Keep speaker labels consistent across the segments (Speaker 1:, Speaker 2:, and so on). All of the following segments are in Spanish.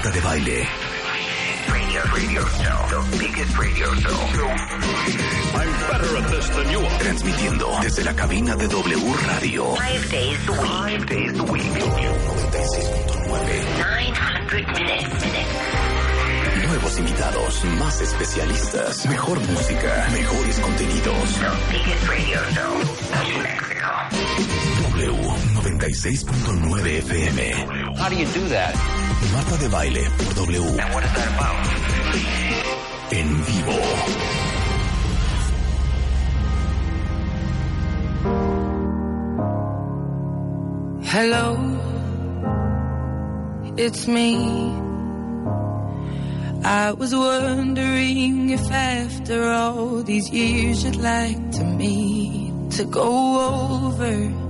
Speaker 1: Marta de Baile.
Speaker 2: Radio, radio show. The biggest radio show.
Speaker 1: I'm better at this than you are. Transmitiendo desde la cabina de W Radio.
Speaker 2: Five days a week. Five days a week.
Speaker 1: W96.9.
Speaker 2: 900 minutes.
Speaker 1: Nuevos invitados, más especialistas, mejor música, mejores contenidos.
Speaker 2: The biggest radio show in Mexico.
Speaker 1: W96.9 FM.
Speaker 3: How do you do that?
Speaker 1: Marta de Baile por W.
Speaker 2: Now what is that about?
Speaker 1: En vivo.
Speaker 4: Hello, it's me. I was wondering if after all these years you'd like to meet to go over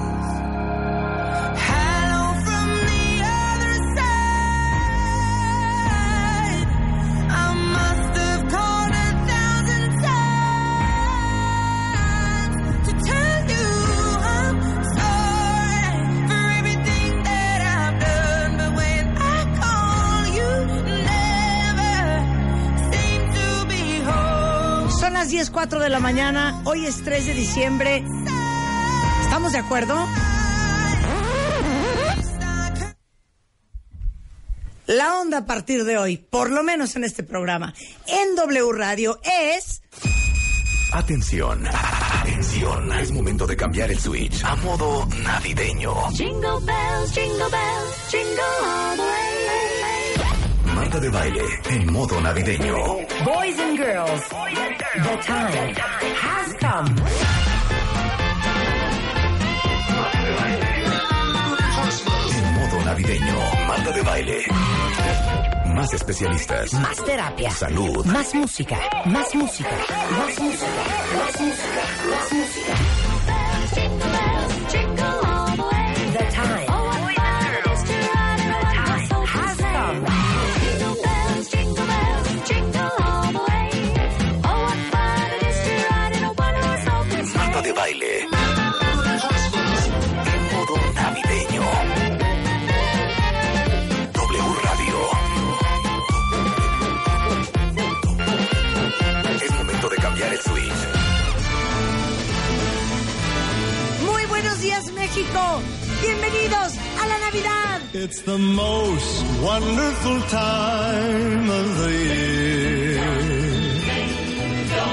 Speaker 5: 4 de la mañana. Hoy es 3 de diciembre. ¿Estamos de acuerdo? La onda a partir de hoy, por lo menos en este programa, en W Radio es...
Speaker 1: Atención, atención, es momento de cambiar el switch a modo navideño.
Speaker 6: Jingle bells, jingle bells, jingle all the way.
Speaker 1: Marta de Baile en modo navideño.
Speaker 5: Boys and girls, the time has come.
Speaker 1: En modo navideño. Marta de Baile. Más especialistas.
Speaker 5: Más terapia.
Speaker 1: Salud.
Speaker 5: Más música. Más música. Más música. Más música. Más música.
Speaker 6: Jingle bells, jingle all the way.
Speaker 5: The time México. Bienvenidos a la Navidad.
Speaker 7: It's the most wonderful time of the year.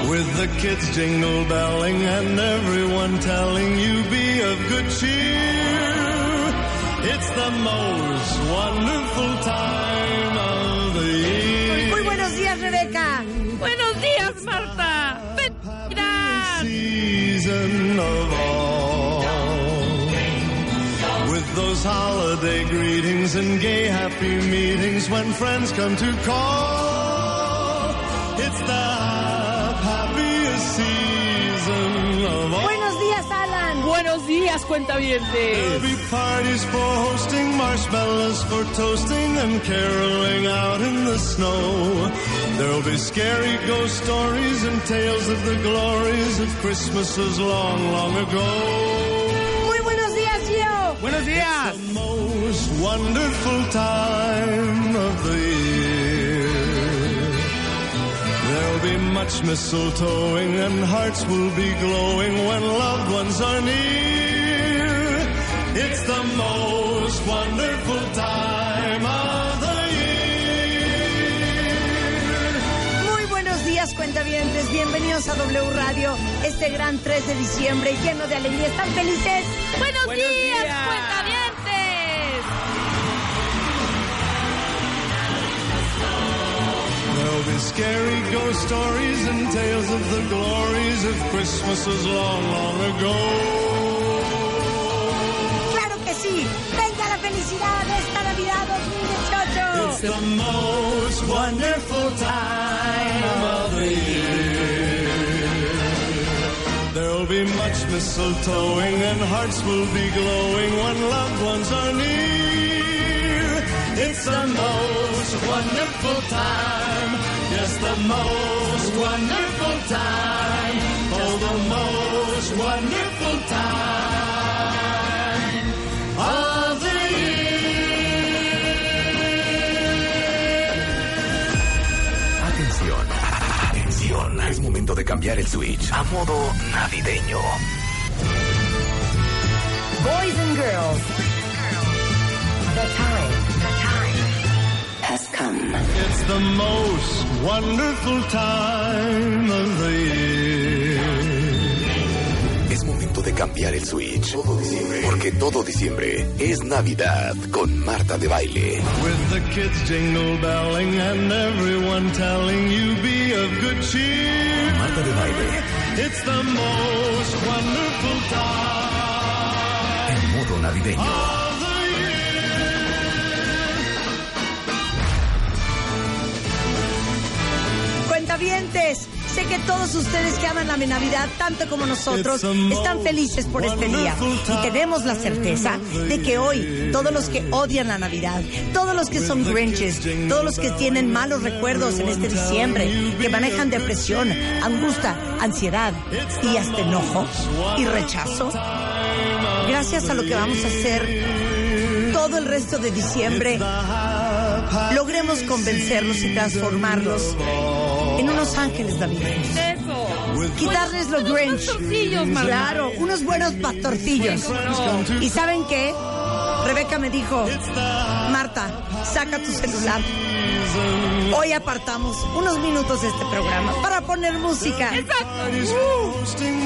Speaker 7: With the kids jingle belling and everyone telling you be of good cheer. It's the most wonderful time of the year. Those holiday greetings and gay happy meetings when friends come to call. It's the happiest season of all.
Speaker 5: Buenos días, Alan.
Speaker 4: Buenos días,
Speaker 7: There'll
Speaker 4: cuentavientes.
Speaker 7: be parties for hosting, marshmallows for toasting, and caroling out in the snow. There'll be scary ghost stories and tales of the glories of Christmases long, long ago. Wonderful time of the year. There'll be much mistletoeing and hearts will be glowing when loved ones are near. It's the most wonderful time of the year.
Speaker 5: Muy buenos días, cuentavientes. Bienvenidos a W Radio este gran 3 de diciembre lleno de alegría. ¿Están felices?
Speaker 4: Buenos,
Speaker 8: Buenos
Speaker 4: días,
Speaker 8: días.
Speaker 7: Scary ghost stories and tales of the glories of Christmases long, long ago.
Speaker 5: ¡Claro que sí! ¡Venga la felicidad esta Navidad 2018!
Speaker 7: It's the most wonderful time of the year. There'll be much mistletoeing and hearts will be glowing when loved ones are near. It's the most wonderful time. Yes, the most wonderful time. Oh, the most wonderful time of the
Speaker 1: Atención, atención. Es momento de cambiar el switch a modo navideño.
Speaker 5: Boys and girls, the time has come.
Speaker 7: It's the most wonderful time of the year.
Speaker 1: Es momento de cambiar el switch. Porque todo diciembre es Navidad con Marta de Baile.
Speaker 7: With the kids jingle belling and everyone telling you be of good cheer.
Speaker 1: Marta de Baile
Speaker 7: It's the most wonderful time
Speaker 1: en modo navideño.
Speaker 5: Cuentavientes, sé que todos ustedes que aman la Navidad tanto como nosotros están felices por este día. y tenemos la certeza de que hoy todos los que odian la Navidad, todos los que son grinches, todos los que tienen malos recuerdos en este diciembre, que manejan depresión, angustia, ansiedad y hasta enojo y rechazo, gracias a lo que vamos a hacer todo el resto de diciembre, logremos convencerlos y transformarlos en unos ángeles navideños.
Speaker 8: Eso.
Speaker 5: Quitarles los Grinch.
Speaker 8: pastorcillos, Marta.
Speaker 5: Claro, unos buenos pastorcillos. ¿Y saben qué? Rebeca me dijo, Marta, saca tu celular. Hoy apartamos unos minutos de este programa para poner música.
Speaker 7: Roasting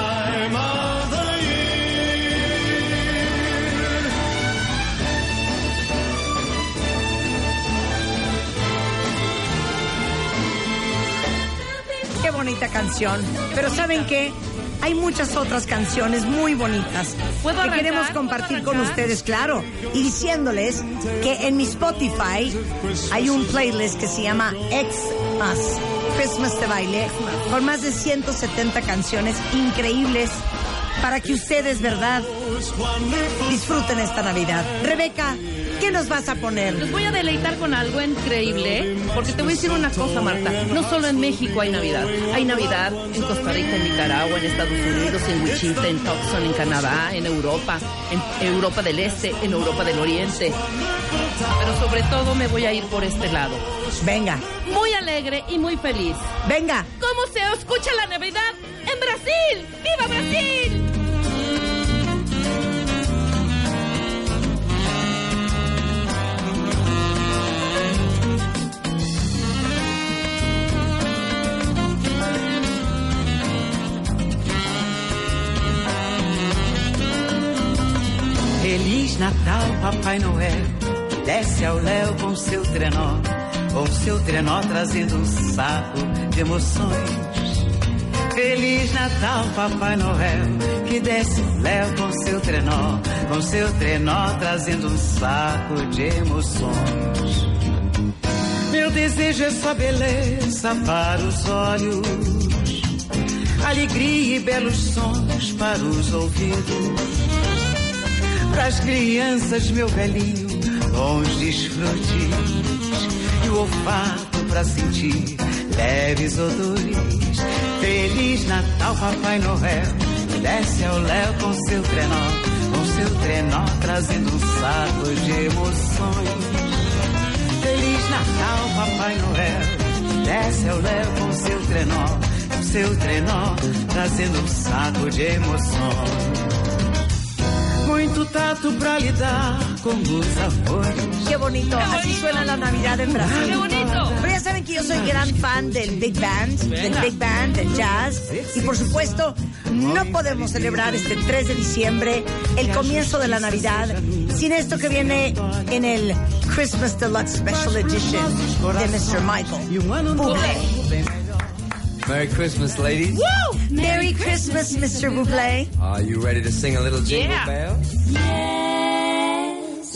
Speaker 5: bonita canción. Pero ¿saben qué? Hay muchas otras canciones muy bonitas
Speaker 8: ¿Puedo
Speaker 5: que
Speaker 8: arrancar?
Speaker 5: queremos compartir
Speaker 8: ¿Puedo
Speaker 5: con ustedes, claro, y diciéndoles que en mi Spotify hay un playlist que se llama Xmas, Christmas de baile, con más de 170 canciones increíbles para que ustedes, ¿verdad?, disfruten esta Navidad. Rebeca, ¿qué nos vas a poner?
Speaker 8: Los voy a deleitar con algo increíble, porque te voy a decir una cosa, Marta. No solo en México hay Navidad. Hay Navidad en Costa Rica, en Nicaragua, en Estados Unidos, en Wichita, en Tucson, en Canadá, en Europa, en Europa del Este, en Europa del Oriente. Pero sobre todo me voy a ir por este lado.
Speaker 5: Venga,
Speaker 8: Muy alegre y muy feliz.
Speaker 5: venga.
Speaker 8: ¿Cómo se escucha la Navidad en Brasil? ¡Viva Brasil!
Speaker 9: Feliz Natal, Papai Noel. Desce ao léu com seu trenó, com seu trenó trazendo um saco de emoções. Feliz Natal, Papai Noel, que desce o léu com seu trenó, com seu trenó trazendo um saco de emoções. Meu desejo é só beleza para os olhos, alegria e belos sons para os ouvidos. Para as crianças, meu velhinho, bons desfrutes e o olfato para sentir leves odores. Feliz Natal, Papai Noel, desce ao léu com seu trenó, com seu trenó trazendo um saco de emoções. Feliz Natal, Papai Noel, Desce ao léu com seu trenó, o seu trenó, trazendo um saco de emoção. Muito tato pra lidar com os amores.
Speaker 5: Qué bonito. Así suena la Navidad en Brasil.
Speaker 8: ¡Qué bonito!
Speaker 5: Pero ya saben que yo soy gran fan del Big Band, del Big Band, del jazz. Y por supuesto, no podemos celebrar este 3 de diciembre, el comienzo de la Navidad, sin esto que viene en el Christmas Deluxe Special Edition de Mr. Michael Bublé.
Speaker 4: Merry Christmas, ladies. Woo!
Speaker 5: Merry Christmas, Mr. Bublé.
Speaker 4: Are you ready to sing a little jingle
Speaker 8: Yeah.
Speaker 4: bells?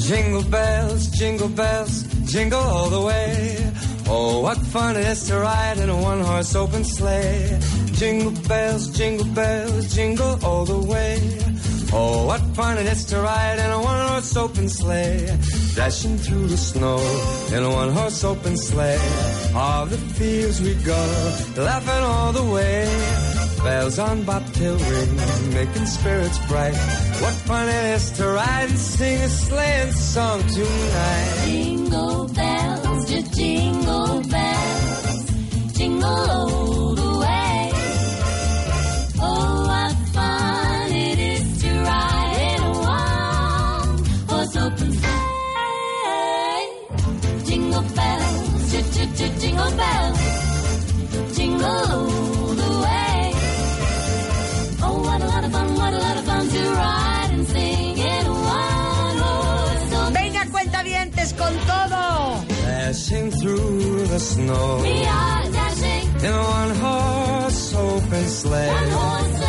Speaker 4: Jingle bells, jingle bells, jingle all the way. Oh, what fun it is to ride in a one-horse open sleigh. Jingle bells, jingle bells, jingle all the way. Oh, what fun it is to ride in a one-horse open sleigh. Dashing through the snow in a one-horse open sleigh. All the fields we go, laughing all the way. Bells on bobtail ring, making spirits bright. What fun it is to ride and sing a sleighing song tonight.
Speaker 10: Jingle bells, just jingle bells, jingle all open
Speaker 5: Venga, cuentavientes con todo.
Speaker 4: Dashing through the snow
Speaker 10: We are dashing
Speaker 4: in a one-horse open sleigh.
Speaker 10: one horse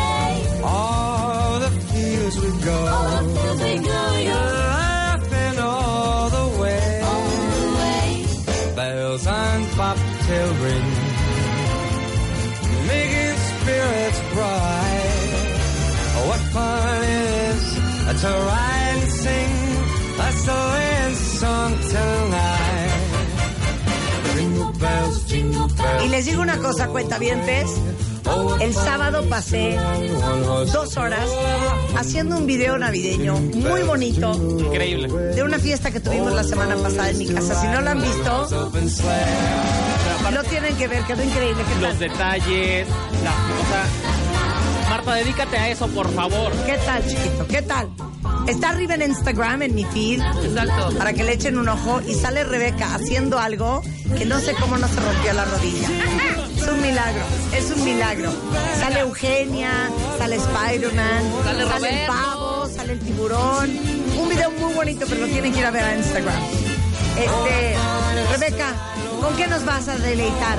Speaker 4: to ride and sing a sleighing song tonight. Jingle bells, jingle bells.
Speaker 5: Y les digo una cosa, cuentavientes. El sábado pasé dos horas haciendo un video navideño muy bonito
Speaker 3: Increíble.
Speaker 5: de una fiesta que tuvimos la semana pasada en mi casa. Si no lo han visto, lo tienen que ver, quedó increíble. ¿Qué
Speaker 3: Los
Speaker 5: tal?
Speaker 3: detalles, la cosa. Marta, dedícate a eso, por favor.
Speaker 5: ¿Qué tal, chiquito? ¿Qué tal? Está arriba en Instagram, en mi feed,
Speaker 8: Exacto.
Speaker 5: para que le echen un ojo y sale Rebeca haciendo algo que no sé cómo no se rompió la rodilla. Es un milagro, es un milagro. Sale Eugenia, sale Spider-Man,
Speaker 8: Sale
Speaker 5: el
Speaker 8: Roberto.
Speaker 5: pavo, sale el tiburón. Un video muy bonito, pero lo tienen que ir a ver a Instagram. Este, Rebeca, ¿con qué nos vas a deleitar?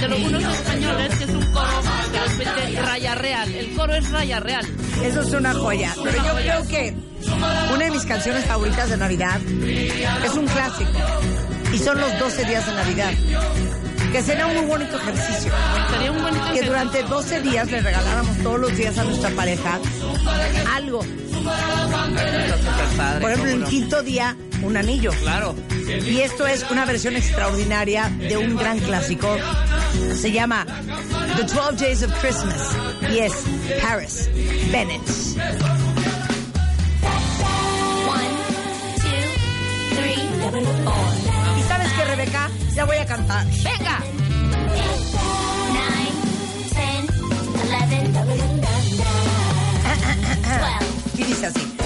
Speaker 5: De
Speaker 8: los unos españoles, que es un coro que repite raya real. El coro es raya real.
Speaker 5: Eso es una joya. Pero yo creo que una de mis canciones favoritas de Navidad es un clásico. Y son los 12 días de Navidad. Que sería un muy bonito ejercicio.
Speaker 8: Sería un bonito
Speaker 5: Que durante 12 días le regaláramos todos los días a nuestra pareja algo. Por ejemplo, el quinto día, un anillo.
Speaker 3: Claro.
Speaker 5: Y esto es una versión extraordinaria de un gran clásico. Se llama The 12 Days of Christmas. Y es Paris Bennett. ¿Y sabes qué, Rebeca? Ya voy a cantar.
Speaker 8: ¡Venga!
Speaker 5: Y dice así.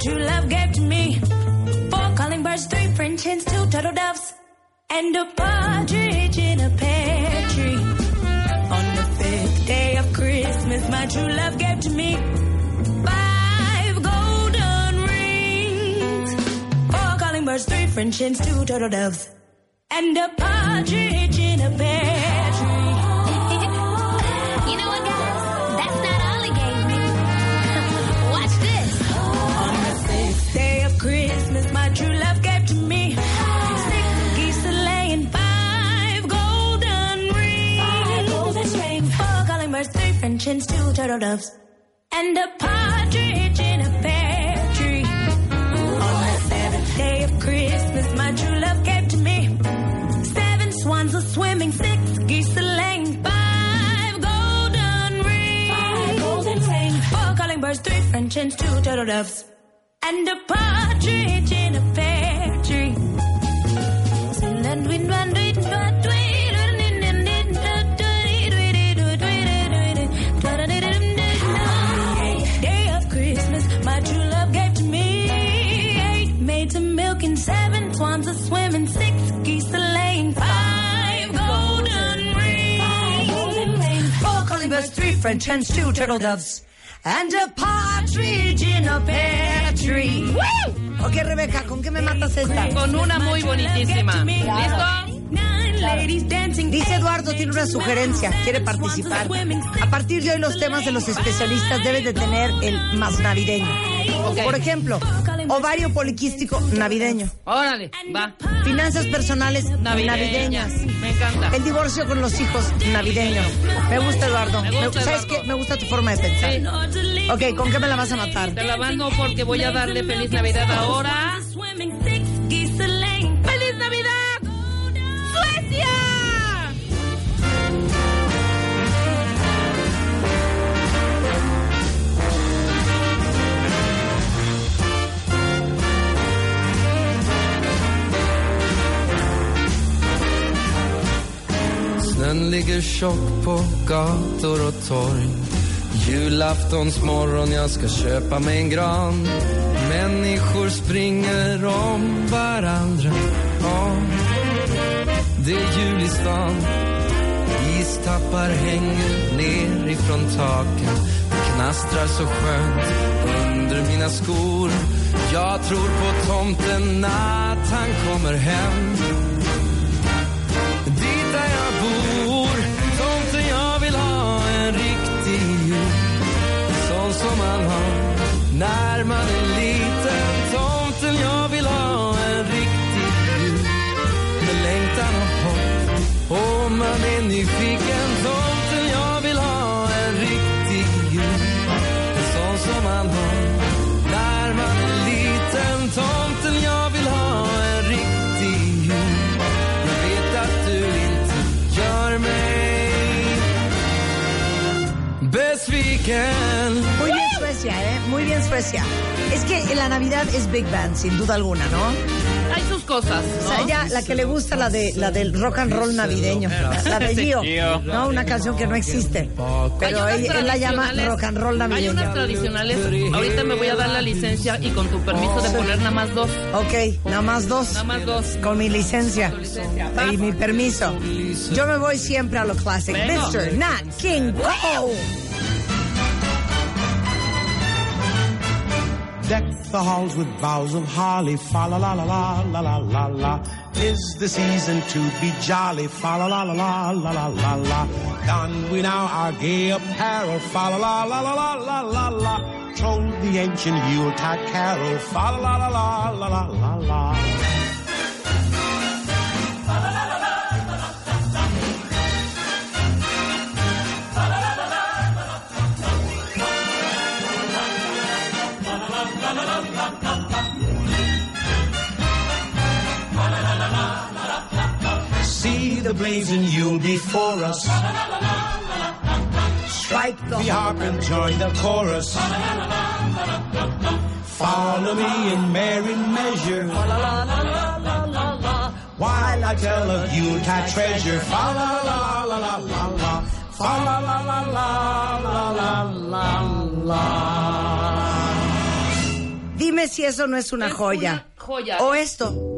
Speaker 6: true love gave to me four calling birds, three French hens, two turtle doves, and a partridge in a pear tree. On the fifth day of Christmas, my true love gave to me five golden rings, four calling birds, three French hens, two turtle doves, and a partridge in a pear turtle doves, and a partridge in a pear tree. On the seventh day of Christmas, my true love gave to me. Seven swans a swimming, six geese a laying, five golden rings, five golden rings, four calling birds, three French hens, two turtle doves, and a partridge in a pear tree. Day French hens, two turtle doves, and a partridge in a pear tree.
Speaker 5: Ok, Rebeca, ¿con qué me matas esta?
Speaker 8: Con una muy bonitísima. ¿Listo?
Speaker 5: Dice Eduardo, tiene una sugerencia, quiere participar. A partir de hoy los temas de los especialistas deben de tener el más navideño. Por ejemplo, ovario poliquístico navideño.
Speaker 8: Órale, va.
Speaker 5: Finanzas personales
Speaker 8: Navideñas.
Speaker 5: navideñas.
Speaker 8: Me encanta.
Speaker 5: El divorcio con los hijos navideño. Me gusta, Eduardo.
Speaker 8: Me gusta,
Speaker 5: ¿Sabes
Speaker 8: Eduardo.
Speaker 5: qué? Me gusta tu forma de pensar.
Speaker 8: Sí.
Speaker 5: Ok, ¿con qué me la vas a matar?
Speaker 8: Te la mando porque voy a darle feliz Navidad ahora.
Speaker 4: Snön ligger tjock på gator och torg. Julaftons morgon jag ska köpa mig en gran. Människor springer om varandra. Ja, det är jul i stan. Istappar hänger ner ifrån taken. Det knastrar så skönt under mina skor. Jag tror på tomten att han kommer hem. När man är liten Tomten. Jag vill ha en riktig jul Med längtan och hopp. Och man är nyfiken Tomten jag vill ha en riktig jul. En sån som man har. När man är liten Tomten jag vill ha en riktig jul. Jag vet att du inte gör mig besviken.
Speaker 5: Bien Suecia. Es que la Navidad es Big Band, sin duda alguna, ¿no?
Speaker 8: Hay sus cosas,
Speaker 5: O sea,
Speaker 8: ¿no?
Speaker 5: ya la que le gusta la de la del rock and roll navideño, la de Gio, no una canción que no existe, pero
Speaker 8: Hay
Speaker 5: él, la llama rock and roll
Speaker 8: Hay
Speaker 5: navideño.
Speaker 8: unas tradicionales. Ahorita me voy a dar la licencia y con tu permiso de poner nada más dos.
Speaker 5: Ok, nada más dos,
Speaker 8: Nada más dos.
Speaker 5: con mi licencia
Speaker 8: licencia.
Speaker 5: y mi permiso. Yo me voy siempre a lo clásico. Mr. Nat King Cole.
Speaker 11: Deck the halls with boughs of holly, fa la la la la la la la la. Tis the season to be jolly, fa la la la la la la la la. Don we now our gay apparel, fa la la la la la la la la. Troll the ancient Yuletide carol, fa la la la la la la la la. the blazing, you'll be for us. Strike the harp and join the chorus. Follow me in merry measure. While I tell of you'll catch treasure. Fa la la la la la la. Fa la la.
Speaker 5: Dime si eso no es una joya. O esto.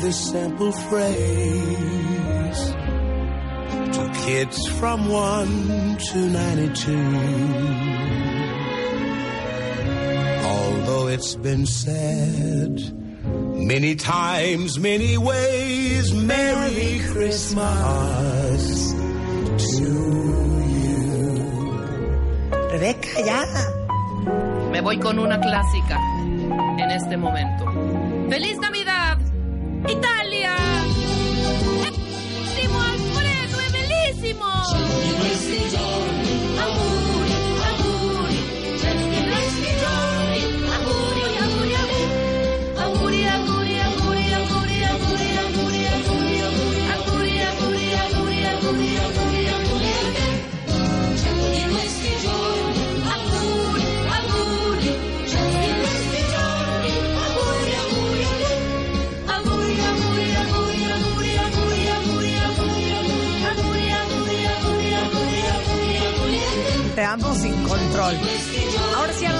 Speaker 11: this simple phrase to kids from 1 to 92. Although it's been said many times, many ways, Merry Christmas to
Speaker 5: Rebeca, ya.
Speaker 8: Me voy con una clásica en este momento. ¡Feliz Navidad!
Speaker 5: bellísimo.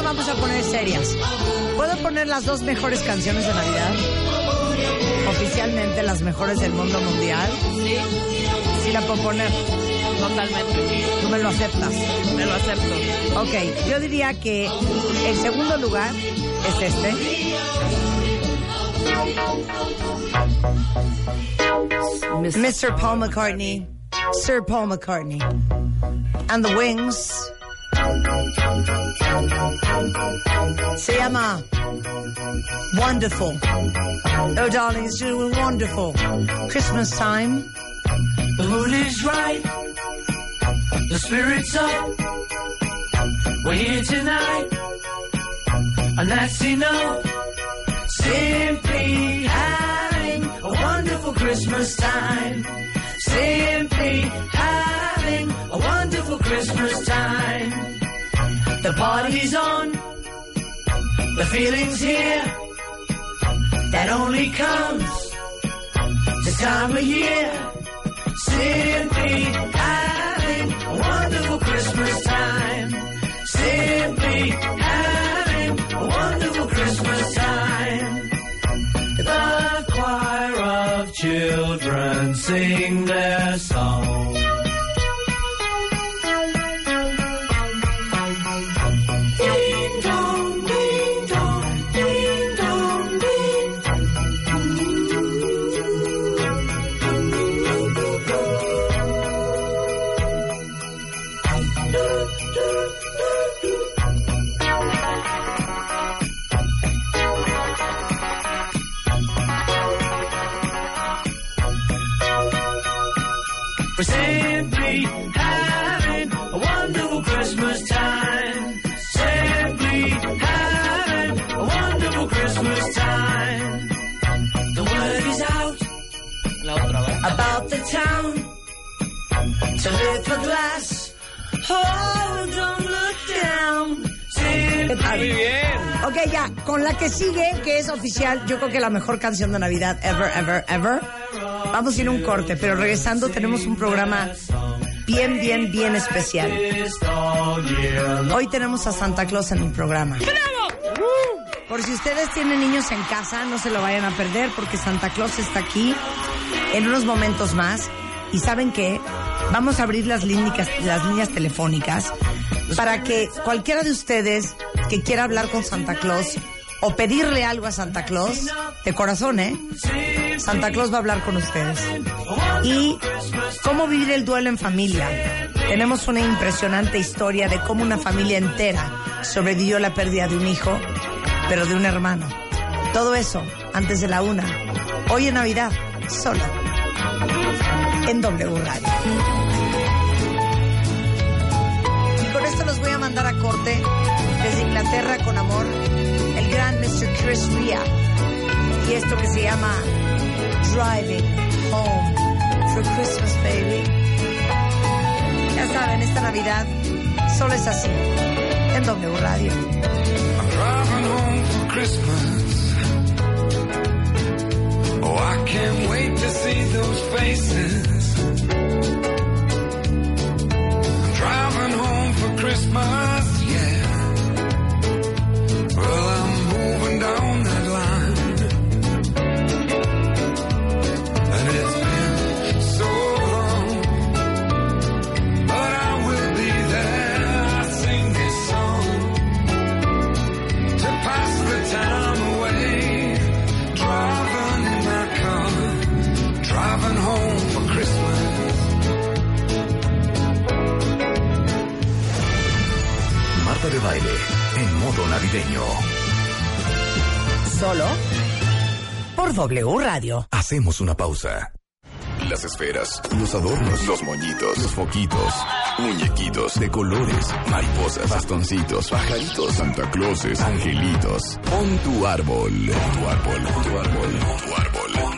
Speaker 5: Vamos a poner serias. ¿Puedo poner las dos mejores canciones de Navidad? Oficialmente las mejores del mundo mundial.
Speaker 8: Sí,
Speaker 5: Sí la puedo poner.
Speaker 8: totalmente.
Speaker 5: Tú me lo aceptas.
Speaker 8: Me lo acepto.
Speaker 5: Ok, yo diría que el segundo lugar es este. Mr. Paul McCartney, Sir Paul McCartney, and the Wings. Se llama Wonderful. Oh, darling, it's doing wonderful. Christmas time.
Speaker 12: The mood is right. The spirit's up. We're here tonight. And that's enough. Simply having a wonderful Christmas time. Simply having a wonderful Christmas time. The party's on. The feeling's here. That only comes this time of year. Simply having a wonderful Christmas time. Simply having a wonderful Christmas time. The choir of children sing their song.
Speaker 3: Muy bien.
Speaker 5: Ok, ya, con la que sigue, que es oficial, yo creo que la mejor canción de Navidad ever, ever, ever. Vamos a ir a un corte, pero regresando tenemos un programa bien, bien, bien especial. Hoy tenemos a Santa Claus en el programa. Por si ustedes tienen niños en casa, no se lo vayan a perder porque Santa Claus está aquí en unos momentos más. Y saben qué, vamos a abrir las líneas, las líneas telefónicas para que cualquiera de ustedes que quiera hablar con Santa Claus o pedirle algo a Santa Claus, de corazón, ¿eh? Santa Claus va a hablar con ustedes. Y cómo vivir el duelo en familia. Tenemos una impresionante historia de cómo una familia entera sobrevivió la pérdida de un hijo, pero de un hermano. Todo eso antes de la una. Hoy en Navidad, solo. En W Radio. Y con esto los voy a mandar a corte desde Inglaterra con amor. El gran Mr. Chris Ria. Y esto que se llama Driving Home for Christmas, baby. Ya saben, esta Navidad solo es así. En W Radio.
Speaker 4: I'm driving home for Christmas. I can't wait to see those faces. I'm driving home for Christmas,
Speaker 1: de baile en modo navideño.
Speaker 5: Solo por W Radio.
Speaker 1: Hacemos una pausa. Las esferas, los adornos, los moñitos, los foquitos, muñequitos de colores, mariposas, bastoncitos, pajaritos, Santa Clauses, angelitos. Pon tu árbol. Pon tu árbol, pon tu árbol, pon tu árbol, pon tu árbol.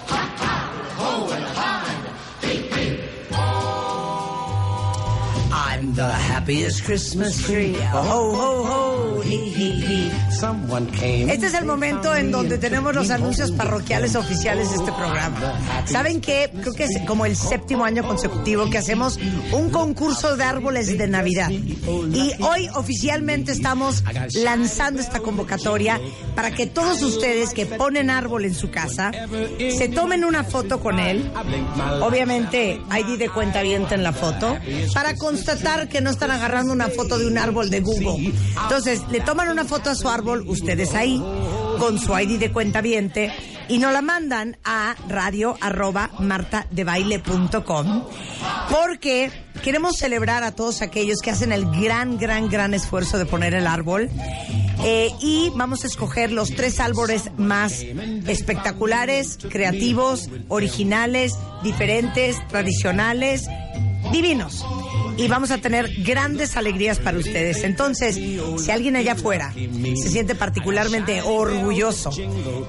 Speaker 5: The happiest Christmas tree. Ho, ho, ho, he, he, he.
Speaker 11: Someone came.
Speaker 5: Este es el momento en donde tenemos los anuncios parroquiales oficiales de este programa. ¿Saben qué? Creo que es como el séptimo año consecutivo que hacemos un concurso de árboles de Navidad. Y hoy oficialmente estamos lanzando esta convocatoria para que todos ustedes que ponen árbol en su casa se tomen una foto con él. Obviamente, ID de cuenta en la foto para constatar que no están agarrando una foto de un árbol de Google. Entonces, le toman una foto a su árbol, ustedes ahí, con su ID de cuenta viente, y nos la mandan a radio arroba martadebaile.com porque queremos celebrar a todos aquellos que hacen el gran, gran, gran esfuerzo de poner el árbol. Eh, y vamos a escoger los tres árboles más espectaculares, creativos, originales, diferentes, tradicionales, divinos. Y vamos a tener grandes alegrías para ustedes. Entonces, si alguien allá afuera se siente particularmente orgulloso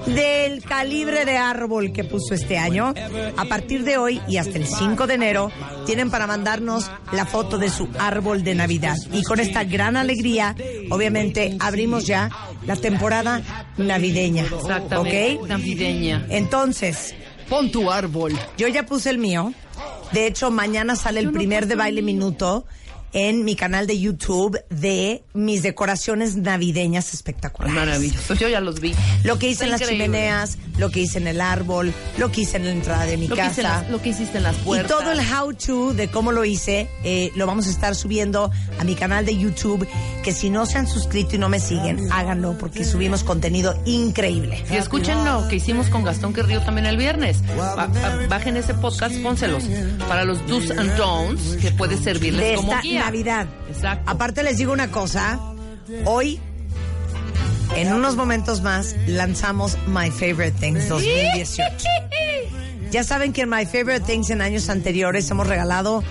Speaker 5: del calibre de árbol que puso este año, a partir de hoy y hasta el 5 de enero, tienen para mandarnos la foto de su árbol de Navidad. Y con esta gran alegría, obviamente, abrimos ya la temporada navideña.
Speaker 8: Exactamente.
Speaker 5: ¿Ok?
Speaker 8: Navideña.
Speaker 5: Entonces,
Speaker 8: Pon tu árbol.
Speaker 5: yo ya puse el mío. De hecho, mañana sale el primer de baile minuto en mi canal de YouTube de mis decoraciones navideñas espectaculares.
Speaker 8: Maravilloso. Yo ya los vi.
Speaker 5: Lo que hice en las chimeneas, lo que hice en el árbol, lo que hice en la entrada de mi
Speaker 8: Lo que,
Speaker 5: casa.
Speaker 8: las- lo que hiciste en las
Speaker 5: Y
Speaker 8: puertas.
Speaker 5: todo el how to de cómo lo hice eh, lo vamos a estar subiendo a mi canal de YouTube. Que si no se han suscrito y no me siguen, háganlo porque subimos contenido increíble.
Speaker 8: Y escuchen lo que hicimos con Gastón Querrío también el viernes. Ba- ba- bajen ese podcast, pónselos. Para los do's and don'ts, que puede servirles como guía.
Speaker 5: Navidad.
Speaker 8: Exacto.
Speaker 5: Aparte les digo una cosa, hoy, en unos momentos más, lanzamos My Favorite Things 2018. Ya saben que en My Favorite Things en años anteriores hemos regalado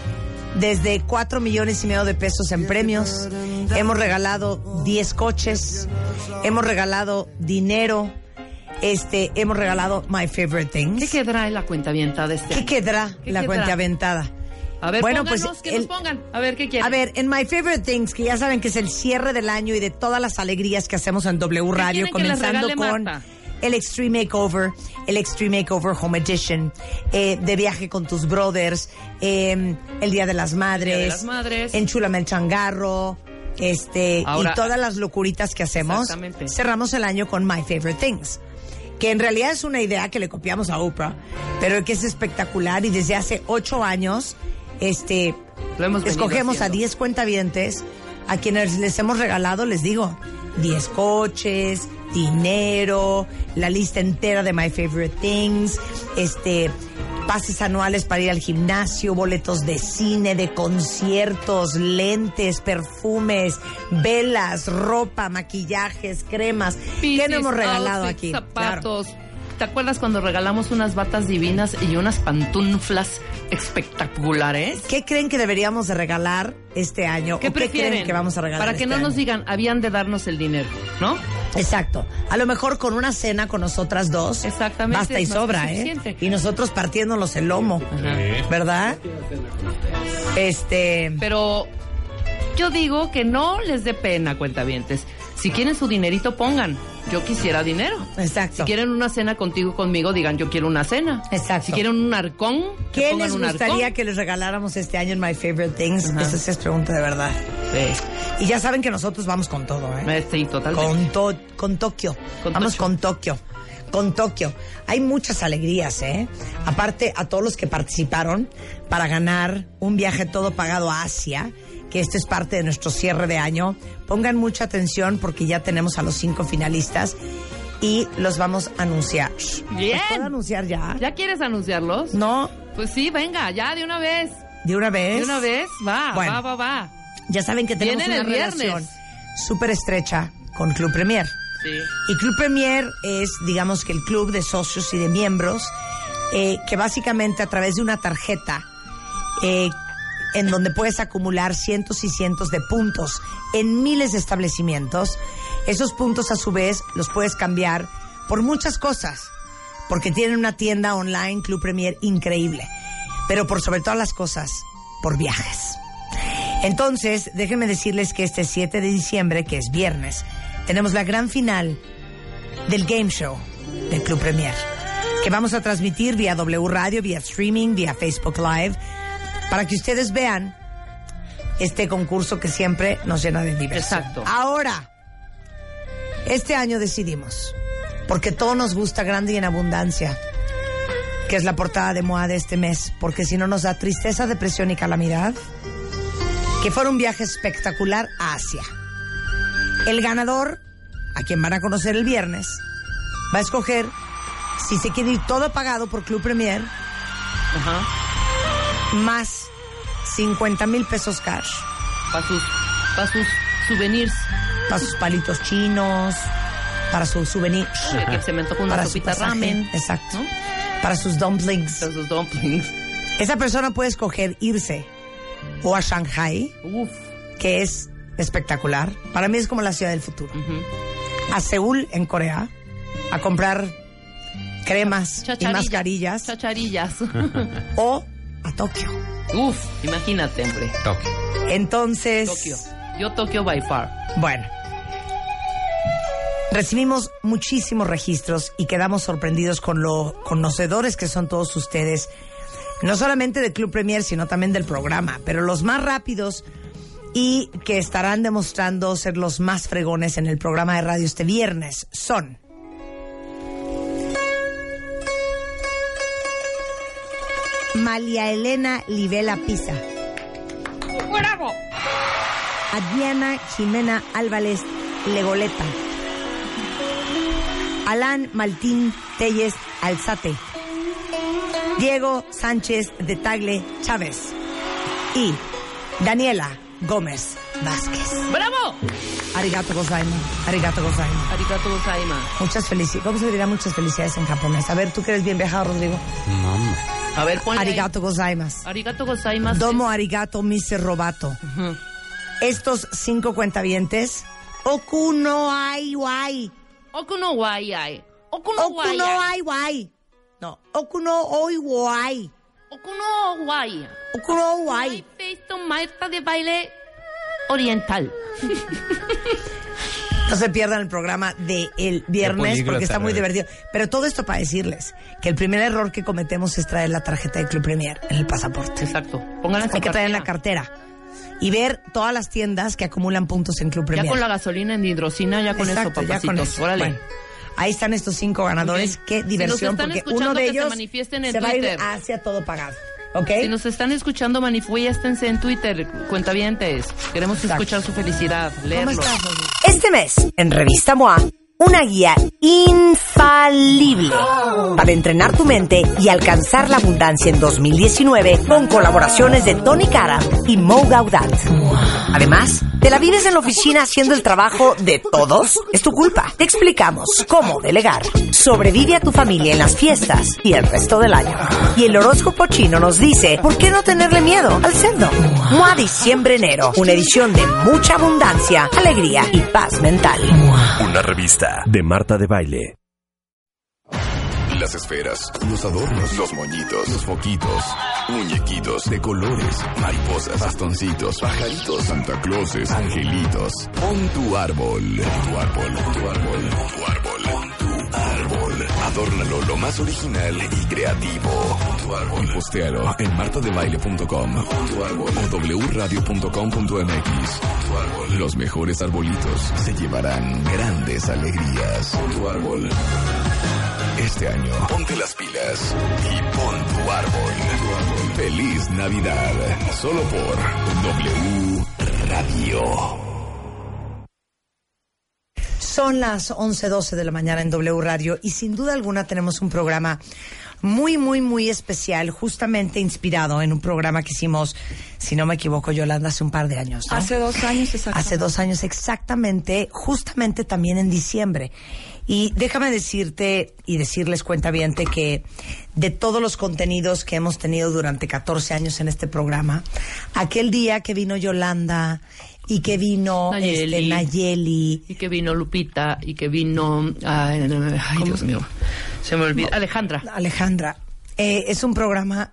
Speaker 5: desde 4 millones y medio de pesos en premios, hemos regalado 10 coches, hemos regalado dinero, este, hemos regalado My Favorite Things.
Speaker 8: ¿Qué quedará en la cuenta de este
Speaker 5: ¿Qué
Speaker 8: año?
Speaker 5: quedará
Speaker 8: ¿Qué
Speaker 5: la
Speaker 8: quedará?
Speaker 5: cuenta aventada?
Speaker 8: A ver,
Speaker 5: Bueno, pues,
Speaker 8: que
Speaker 5: el-
Speaker 8: nos pongan. A ver, ¿qué quieren?
Speaker 5: A ver, en My Favorite Things, que ya saben que es el cierre del año y de todas las alegrías que hacemos en W Radio,
Speaker 8: que
Speaker 5: comenzando con
Speaker 8: Marta?
Speaker 5: el Extreme Makeover, el Extreme Makeover Home Edition, eh, de viaje con tus brothers, eh, el Día de las Madres,
Speaker 8: de las Madres.
Speaker 5: Enchúlame el changarro, este,
Speaker 8: Ahora-
Speaker 5: y todas las locuritas que hacemos. Cerramos el año con My Favorite Things. Que en realidad es una idea que le copiamos a Oprah, pero que es espectacular y desde hace ocho años, este, escogemos a
Speaker 8: haciendo.
Speaker 5: 10 cuentavientes a quienes les hemos regalado, les digo, 10 coches, dinero, la lista entera de My Favorite Things, este pases anuales para ir al gimnasio, boletos de cine, de conciertos, lentes, perfumes, velas, ropa, maquillajes, cremas. ¿Qué
Speaker 8: Pisis,
Speaker 5: no hemos regalado
Speaker 8: outfits,
Speaker 5: aquí? Claro.
Speaker 8: ¿Te acuerdas cuando regalamos unas batas divinas y unas pantuflas espectaculares?
Speaker 5: ¿Qué creen que deberíamos de regalar este año?
Speaker 8: ¿Qué
Speaker 5: ¿O qué
Speaker 8: prefieren?
Speaker 5: creen que vamos a regalar
Speaker 8: Para que
Speaker 5: este
Speaker 8: no nos digan, habían de darnos el dinero, ¿no?
Speaker 5: Exacto. A lo mejor con una cena con nosotras dos.
Speaker 8: Exactamente,
Speaker 5: Basta y sobra, ¿eh? Y nosotros partiéndonos el lomo. ¿Verdad? Este.
Speaker 8: Pero yo digo que no les dé pena, cuentavientes. Si quieren su dinerito, pongan. Yo quisiera dinero.
Speaker 5: Exacto.
Speaker 8: Si quieren una cena contigo, conmigo, digan yo quiero una cena.
Speaker 5: Exacto.
Speaker 8: Si quieren un arcón, que
Speaker 5: ¿Qué
Speaker 8: pongan
Speaker 5: les
Speaker 8: un
Speaker 5: gustaría
Speaker 8: arcón.
Speaker 5: que les regaláramos este año en My Favorite Things? Esa sí es pregunta de verdad.
Speaker 8: Sí.
Speaker 5: Y ya saben que nosotros vamos con todo, ¿eh?
Speaker 8: Eh, Sí, totalmente.
Speaker 5: Con, to- con Tokio.
Speaker 8: Con
Speaker 5: Vamos con Tokio. Con Tokio. Hay muchas alegrías, ¿eh? Aparte, a todos los que participaron para ganar un viaje todo pagado a Asia, que este es parte de nuestro cierre de año, pongan mucha atención porque ya tenemos a los cinco finalistas y los vamos a anunciar.
Speaker 8: Bien.
Speaker 5: ¿Los puedo anunciar ya?
Speaker 8: ¿Ya quieres anunciarlos?
Speaker 5: No,
Speaker 8: Pues sí, venga, ya de una vez.
Speaker 5: de una vez.
Speaker 8: De una vez, va,
Speaker 5: Bueno.
Speaker 8: va, va, va.
Speaker 5: Ya saben que tenemos
Speaker 8: Vienen
Speaker 5: una relación súper estrecha con Club Premier.
Speaker 8: Sí.
Speaker 5: Y Club Premier es, digamos que el club de socios y de miembros eh, que básicamente a través de una tarjeta eh, en donde puedes acumular cientos y cientos de puntos en miles de establecimientos, esos puntos a su vez los puedes cambiar por muchas cosas, porque tienen una tienda online Club Premier increíble, pero por sobre todas las cosas, por viajes. Entonces, déjenme decirles que este 7 de diciembre, que es viernes, tenemos la gran final del Game Show del Club Premier, que vamos a transmitir vía W Radio, vía streaming, vía Facebook Live, para que ustedes vean este concurso que siempre nos llena de diversión.
Speaker 8: Exacto.
Speaker 5: Ahora, este año decidimos, porque todo nos gusta grande y en abundancia, que es la portada de MOA de este mes, porque si no nos da tristeza, depresión y calamidad, que fuera un viaje espectacular a Asia. El ganador, a quien van a conocer el viernes, va a escoger si se quiere ir todo pagado por Club Premier, más 50 mil pesos cash,
Speaker 8: Para sus, pa' sus souvenirs.
Speaker 5: para sus palitos chinos, para sus souvenirs,
Speaker 8: Que se me antoja una
Speaker 5: para su
Speaker 8: sopita
Speaker 5: pasaje,
Speaker 8: ramen.
Speaker 5: exacto,
Speaker 8: ¿no?
Speaker 5: para sus dumplings.
Speaker 8: Para sus dumplings.
Speaker 5: Esa persona puede escoger irse o a Shanghai,
Speaker 8: Uf.
Speaker 5: que es espectacular. Para mí es como la ciudad del futuro. A Seúl, en Corea, a comprar cremas y mascarillas.
Speaker 8: Chacharillas.
Speaker 5: o a Tokio.
Speaker 8: Uf, imagínate, hombre.
Speaker 3: Tokio.
Speaker 5: Entonces,
Speaker 8: Tokio. Yo Tokio by far.
Speaker 5: bueno, recibimos muchísimos registros y quedamos sorprendidos con lo conocedores que son todos ustedes, no solamente del Club Premier, sino también del programa, pero los más rápidos y que estarán demostrando ser los más fregones en el programa de radio este viernes son Malia Elena Livela Pisa.
Speaker 8: ¡Bravo!
Speaker 5: Adriana Jimena Álvarez Legoleta. Alan Maltín Telles Alzate. Diego Sánchez de Tagle Chávez. Y Daniela Gómez Vázquez.
Speaker 8: ¡Bravo!
Speaker 5: Arigato gozaima. Arigato gozaima.
Speaker 8: Arigato gozaima.
Speaker 5: Muchas felicidades. ¿Cómo se dirá muchas felicidades en japonés? A ver, tú que eres bien viajado, Rodrigo.
Speaker 8: A ver, ponle ahí.
Speaker 5: Arigato gozaimas.
Speaker 8: Arigato gozaimasu.
Speaker 5: Domo arigato mise robato. Estos cinco cuentavientes. Oku no ai wai.
Speaker 8: Oku no wai ai. Oku no
Speaker 5: Oku
Speaker 8: wai
Speaker 5: no
Speaker 8: ai.
Speaker 5: ai wai. No. Oku no oi wai.
Speaker 8: Oku no wai.
Speaker 5: Oku no wai.
Speaker 8: Maestra de baile oriental.
Speaker 5: No se pierdan el programa de el viernes porque está muy divertido. Pero todo esto para decirles que el primer error que cometemos es traer la tarjeta de Club Premier en el pasaporte.
Speaker 8: Exacto. Pónganla
Speaker 5: Hay que traer en la
Speaker 8: cartera.
Speaker 5: y ver todas las tiendas que acumulan puntos en Club Premier.
Speaker 8: Ya con la gasolina en hidrocina, ya con
Speaker 5: Exacto,
Speaker 8: eso,
Speaker 5: ya con eso.
Speaker 8: Órale.
Speaker 5: Bueno, ahí están estos cinco ganadores. Qué diversión, porque uno de
Speaker 8: se
Speaker 5: ellos se va a ir hacia todo pagado.
Speaker 8: Si nos están escuchando, manifiéstense en Twitter, cuentavientes. Queremos
Speaker 5: Exacto.
Speaker 8: escuchar su felicidad,
Speaker 5: ¿Cómo
Speaker 8: leerlo.
Speaker 5: estás? Este mes, en Revista MOA, una guía infalible para entrenar tu mente y alcanzar la abundancia en 2019 con colaboraciones de Tony Cara y Mo Gaudat. Además, ¿te la vives en la oficina haciendo el trabajo de todos? Es tu culpa. Te explicamos cómo delegar. Sobrevive a tu familia en las fiestas y el resto del año. Y el horóscopo chino nos dice, ¿por qué no tenerle miedo al cerdo? MOA Diciembre-Enero, una edición de mucha abundancia, alegría y paz mental.
Speaker 1: Una revista de Marta de Baile. Las esferas, los adornos, los moñitos, los foquitos, muñequitos de colores, mariposas, bastoncitos, pajaritos, Santa Clauses, angelitos. Pon tu árbol, tu árbol, tu árbol, tu árbol, pon tu árbol. Adórnalo lo más original y creativo. Pon tu árbol. Y postéalo en martadebaile.com tu árbol o wradio.com.mx. Los mejores arbolitos se llevarán grandes alegrías. Pon tu árbol. Este año, ponte las pilas y pon tu árbol. Feliz Navidad. Solo por W Radio.
Speaker 5: Son las 11.12 de la mañana en W Radio y sin duda alguna tenemos un programa muy, muy, muy especial, justamente inspirado en un programa que hicimos, si no me equivoco, Yolanda, hace un par de años. ¿no?
Speaker 13: Hace dos años, exacto.
Speaker 5: Hace dos años exactamente, justamente también en diciembre. Y déjame decirte y decirles cuentaviente que de todos los contenidos que hemos tenido durante 14 años en este programa, aquel día que vino Yolanda y que vino
Speaker 8: Nayeli.
Speaker 5: este, Nayeli
Speaker 8: Y que vino Lupita, y que vino... Ay, Dios mío. Se me olvida. Alejandra.
Speaker 5: Alejandra, eh, es un programa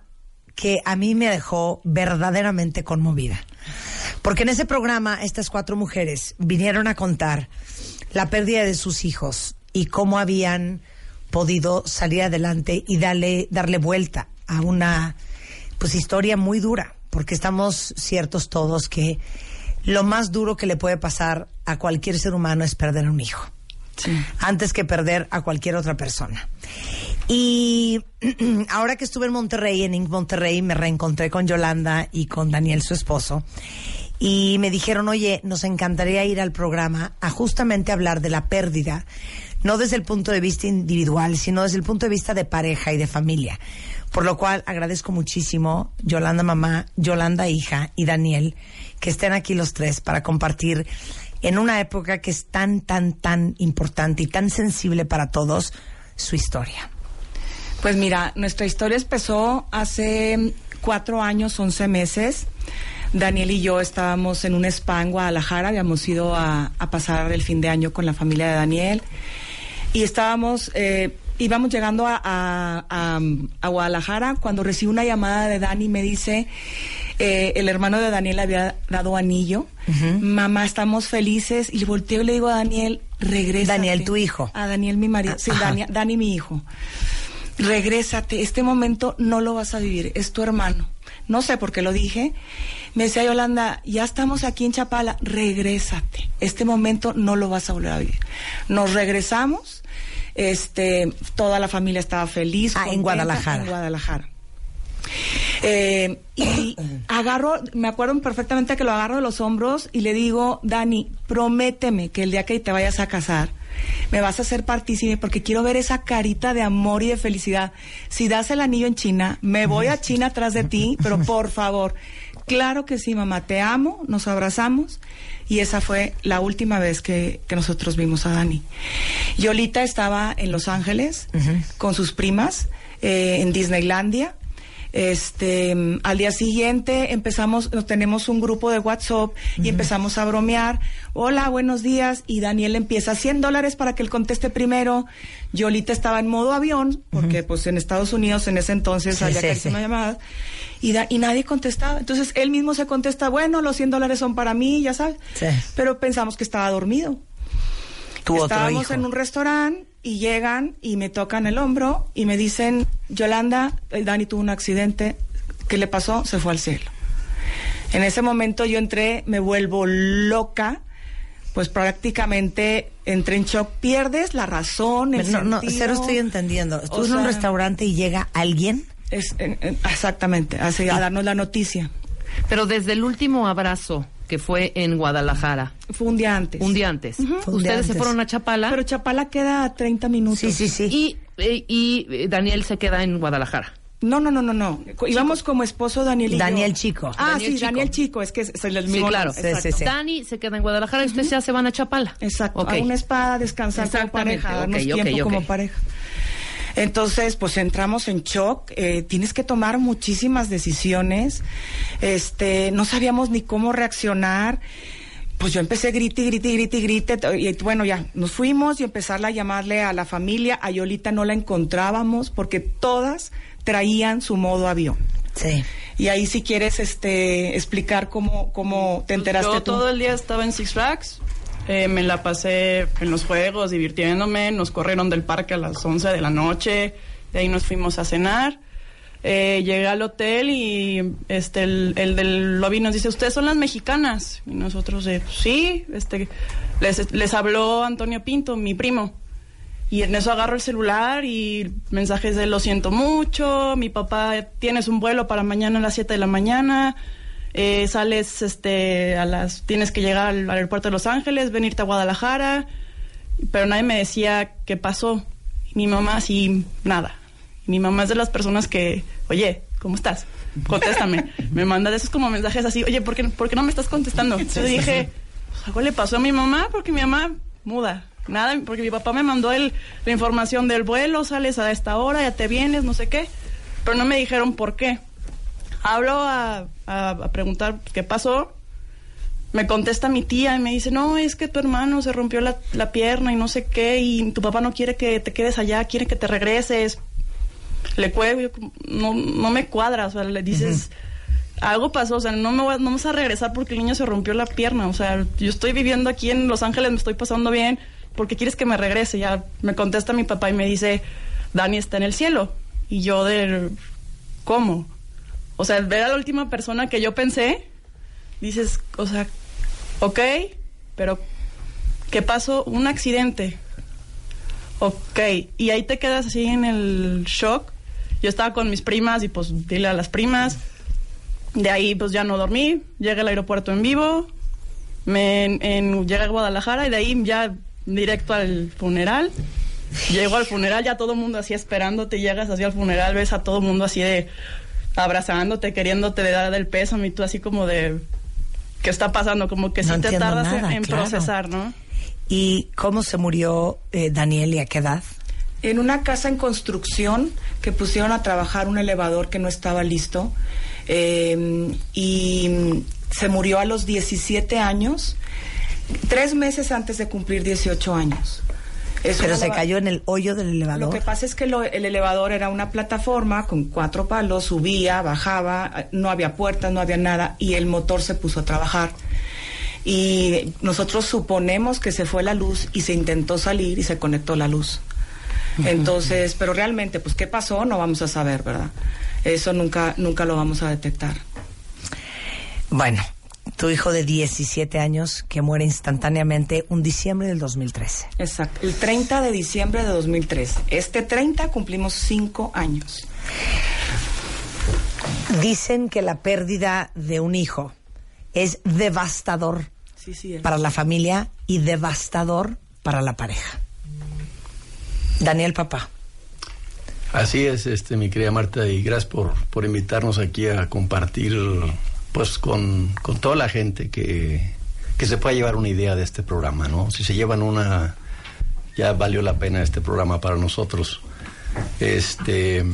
Speaker 5: que a mí me dejó verdaderamente conmovida. Porque en ese programa estas cuatro mujeres vinieron a contar la pérdida de sus hijos y cómo habían podido salir adelante y darle, darle vuelta a una pues historia muy dura, porque estamos ciertos todos que lo más duro que le puede pasar a cualquier ser humano es perder a un hijo antes que perder a cualquier otra persona. Y ahora que estuve en Monterrey, en Inc. Monterrey, me reencontré con Yolanda y con Daniel, su esposo, y me dijeron, oye, nos encantaría ir al programa a justamente hablar de la pérdida, no desde el punto de vista individual, sino desde el punto de vista de pareja y de familia. Por lo cual agradezco muchísimo, Yolanda mamá, Yolanda hija y Daniel, que estén aquí los tres para compartir en una época que es tan, tan, tan importante y tan sensible para todos, su historia.
Speaker 13: Pues mira, nuestra historia empezó hace cuatro años, once meses. Daniel y yo estábamos en un spa en Guadalajara, habíamos ido a, a pasar el fin de año con la familia de Daniel y estábamos, eh, íbamos llegando a, a- a- a Guadalajara cuando recibo una llamada de Dani y me dice, eh, el hermano de Daniel le había dado anillo, mamá, estamos felices y volteo y le digo a Daniel, regresa.
Speaker 5: Daniel, tu hijo.
Speaker 13: A Daniel, mi marido, sí. Dani, Dani, mi hijo regrésate, este momento no lo vas a vivir, es tu hermano. no sé por qué lo dije. Me decía Yolanda, ya estamos aquí en Chapala, regrésate. Este momento no lo vas a volver a vivir. Nos regresamos, este, toda la familia estaba feliz.
Speaker 5: Ah, en Guadalajara.
Speaker 13: En Guadalajara. Eh, y agarro, me acuerdo perfectamente que lo agarro de los hombros y le digo, Dani, prométeme que el día que te vayas a casar, me vas a hacer partícipe porque quiero ver esa carita de amor y de felicidad. Si das el anillo en China, me voy a China atrás de ti, pero por favor. Claro que sí, mamá, te amo, nos abrazamos y esa fue la última vez que, que nosotros vimos a Dani. Yolita estaba en Los Ángeles con sus primas eh, en Disneylandia. Este, al día siguiente empezamos, nos tenemos un grupo de WhatsApp y empezamos a bromear. Hola, buenos días. Y Daniel empieza 100 dólares para que él conteste primero. Yolita estaba en modo avión, porque pues en Estados Unidos en ese entonces
Speaker 5: Sí,
Speaker 13: había
Speaker 5: sí,
Speaker 13: carísimas
Speaker 5: sí.
Speaker 13: llamadas. Y, da- y nadie contestaba. Entonces él mismo se contesta, bueno, los 100 dólares son para mí, ya sabes.
Speaker 5: Sí.
Speaker 13: Pero pensamos que estaba dormido.
Speaker 5: Tu
Speaker 13: Estábamos en un restaurante y llegan y me tocan el hombro y me dicen, Yolanda, el Dani tuvo un accidente, ¿qué le pasó? Se fue al cielo. En ese momento yo entré, me vuelvo loca, pues prácticamente entré en shock, pierdes la razón, el
Speaker 5: No, no,
Speaker 13: sentido.
Speaker 5: cero estoy entendiendo. Tú
Speaker 13: O
Speaker 5: en un restaurante y llega alguien.
Speaker 13: es- en- en- exactamente, así, a darnos la noticia.
Speaker 8: Pero desde el último abrazo que fue en Guadalajara,
Speaker 13: Fue un día antes.
Speaker 8: un día antes,
Speaker 5: Fue un día
Speaker 8: ustedes se fueron a Chapala
Speaker 13: Pero Chapala queda a 30 minutos.
Speaker 5: Sí, sí, sí.
Speaker 8: y, eh, y eh, Daniel se queda en Guadalajara.
Speaker 13: No, no, no, no, no. Íbamos como esposo Daniel y yo.
Speaker 5: Daniel Chico.
Speaker 13: Ah,
Speaker 8: Daniel
Speaker 13: sí,
Speaker 8: Chico.
Speaker 13: Daniel Chico, es que es el
Speaker 8: Sí,
Speaker 13: mismo
Speaker 8: claro.
Speaker 5: Sí, sí.
Speaker 8: Dani se queda en Guadalajara y ustedes ya se van a Chapala.
Speaker 13: Exacto, a una espada, descansar como pareja, darnos
Speaker 8: ok, ok,
Speaker 13: tiempo como pareja. Entonces, pues entramos en shock, eh, tienes que tomar muchísimas decisiones, este, no sabíamos ni cómo reaccionar. Pues yo empecé grite, grite, grite, grite, y bueno, ya nos fuimos y empezar a llamarle a la familia. A Yolita no la encontrábamos porque todas traían su modo avión.
Speaker 5: Sí.
Speaker 13: Y ahí si quieres este explicar cómo, cómo te enteraste
Speaker 14: Yo
Speaker 13: tú.
Speaker 14: todo el día estaba en Six Flags. Eh, me la pasé en los juegos, divirtiéndome. Nos corrieron del parque a las 11 de la noche. De ahí nos fuimos a cenar. Eh, llegué al hotel y este el, el del lobby nos dice, ¿ustedes son las mexicanas? Y nosotros, eh, sí, este, les, les habló Antonio Pinto, mi primo. Y en eso agarro el celular y mensajes de lo siento mucho, mi papá tienes un vuelo para mañana a las 7 de la mañana, eh, sales este a las tienes que llegar al aeropuerto de Los Ángeles, venirte a Guadalajara, pero nadie me decía qué pasó. Mi mamá así nada. Mi mamá es de las personas que, "Oye, ¿cómo estás? Contéstame." me manda de esos como mensajes así, "Oye, ¿por qué, por qué no me estás contestando?" Yo dije, "Pues, algo le pasó a mi mamá porque mi mamá muda. Nada, porque mi papá me mandó el, la información del vuelo, sales a esta hora, ya te vienes, no sé qué. Pero no me dijeron por qué. Hablo a, a- a preguntar qué pasó. Me contesta mi tía y me dice, no, es que tu hermano se rompió la, la pierna y no sé qué, y tu papá no quiere que te quedes allá, quiere que te regreses. Le cuelgo, no, no me cuadra, o sea, le dices, algo pasó, o sea, no me voy, a- no vamos a regresar porque el niño se rompió la pierna, o sea, yo estoy viviendo aquí en Los Ángeles, me estoy pasando bien, porque quieres que me regrese? Ya me contesta mi papá y me dice, Dani está en el cielo. Y yo de, ¿cómo? O sea, ver a la última persona que yo pensé, dices, o sea, ok, pero ¿qué pasó? Un accidente. Ok, y ahí te quedas así en el shock. Yo estaba con mis primas y pues dile a las primas. De ahí pues ya no dormí, llegué al aeropuerto en vivo, me llegué a Guadalajara y de ahí ya directo al funeral. Llego al funeral, ya todo el mundo así esperándote, llegas así al funeral, ves a todo el mundo así de abrazándote, queriéndote dar el pésame y tú así como de ¿qué está pasando? Como que
Speaker 5: No
Speaker 14: sí te tardas en-
Speaker 5: nada,
Speaker 14: en,
Speaker 5: claro.
Speaker 14: procesar, ¿no?
Speaker 5: ¿Y cómo se murió eh, Daniel y a qué edad?
Speaker 13: En una casa en construcción que pusieron a trabajar un elevador que no estaba listo eh, y se murió a los 17 años, tres meses antes de cumplir 18 años. Es
Speaker 5: Pero se cayó en el hoyo del elevador.
Speaker 13: Lo que pasa es que lo- el elevador era una plataforma con cuatro palos, subía, bajaba, no había puertas, no había nada y el motor se puso a trabajar. Y nosotros suponemos que se fue la luz y se intentó salir y se conectó la luz. Entonces, pero realmente, pues, ¿qué pasó? No vamos a saber, ¿verdad? Eso nunca, nunca lo vamos a detectar.
Speaker 5: Bueno, tu hijo de 17 años que muere instantáneamente un diciembre del 2013.
Speaker 13: Exacto. El 30 de diciembre de 2013. Este 30 cumplimos cinco años.
Speaker 5: Dicen que la pérdida de un hijo es devastador
Speaker 13: Sí, sí. es.
Speaker 5: para la familia y devastador para la pareja. Daniel Papá.
Speaker 15: Así es, este, mi querida Marta, y gracias por, por invitarnos aquí a compartir, pues, con, con toda la gente que, que se pueda llevar una idea de este programa, ¿no? Si se llevan una, ya valió la pena este programa para nosotros. Este,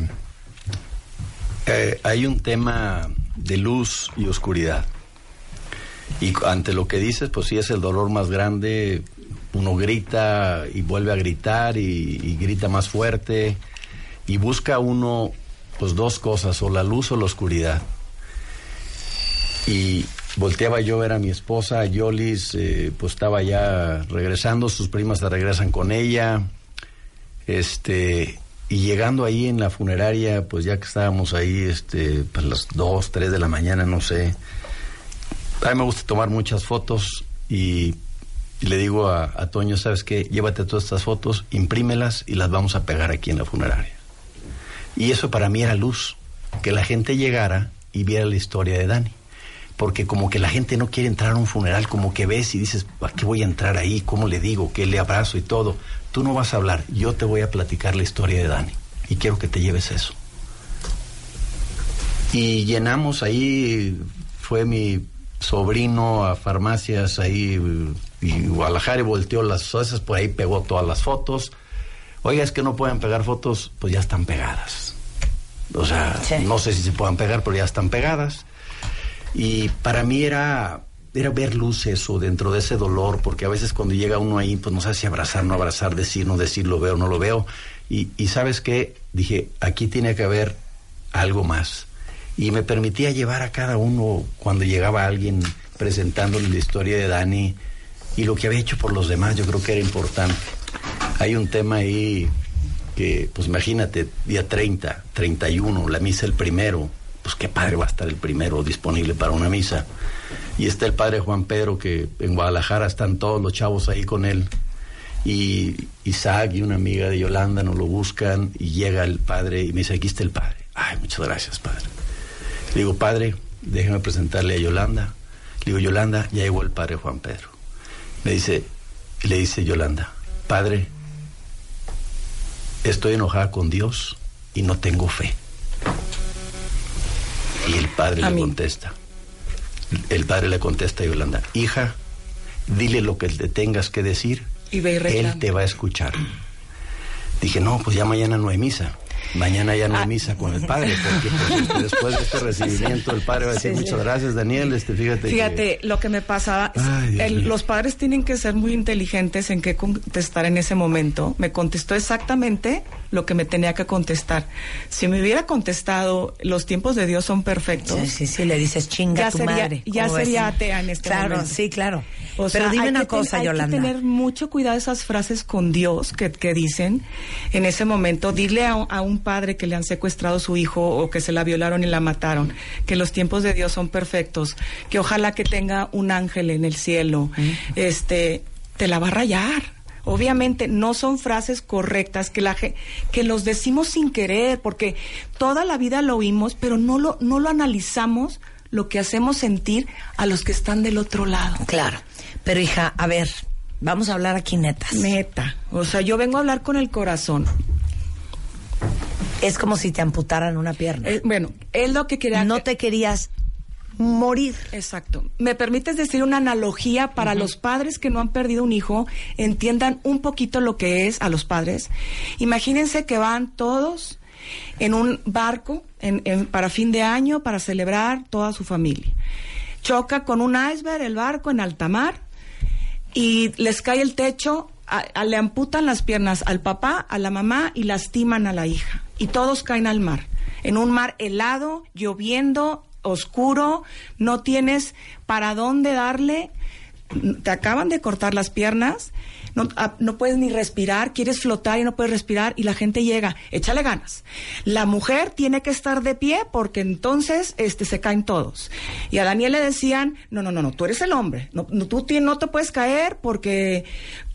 Speaker 15: eh, hay un tema de luz y oscuridad. Y ante lo que dices, pues sí es el dolor más grande. Uno grita y vuelve a gritar y, y grita más fuerte y busca uno pues dos cosas, o la luz o la oscuridad. Y volteaba yo ver a mi esposa, Yolis, eh, pues estaba ya regresando, sus primas se regresan con ella, este, y llegando ahí en la funeraria, pues ya que estábamos ahí, este, pues las dos, tres de la mañana, no sé, a mí me gusta tomar muchas fotos y, y le digo a, a Toño, ¿sabes qué? Llévate todas estas fotos, imprímelas y las vamos a pegar aquí en la funeraria. Y eso para mí era luz, que la gente llegara y viera la historia de Dani. Porque como que la gente no quiere entrar a un funeral, como que ves y dices, ¿a qué voy a entrar ahí? ¿Cómo le digo? ¿Qué le abrazo y todo? Tú no vas a hablar, yo te voy a platicar la historia de Dani. Y quiero que te lleves eso. Y llenamos ahí, fue mi sobrino a farmacias ahí, y Guadalajara y volteó las cosas, por ahí pegó todas las fotos. Oiga, es que no pueden pegar fotos, pues ya están pegadas. O sea, no sé si se puedan pegar, pero ya están pegadas. Y para mí era, era ver luz eso dentro de ese dolor, porque a veces cuando llega uno ahí, pues no sabe si abrazar, no abrazar, decir, no decir, lo veo, no lo veo. Y, y sabes qué, dije, aquí tiene que haber algo más. Y me permitía llevar a cada uno cuando llegaba alguien presentándole la historia de Dani y lo que había hecho por los demás, yo creo que era importante. Hay un tema ahí que, pues imagínate, día 30, 31, la misa el primero, pues qué padre va a estar el primero disponible para una misa. Y está el padre Juan Pedro, que en Guadalajara están todos los chavos ahí con él. Y Isaac y una amiga de Yolanda nos lo buscan y llega el padre y me dice, aquí está el padre. Ay, muchas gracias, padre. Le digo, padre, déjeme presentarle a Yolanda. Le digo, Yolanda, ya llegó el padre Juan Pedro. Me dice, le dice Yolanda, padre, estoy enojada con Dios y no tengo fe. Y el padre le contesta, el padre le contesta a Yolanda, hija, dile lo que le tengas que decir,
Speaker 13: Y ve y
Speaker 15: él te va a escuchar. Dije, no, pues ya mañana no hay misa. Mañana ya no hay misa con el padre, porque pues, este, después de este recibimiento el padre va a decir,
Speaker 13: Sí,
Speaker 15: muchas gracias Daniel, este, fíjate. que-
Speaker 13: Fíjate, lo que me pasaba,
Speaker 15: Ay,
Speaker 13: el- los padres tienen que ser muy inteligentes en qué contestar en ese momento. Me contestó exactamente lo que me tenía que contestar. Si me hubiera contestado, los tiempos de Dios son perfectos.
Speaker 5: Sí, sí, sí, le dices chinga
Speaker 13: ya
Speaker 5: tu
Speaker 13: sería,
Speaker 5: madre.
Speaker 13: Ya sería atea en este
Speaker 5: Claro,
Speaker 13: momento.
Speaker 5: sí, claro.
Speaker 13: O
Speaker 5: Pero
Speaker 13: sea,
Speaker 5: dime
Speaker 13: hay
Speaker 5: una
Speaker 13: que ten-
Speaker 5: cosa,
Speaker 13: hay
Speaker 5: Yolanda.
Speaker 13: que tener mucho cuidado esas frases con Dios que, que dicen en ese momento. Dile a, a un padre que le han secuestrado su hijo o que se la violaron y la mataron, que los tiempos de Dios son perfectos, que ojalá que tenga un ángel en el cielo. Este, te la va a rayar. Obviamente no son frases correctas que la que los decimos sin querer, porque toda la vida lo oímos, pero no lo no lo analizamos lo que hacemos sentir a los que están del otro lado.
Speaker 5: Claro. Pero hija, a ver, vamos a hablar aquí netas.
Speaker 13: Neta. O sea, yo vengo a hablar con el corazón.
Speaker 5: Es como si te amputaran una pierna.
Speaker 13: Eh, bueno, es lo que quería.
Speaker 5: No te querías morir.
Speaker 13: Exacto. ¿Me permites decir una analogía para los padres que no han perdido un hijo? Entiendan un poquito lo que es a los padres. Imagínense que van todos en un barco en- en- para fin de año para celebrar toda su familia. Choca con un iceberg el barco en alta mar y les cae el techo, a- le amputan las piernas al papá, a la mamá y lastiman a la hija. Y todos caen al mar. En un mar helado, lloviendo, oscuro, no tienes para dónde darle. Te acaban de cortar las piernas, no, ah, no puedes ni respirar, quieres flotar y no puedes respirar y la gente llega, échale ganas. La mujer tiene que estar de pie porque entonces este, se caen todos. Y a Daniel le decían, no, no, no, no, tú eres el hombre, no, tú no te puedes caer porque...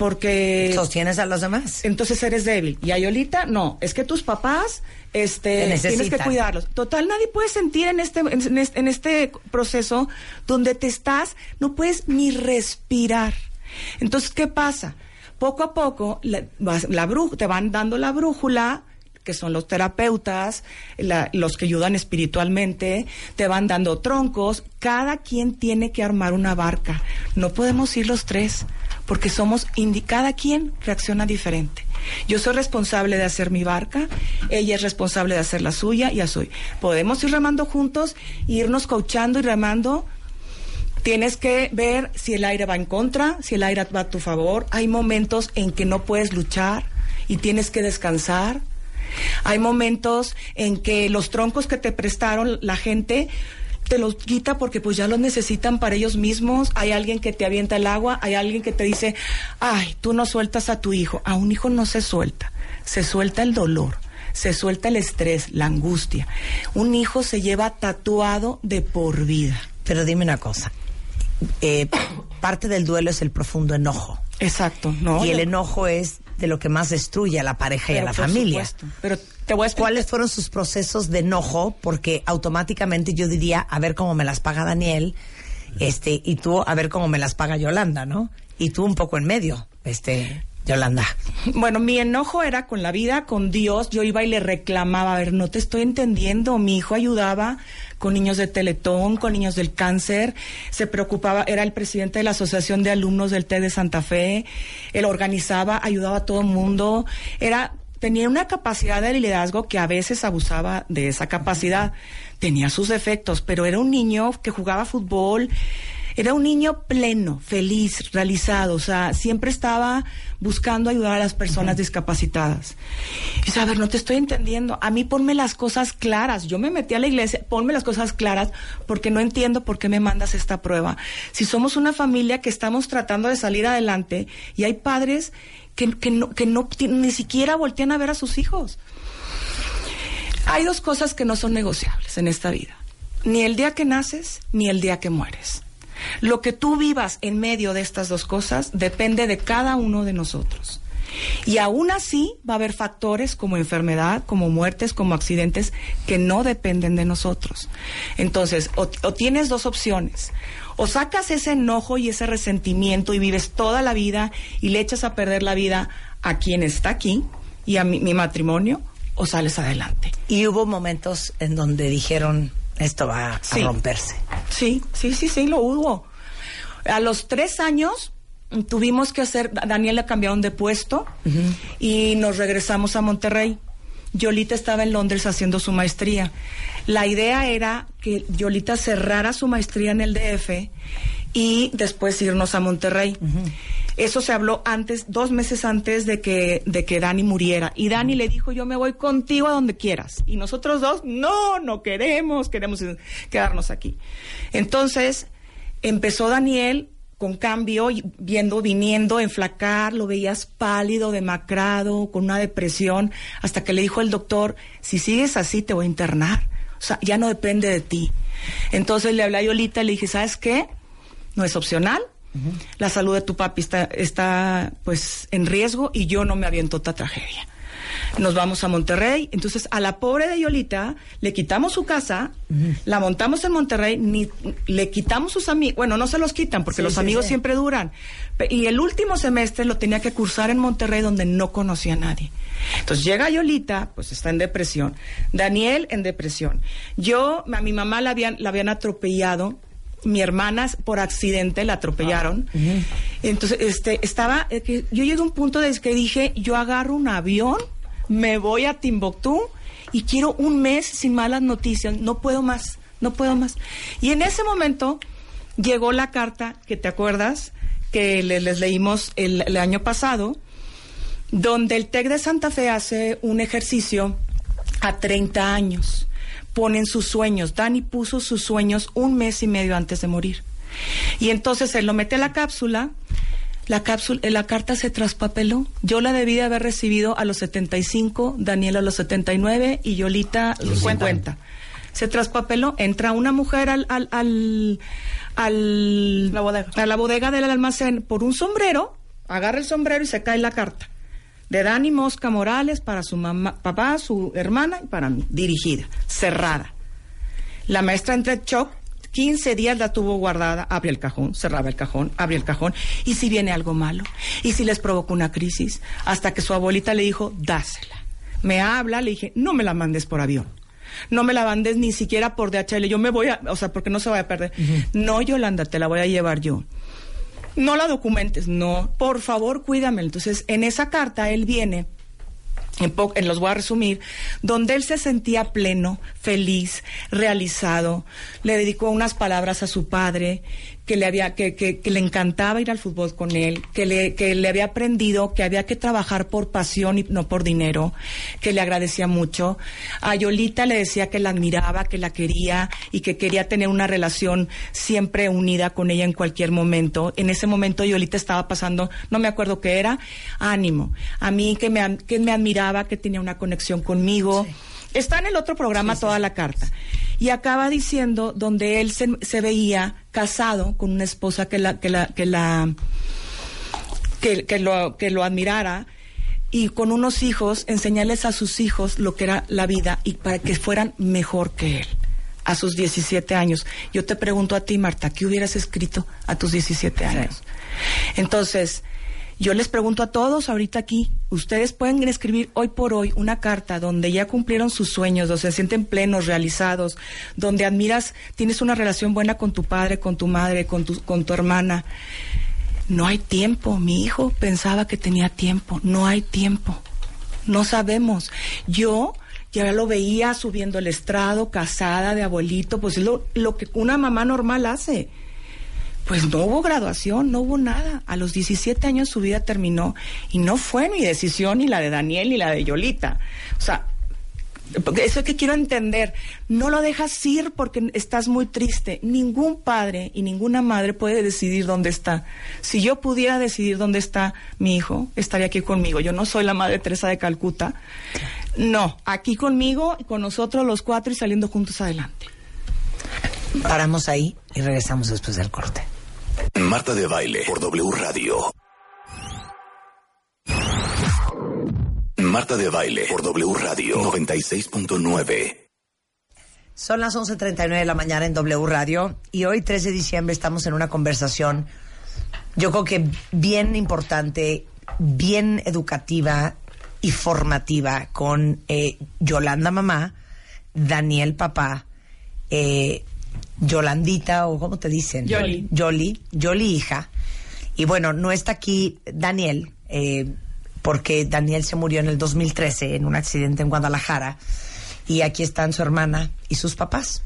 Speaker 13: porque
Speaker 5: Sostienes a los demás.
Speaker 13: Entonces eres débil. Y a Yolita, no, es que tus papás
Speaker 5: Te
Speaker 13: este, tienes que cuidarlos. Total, nadie puede sentir en este, en, este- en este proceso donde te estás, no puedes ni respirar. Entonces, ¿qué pasa? Poco a poco la, vas- la bru- te van dando la brújula que son los terapeutas, la- los que ayudan espiritualmente, te van dando troncos, cada quien tiene que armar una barca. No podemos ir los tres, porque somos, cada quien reacciona diferente. Yo soy responsable de hacer mi barca, ella es responsable de hacer la suya y soy. Podemos ir remando juntos, irnos coachando y remando. Tienes que ver si el aire va en contra, si el aire va a tu favor. Hay momentos en que no puedes luchar y tienes que descansar. Hay momentos en que los troncos que te prestaron la gente te los quita porque pues ya los necesitan para ellos mismos. Hay alguien que te avienta el agua, hay alguien que te dice, ay, tú no sueltas a tu hijo. A un hijo no se suelta, se suelta el dolor, se suelta el estrés, la angustia. Un hijo se lleva tatuado de por vida.
Speaker 5: Pero dime una cosa. Eh, parte del duelo es el profundo enojo.
Speaker 13: Exacto, ¿no?
Speaker 5: Y el enojo es de lo que más destruye a la pareja y a
Speaker 13: Pero
Speaker 5: la familia.
Speaker 13: supuesto. Pero te voy a explicar-
Speaker 5: ¿Cuáles fueron sus procesos de enojo? Porque automáticamente yo diría, a ver cómo me las paga Daniel, este, y tú a ver cómo me las paga Yolanda, ¿no? Y tú un poco en medio, este, Yolanda.
Speaker 13: Bueno, mi enojo era con la vida, con Dios. Yo iba y le reclamaba, a ver, no te estoy entendiendo. Mi hijo ayudaba con niños de Teletón, con niños del cáncer. Se preocupaba, era el presidente de la Asociación de Alumnos del TED de Santa Fe. Él organizaba, ayudaba a todo el mundo. Era tenía una capacidad de liderazgo que a veces abusaba de esa capacidad. Tenía sus defectos, pero era un niño que jugaba fútbol, era un niño pleno, feliz, realizado, o sea, siempre estaba buscando ayudar a las personas discapacitadas. Y dice, a ver, no te estoy entendiendo. A mí ponme las cosas claras. Yo me metí a la iglesia, ponme las cosas claras porque no entiendo por qué me mandas esta prueba. Si somos una familia que estamos tratando de salir adelante y hay padres que, que no, que no ni siquiera voltean a ver a sus hijos. Hay dos cosas que no son negociables en esta vida. Ni el día que naces, ni el día que mueres. Lo que tú vivas en medio de estas dos cosas depende de cada uno de nosotros. Y aún así va a haber factores como enfermedad, como muertes, como accidentes que no dependen de nosotros. Entonces, o, tienes dos opciones. O sacas ese enojo y ese resentimiento y vives toda la vida y le echas a perder la vida a quien está aquí y a mi matrimonio, o sales adelante.
Speaker 5: Y hubo momentos en donde dijeron, esto va a romperse.
Speaker 13: Sí, sí, sí, sí, lo hubo. A los tres años mm, tuvimos que hacer, a Daniel le cambiaron de puesto y nos regresamos a Monterrey. Yolita estaba en Londres haciendo su maestría. La idea era que Yolita cerrara su maestría en el DF y después irnos a Monterrey. Eso se habló antes, dos meses antes de que, de que Dani muriera. Y Dani le dijo, yo me voy contigo a donde quieras. Y nosotros dos, no, no queremos, queremos quedarnos aquí. Entonces, empezó Daniel con cambio, viendo, viniendo, enflacar, lo veías pálido, demacrado, con una depresión, hasta que le dijo el doctor, si sigues así te voy a internar. O sea, ya no depende de ti. Entonces le hablé a Yolita y le dije, ¿sabes qué? No es opcional. La salud de tu papi está, está pues en riesgo y yo no me aviento otra tragedia. Nos vamos a Monterrey. Entonces, a la pobre de Yolita le quitamos su casa, la montamos en Monterrey, ni, le quitamos sus amigos. Bueno, no se los quitan porque
Speaker 5: Sí,
Speaker 13: los
Speaker 5: sí,
Speaker 13: amigos
Speaker 5: sí.
Speaker 13: siempre duran. Y el último semestre lo tenía que cursar en Monterrey donde no conocía a nadie. Entonces llega Yolita, pues está en depresión. Daniel en depresión. Yo, a mi mamá la habían, la habían atropellado. Mi hermana por accidente la atropellaron. Entonces, este, estaba, eh, yo llegué a un punto de que dije, yo agarro un avión, me voy a Timbuktu y quiero un mes sin malas noticias. No puedo más, no puedo más. Y en ese momento llegó la carta, que te acuerdas, que le- les, leímos el, el año pasado, donde el TEC de Santa Fe hace un ejercicio a 30 años. Ponen sus sueños. Dani puso sus sueños un mes y medio antes de morir. Y entonces él lo mete a la cápsula, la cápsula, eh, la carta se traspapeló. Yo la debí de haber recibido a los 75, Daniel a los 79 y Yolita a los 50. Se traspapeló, entra una mujer al, al, al, al- a la bodega del almacén por un sombrero, agarra el sombrero y se cae la carta. De Dani Mosca Morales para su mamá, papá, su hermana y para mí, dirigida, cerrada. La maestra entra en shock, 15 días la tuvo guardada, abre el cajón, cerraba el cajón, abre el cajón, y si viene algo malo, y si les provoca una crisis, hasta que su abuelita le dijo, dásela. Me habla, le dije, no me la mandes por avión. No me la mandes ni siquiera por DHL. Yo me voy a, o sea, porque no se vaya a perder. No, Yolanda, te la voy a llevar yo. No la documentes, no. Por favor, cuídame. Entonces, en esa carta él viene en, en los voy a resumir, donde él se sentía pleno, feliz, realizado, le dedicó unas palabras a su padre, que le había, que, que- que le encantaba ir al fútbol con él, que le, que le había aprendido que había que trabajar por pasión y no por dinero, que le agradecía mucho. A Yolita le decía que la admiraba, que la quería y que quería tener una relación siempre unida con ella en cualquier momento. En ese momento Yolita estaba pasando, no me acuerdo qué era, ánimo. A mí que me, que me admiraba, que tenía una conexión conmigo. Está en el otro programa toda la carta. Y acaba diciendo donde él se, se veía casado con una esposa que la, que la, que la, que, que lo, que lo admirara y con unos hijos, enseñarles a sus hijos lo que era la vida y para que fueran mejor que él a sus 17 años. Yo te pregunto a ti, Marta, ¿qué hubieras escrito a tus 17 años? Entonces, yo les pregunto a todos ahorita aquí, ustedes pueden escribir hoy por hoy una carta donde ya cumplieron sus sueños, donde se sienten plenos, realizados, donde admiras, tienes una relación buena con tu padre, con tu madre, con tu, con tu hermana. No hay tiempo, mi hijo pensaba que tenía tiempo, no hay tiempo, no sabemos. Yo ya lo veía subiendo el estrado, casada de abuelito, pues es lo, lo que una mamá normal hace. Pues no hubo graduación, no hubo nada. A los 17 años su vida terminó y no fue mi decisión ni la de Daniel ni la de Yolita. O sea, eso es que quiero entender. No lo dejas ir porque estás muy triste. Ningún padre y ninguna madre puede decidir dónde está. Si yo pudiera decidir dónde está mi hijo, estaría aquí conmigo. Yo no soy la madre Teresa de Calcuta. No, aquí conmigo, con nosotros los cuatro y saliendo juntos adelante.
Speaker 5: Paramos ahí y regresamos después del corte.
Speaker 1: Marta de Baile por W Radio. Marta de Baile por W Radio 96.9.
Speaker 5: Son las 11.39 de la mañana en W Radio y hoy 3 de diciembre estamos en una conversación, yo creo que bien importante, bien educativa y formativa con eh, Yolanda Mamá, Daniel Papá, eh, Yolandita o ¿cómo te dicen?
Speaker 14: Yoli.
Speaker 5: Yoli, Yoli hija. Y bueno, no está aquí Daniel, eh, porque Daniel se murió en el 2013 en un accidente en Guadalajara. Y aquí están su hermana y sus papás.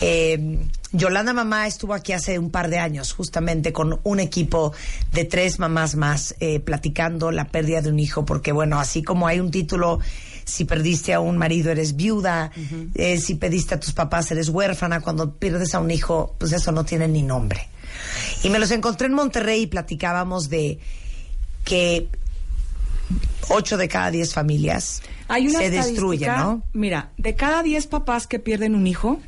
Speaker 5: Eh, Yolanda Mamá estuvo aquí hace un par de años, justamente con un equipo de tres mamás más, eh, platicando la pérdida de un hijo, porque bueno, así como hay un título, si perdiste a un marido eres viuda, eh, si pediste a tus papás eres huérfana, cuando pierdes a un hijo, pues eso no tiene ni nombre. Y me los encontré en Monterrey y platicábamos de que ocho de cada diez familias
Speaker 13: Hay una
Speaker 5: se destruyen, ¿no?
Speaker 13: Mira, de cada 10 papás que pierden un hijo,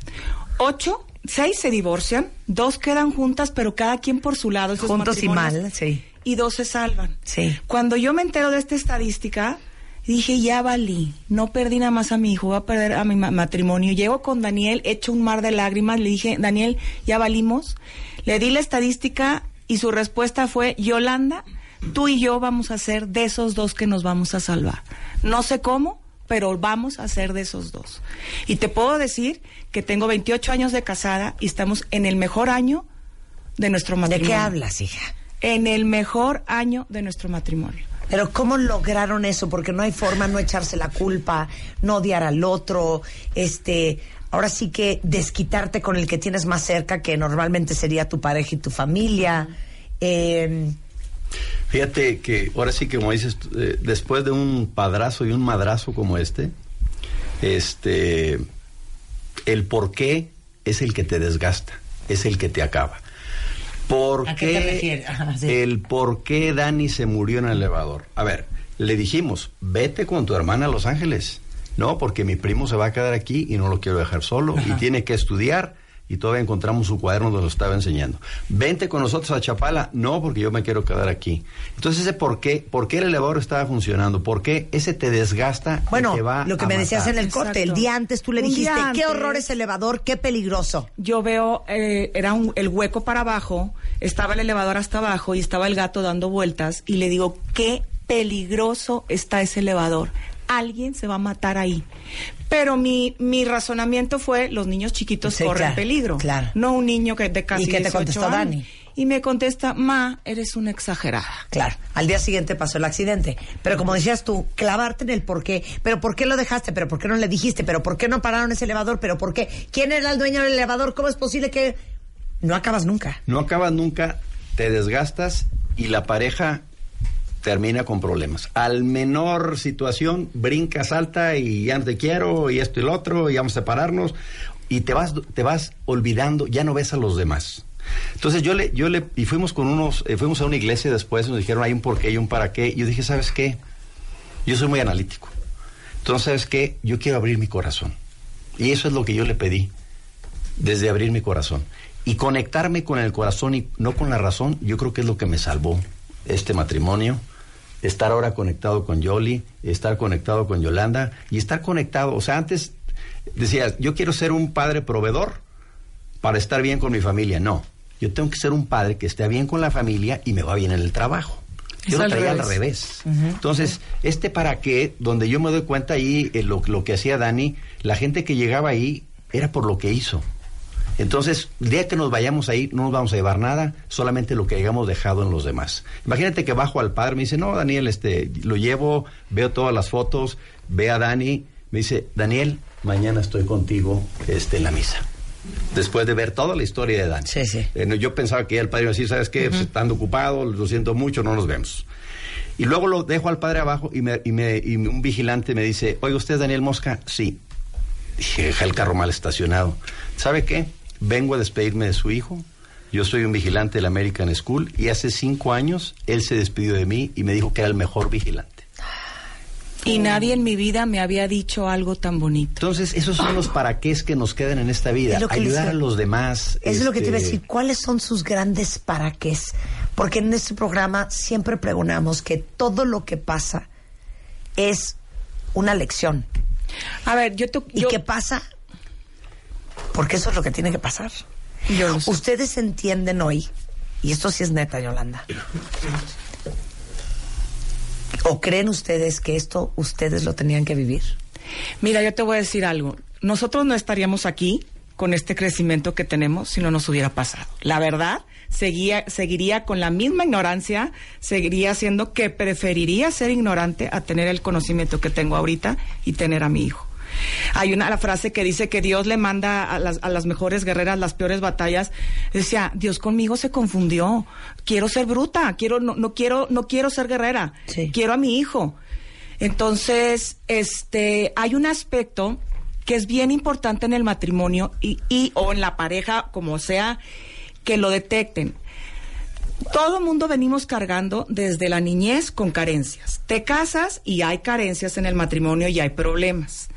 Speaker 13: 8, 6 se divorcian, dos quedan juntas, pero cada quien por su lado.
Speaker 5: Juntos y mal, sí.
Speaker 13: Y dos se salvan.
Speaker 5: Sí.
Speaker 13: Cuando yo me entero de esta estadística, dije, ya valí, no perdí nada más a mi hijo, voy a perder a mi ma- matrimonio. Llego con Daniel, hecho un mar de lágrimas, le dije, Daniel, ya valimos. Le di la estadística y su respuesta fue, Yolanda, tú y yo vamos a ser de esos dos que nos vamos a salvar. No sé cómo, pero vamos a ser de esos dos. Y te puedo decir que tengo 28 años de casada y estamos en el mejor año de nuestro
Speaker 5: ¿De
Speaker 13: matrimonio.
Speaker 5: qué hablas, hija?
Speaker 13: En el mejor año de nuestro matrimonio.
Speaker 5: Pero ¿cómo lograron eso? Porque no hay forma no echarse la culpa, no odiar al otro, este, ahora sí que desquitarte con el que tienes más cerca, que normalmente sería tu pareja y tu familia. Eh,
Speaker 15: Fíjate que ahora sí que como dices, eh, después de un padrazo y un madrazo como este, este, el por qué es el que te desgasta, es el que te acaba. ¿Por
Speaker 5: ¿A qué
Speaker 15: qué,
Speaker 5: te refieres? Ajá, sí.
Speaker 15: el por qué Dani se murió en el elevador? A ver, le dijimos, vete con tu hermana a Los Ángeles. No, porque mi primo se va a quedar aquí y no lo quiero dejar solo y tiene que estudiar y todavía encontramos su cuaderno donde lo estaba enseñando. Vente con nosotros a Chapala. No, porque yo me quiero quedar aquí. Entonces ese por qué, por qué el elevador estaba funcionando, por qué ese te desgasta y
Speaker 5: Bueno,
Speaker 15: te va
Speaker 5: lo que
Speaker 15: a
Speaker 5: me decías
Speaker 15: matar.
Speaker 5: en el corte, el día antes tú le
Speaker 13: Un
Speaker 5: dijiste, qué horror ese elevador, qué peligroso.
Speaker 13: Yo veo, eh, era un- el hueco para abajo, estaba el elevador hasta abajo y estaba el gato dando vueltas y le digo, qué peligroso está ese elevador. Alguien se va a matar ahí. Pero mi, mi razonamiento fue, los niños chiquitos
Speaker 5: Sí,
Speaker 13: corren
Speaker 5: claro,
Speaker 13: peligro.
Speaker 5: claro.
Speaker 13: No un niño que de casi
Speaker 5: ¿Y qué te
Speaker 13: 18
Speaker 5: contestó
Speaker 13: años.
Speaker 5: Dani?
Speaker 13: Y me contesta, ma, eres una exagerada.
Speaker 5: Claro, al día siguiente pasó el accidente. Pero como decías tú, clavarte en el por qué. Pero ¿por qué lo dejaste? ¿Pero por qué no le dijiste? ¿Pero por qué no pararon ese elevador? ¿Pero por qué? ¿Quién era el dueño del elevador? ¿Cómo es posible que...? No acabas nunca.
Speaker 15: No acabas nunca, te desgastas y la pareja termina con problemas. Al menor situación, brinca, salta y ya no te quiero y esto y lo otro y vamos a separarnos y te vas, te vas olvidando, ya no ves a los demás. Entonces yo le, yo le, y fuimos con unos, eh, fuimos a una iglesia después, nos dijeron hay un porqué y un para qué. Y yo dije, ¿sabes qué? Yo soy muy analítico. Entonces, ¿sabes qué? Yo quiero abrir mi corazón. Y eso es lo que yo le pedí, desde abrir mi corazón. Y conectarme con el corazón y no con la razón, yo creo que es lo que me salvó este matrimonio. Estar ahora conectado con Yoli, estar conectado con Yolanda y estar conectado. O sea, antes decías, yo quiero ser un padre proveedor para estar bien con mi familia. No, yo tengo que ser un padre que esté bien con la familia y me va bien en el trabajo. Yo
Speaker 13: Es
Speaker 15: lo
Speaker 13: al
Speaker 15: traía al
Speaker 13: revés.
Speaker 15: Entonces, este para qué, donde yo me doy cuenta ahí, eh, lo, lo que hacía Dani, la gente que llegaba ahí era por lo que hizo. Entonces, el día que nos vayamos ahí, no nos vamos a llevar nada, solamente lo que hayamos dejado en los demás. Imagínate que bajo al padre, me dice, no, Daniel, este, lo llevo, veo todas las fotos, ve a Dani, me dice, Daniel, mañana estoy contigo este, en la misa. Después de ver toda la historia de Dani.
Speaker 5: Sí, sí.
Speaker 15: Eh, yo pensaba que el padre iba a decir, ¿sabes qué? Pues, estando ocupado, lo siento mucho, no nos vemos. Y luego lo dejo al padre abajo y, me, y, me, y un vigilante me dice, oiga, ¿usted es Daniel Mosca? Sí. Dije, deja el carro mal estacionado. ¿Sabe qué? Vengo a despedirme de su hijo. Yo soy un vigilante del American School y hace cinco años él se despidió de mí y me dijo que era el mejor vigilante.
Speaker 13: Y nadie en mi vida me había dicho algo tan bonito.
Speaker 15: Entonces, esos son los para qué que nos quedan en esta vida.
Speaker 5: Es lo que les
Speaker 15: Ayudar a los demás.
Speaker 5: Eso es lo que te iba a
Speaker 15: este,
Speaker 5: decir. ¿Cuáles son sus grandes paraques? Porque en este programa siempre pregonamos que todo lo que pasa es una lección.
Speaker 13: A ver, yo te,
Speaker 5: ¿Y qué pasa? Porque eso es lo que tiene que pasar. Ustedes entienden hoy, y esto sí es neta, Yolanda. ¿O creen ustedes que esto ustedes lo tenían que vivir?
Speaker 13: Mira, yo te voy a decir algo. Nosotros no estaríamos aquí con este crecimiento que tenemos si no nos hubiera pasado. La verdad, seguía, seguiría con la misma ignorancia, seguiría siendo que preferiría ser ignorante a tener el conocimiento que tengo ahorita y tener a mi hijo. Hay una la frase que dice que Dios le manda a las, a las mejores guerreras las peores batallas. Decía, Dios conmigo se confundió. Quiero ser bruta, quiero, no, no quiero, no quiero ser guerrera. Quiero a mi hijo. Entonces, este, hay un aspecto que es bien importante en el matrimonio y, y o en la pareja, como sea, que lo detecten. Todo mundo venimos cargando desde la niñez con carencias. Te casas y hay carencias en el matrimonio y hay problemas.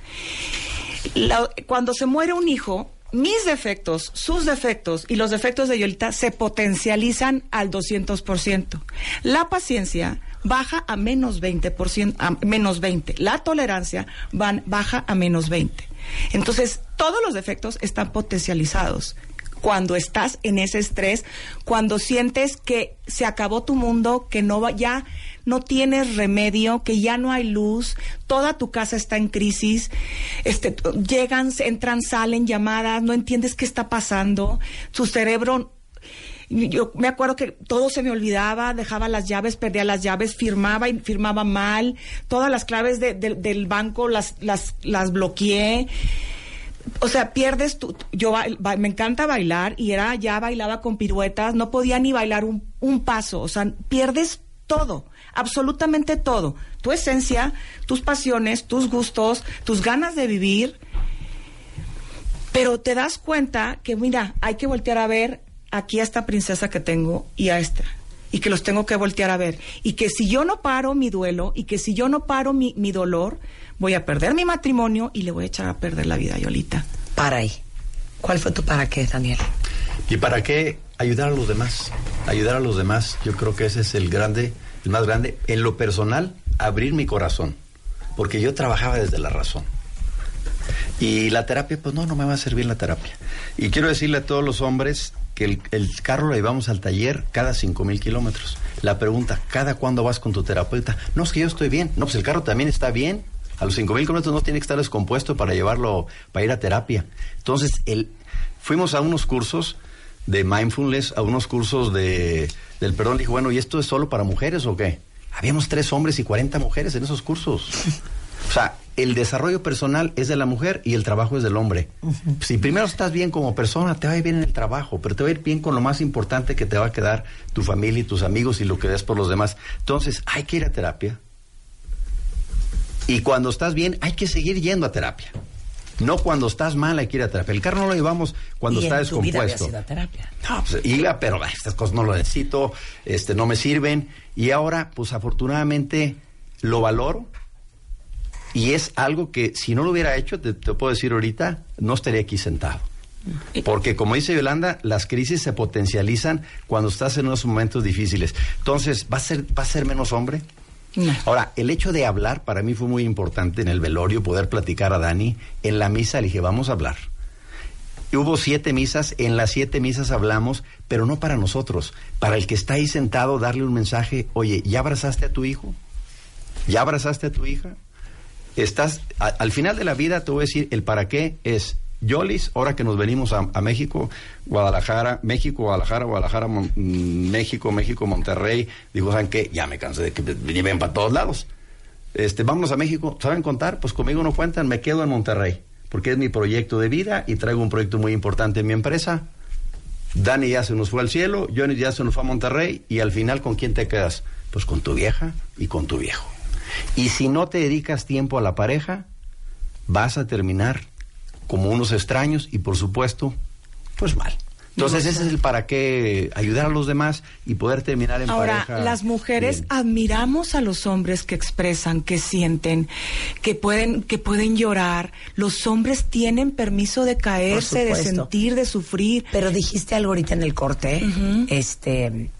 Speaker 13: Cuando se muere un hijo, mis defectos, sus defectos y los defectos de Yolita se potencializan al 200%. La paciencia baja a menos 20%, a menos 20. La tolerancia baja a menos 20. Entonces, todos los defectos están potencializados cuando estás en ese estrés, cuando sientes que se acabó tu mundo, que no va, ya no tienes remedio, que ya no hay luz, toda tu casa está en crisis, este, llegan, entran, salen llamadas, no entiendes qué está pasando, tu cerebro yo me acuerdo que todo se me olvidaba, dejaba las llaves, perdía las llaves, firmaba y firmaba mal, todas las claves de- de- del banco las, las, las bloqueé. O sea, pierdes tu... Yo me encanta bailar y era ya bailaba con piruetas, no podía ni bailar un, un paso. O sea, pierdes todo, absolutamente todo. Tu esencia, tus pasiones, tus gustos, tus ganas de vivir. Pero te das cuenta que, mira, hay que voltear a ver aquí a esta princesa que tengo y a esta. Y que los tengo que voltear a ver. Y que si yo no paro mi duelo y que si yo no paro mi, mi dolor, voy a perder mi matrimonio y le voy a echar a perder la vida a Yolita.
Speaker 5: Para ahí. ¿Cuál fue tu para qué, Daniel?
Speaker 15: ¿Y para qué ayudar a los demás? Ayudar a los demás, yo creo que ese es el grande, el más grande. En lo personal, abrir mi corazón, porque yo trabajaba desde la razón. Y la terapia, pues no, no me va a servir la terapia. Y quiero decirle a todos los hombres que el, el carro lo llevamos al taller cada cinco mil kilómetros. La pregunta, ¿cada cuándo vas con tu terapeuta? No, es que yo estoy bien. No, pues el carro también está bien. A los cinco mil kilómetros no tiene que estar descompuesto para llevarlo, para ir a terapia. Entonces, el, fuimos a unos cursos de mindfulness, a unos cursos de, del perdón. Dije, bueno, ¿y esto es solo para mujeres o qué? Habíamos tres hombres y 40 mujeres en esos cursos. O sea, el desarrollo personal es de la mujer y el trabajo es del hombre. Si primero estás bien como persona, te va a ir bien en el trabajo, pero te va a ir bien con lo más importante que te va a quedar tu familia y tus amigos y lo que des por los demás. Entonces, hay que ir a terapia. Y cuando estás bien, hay que seguir yendo a terapia. No cuando estás mal hay que ir a terapia. El carro no lo llevamos cuando
Speaker 5: Y
Speaker 15: está
Speaker 5: en tu vida habías
Speaker 15: descompuesto.
Speaker 5: terapia.
Speaker 15: No, pues iba, pero ay, estas cosas no lo necesito, este, no me sirven. Y ahora, pues afortunadamente, lo valoro. Y es algo que si no lo hubiera hecho, te, te puedo decir ahorita, no estaría aquí sentado. Porque como dice Yolanda, las crisis se potencializan cuando estás en unos momentos difíciles. Entonces, ¿va a ser, va a ser menos hombre? Ahora, el hecho de hablar para mí fue muy importante en el velorio, poder platicar a Dani. En la misa le dije, vamos a hablar. Y hubo siete misas, en las siete misas hablamos, pero no para nosotros, para el que está ahí sentado, darle un mensaje, oye, ¿ya abrazaste a tu hijo? ¿Ya abrazaste a tu hija? Estás, al final de la vida te voy a decir, el para qué es, Yolis, ahora que nos venimos a, México, Guadalajara, México, Guadalajara, Guadalajara, México, México, Monterrey, digo, ¿saben qué? Ya me cansé de que lleven para todos lados. Este, vámonos a México, ¿saben contar? Pues conmigo no cuentan, me quedo en Monterrey, porque es mi proyecto de vida y traigo un proyecto muy importante en mi empresa. Dani ya se nos fue al cielo, Johnny ya se nos fue a Monterrey y al final ¿con quién te quedas? Pues con tu vieja y con tu viejo. Y si no te dedicas tiempo a la pareja, vas a terminar como unos extraños y por supuesto, pues mal. Entonces ese es el para qué ayudar a los demás y poder terminar en
Speaker 13: Ahora,
Speaker 15: pareja.
Speaker 13: las mujeres
Speaker 15: bien.
Speaker 13: admiramos a los hombres que expresan, que sienten, que pueden, que pueden llorar. Los hombres tienen permiso de caerse, de sentir, de sufrir.
Speaker 5: Pero dijiste algo ahorita en el corte, este,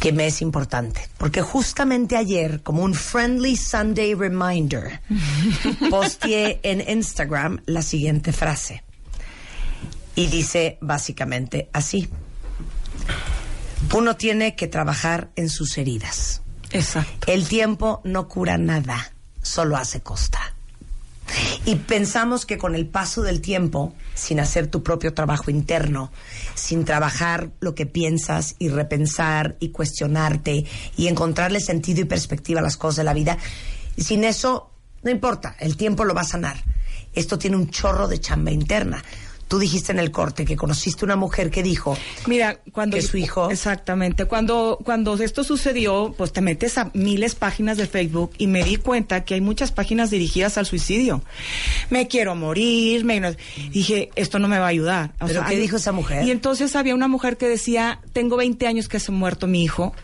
Speaker 5: que me es importante. Porque justamente ayer, como un friendly Sunday reminder, posteé en Instagram la siguiente frase. Y dice básicamente así. Uno tiene que trabajar en sus heridas.
Speaker 13: Exacto.
Speaker 5: El tiempo no cura nada, solo hace costa. Y pensamos que con el paso del tiempo, sin hacer tu propio trabajo interno, sin trabajar lo que piensas y repensar y cuestionarte y encontrarle sentido y perspectiva a las cosas de la vida, sin eso, no importa, el tiempo lo va a sanar. Esto tiene un chorro de chamba interna. Tú dijiste en el corte que conociste una mujer que dijo
Speaker 13: Mira, cuando
Speaker 5: que su hijo
Speaker 13: Exactamente. Cuando, cuando esto sucedió, pues te metes a miles páginas de Facebook y me di cuenta que hay muchas páginas dirigidas al suicidio. Me quiero morir, me... Dije, esto no me va a ayudar. O
Speaker 5: ¿Pero qué
Speaker 13: hay-
Speaker 5: dijo esa mujer?
Speaker 13: Y entonces había una mujer que decía, tengo 20 años que se ha muerto mi hijo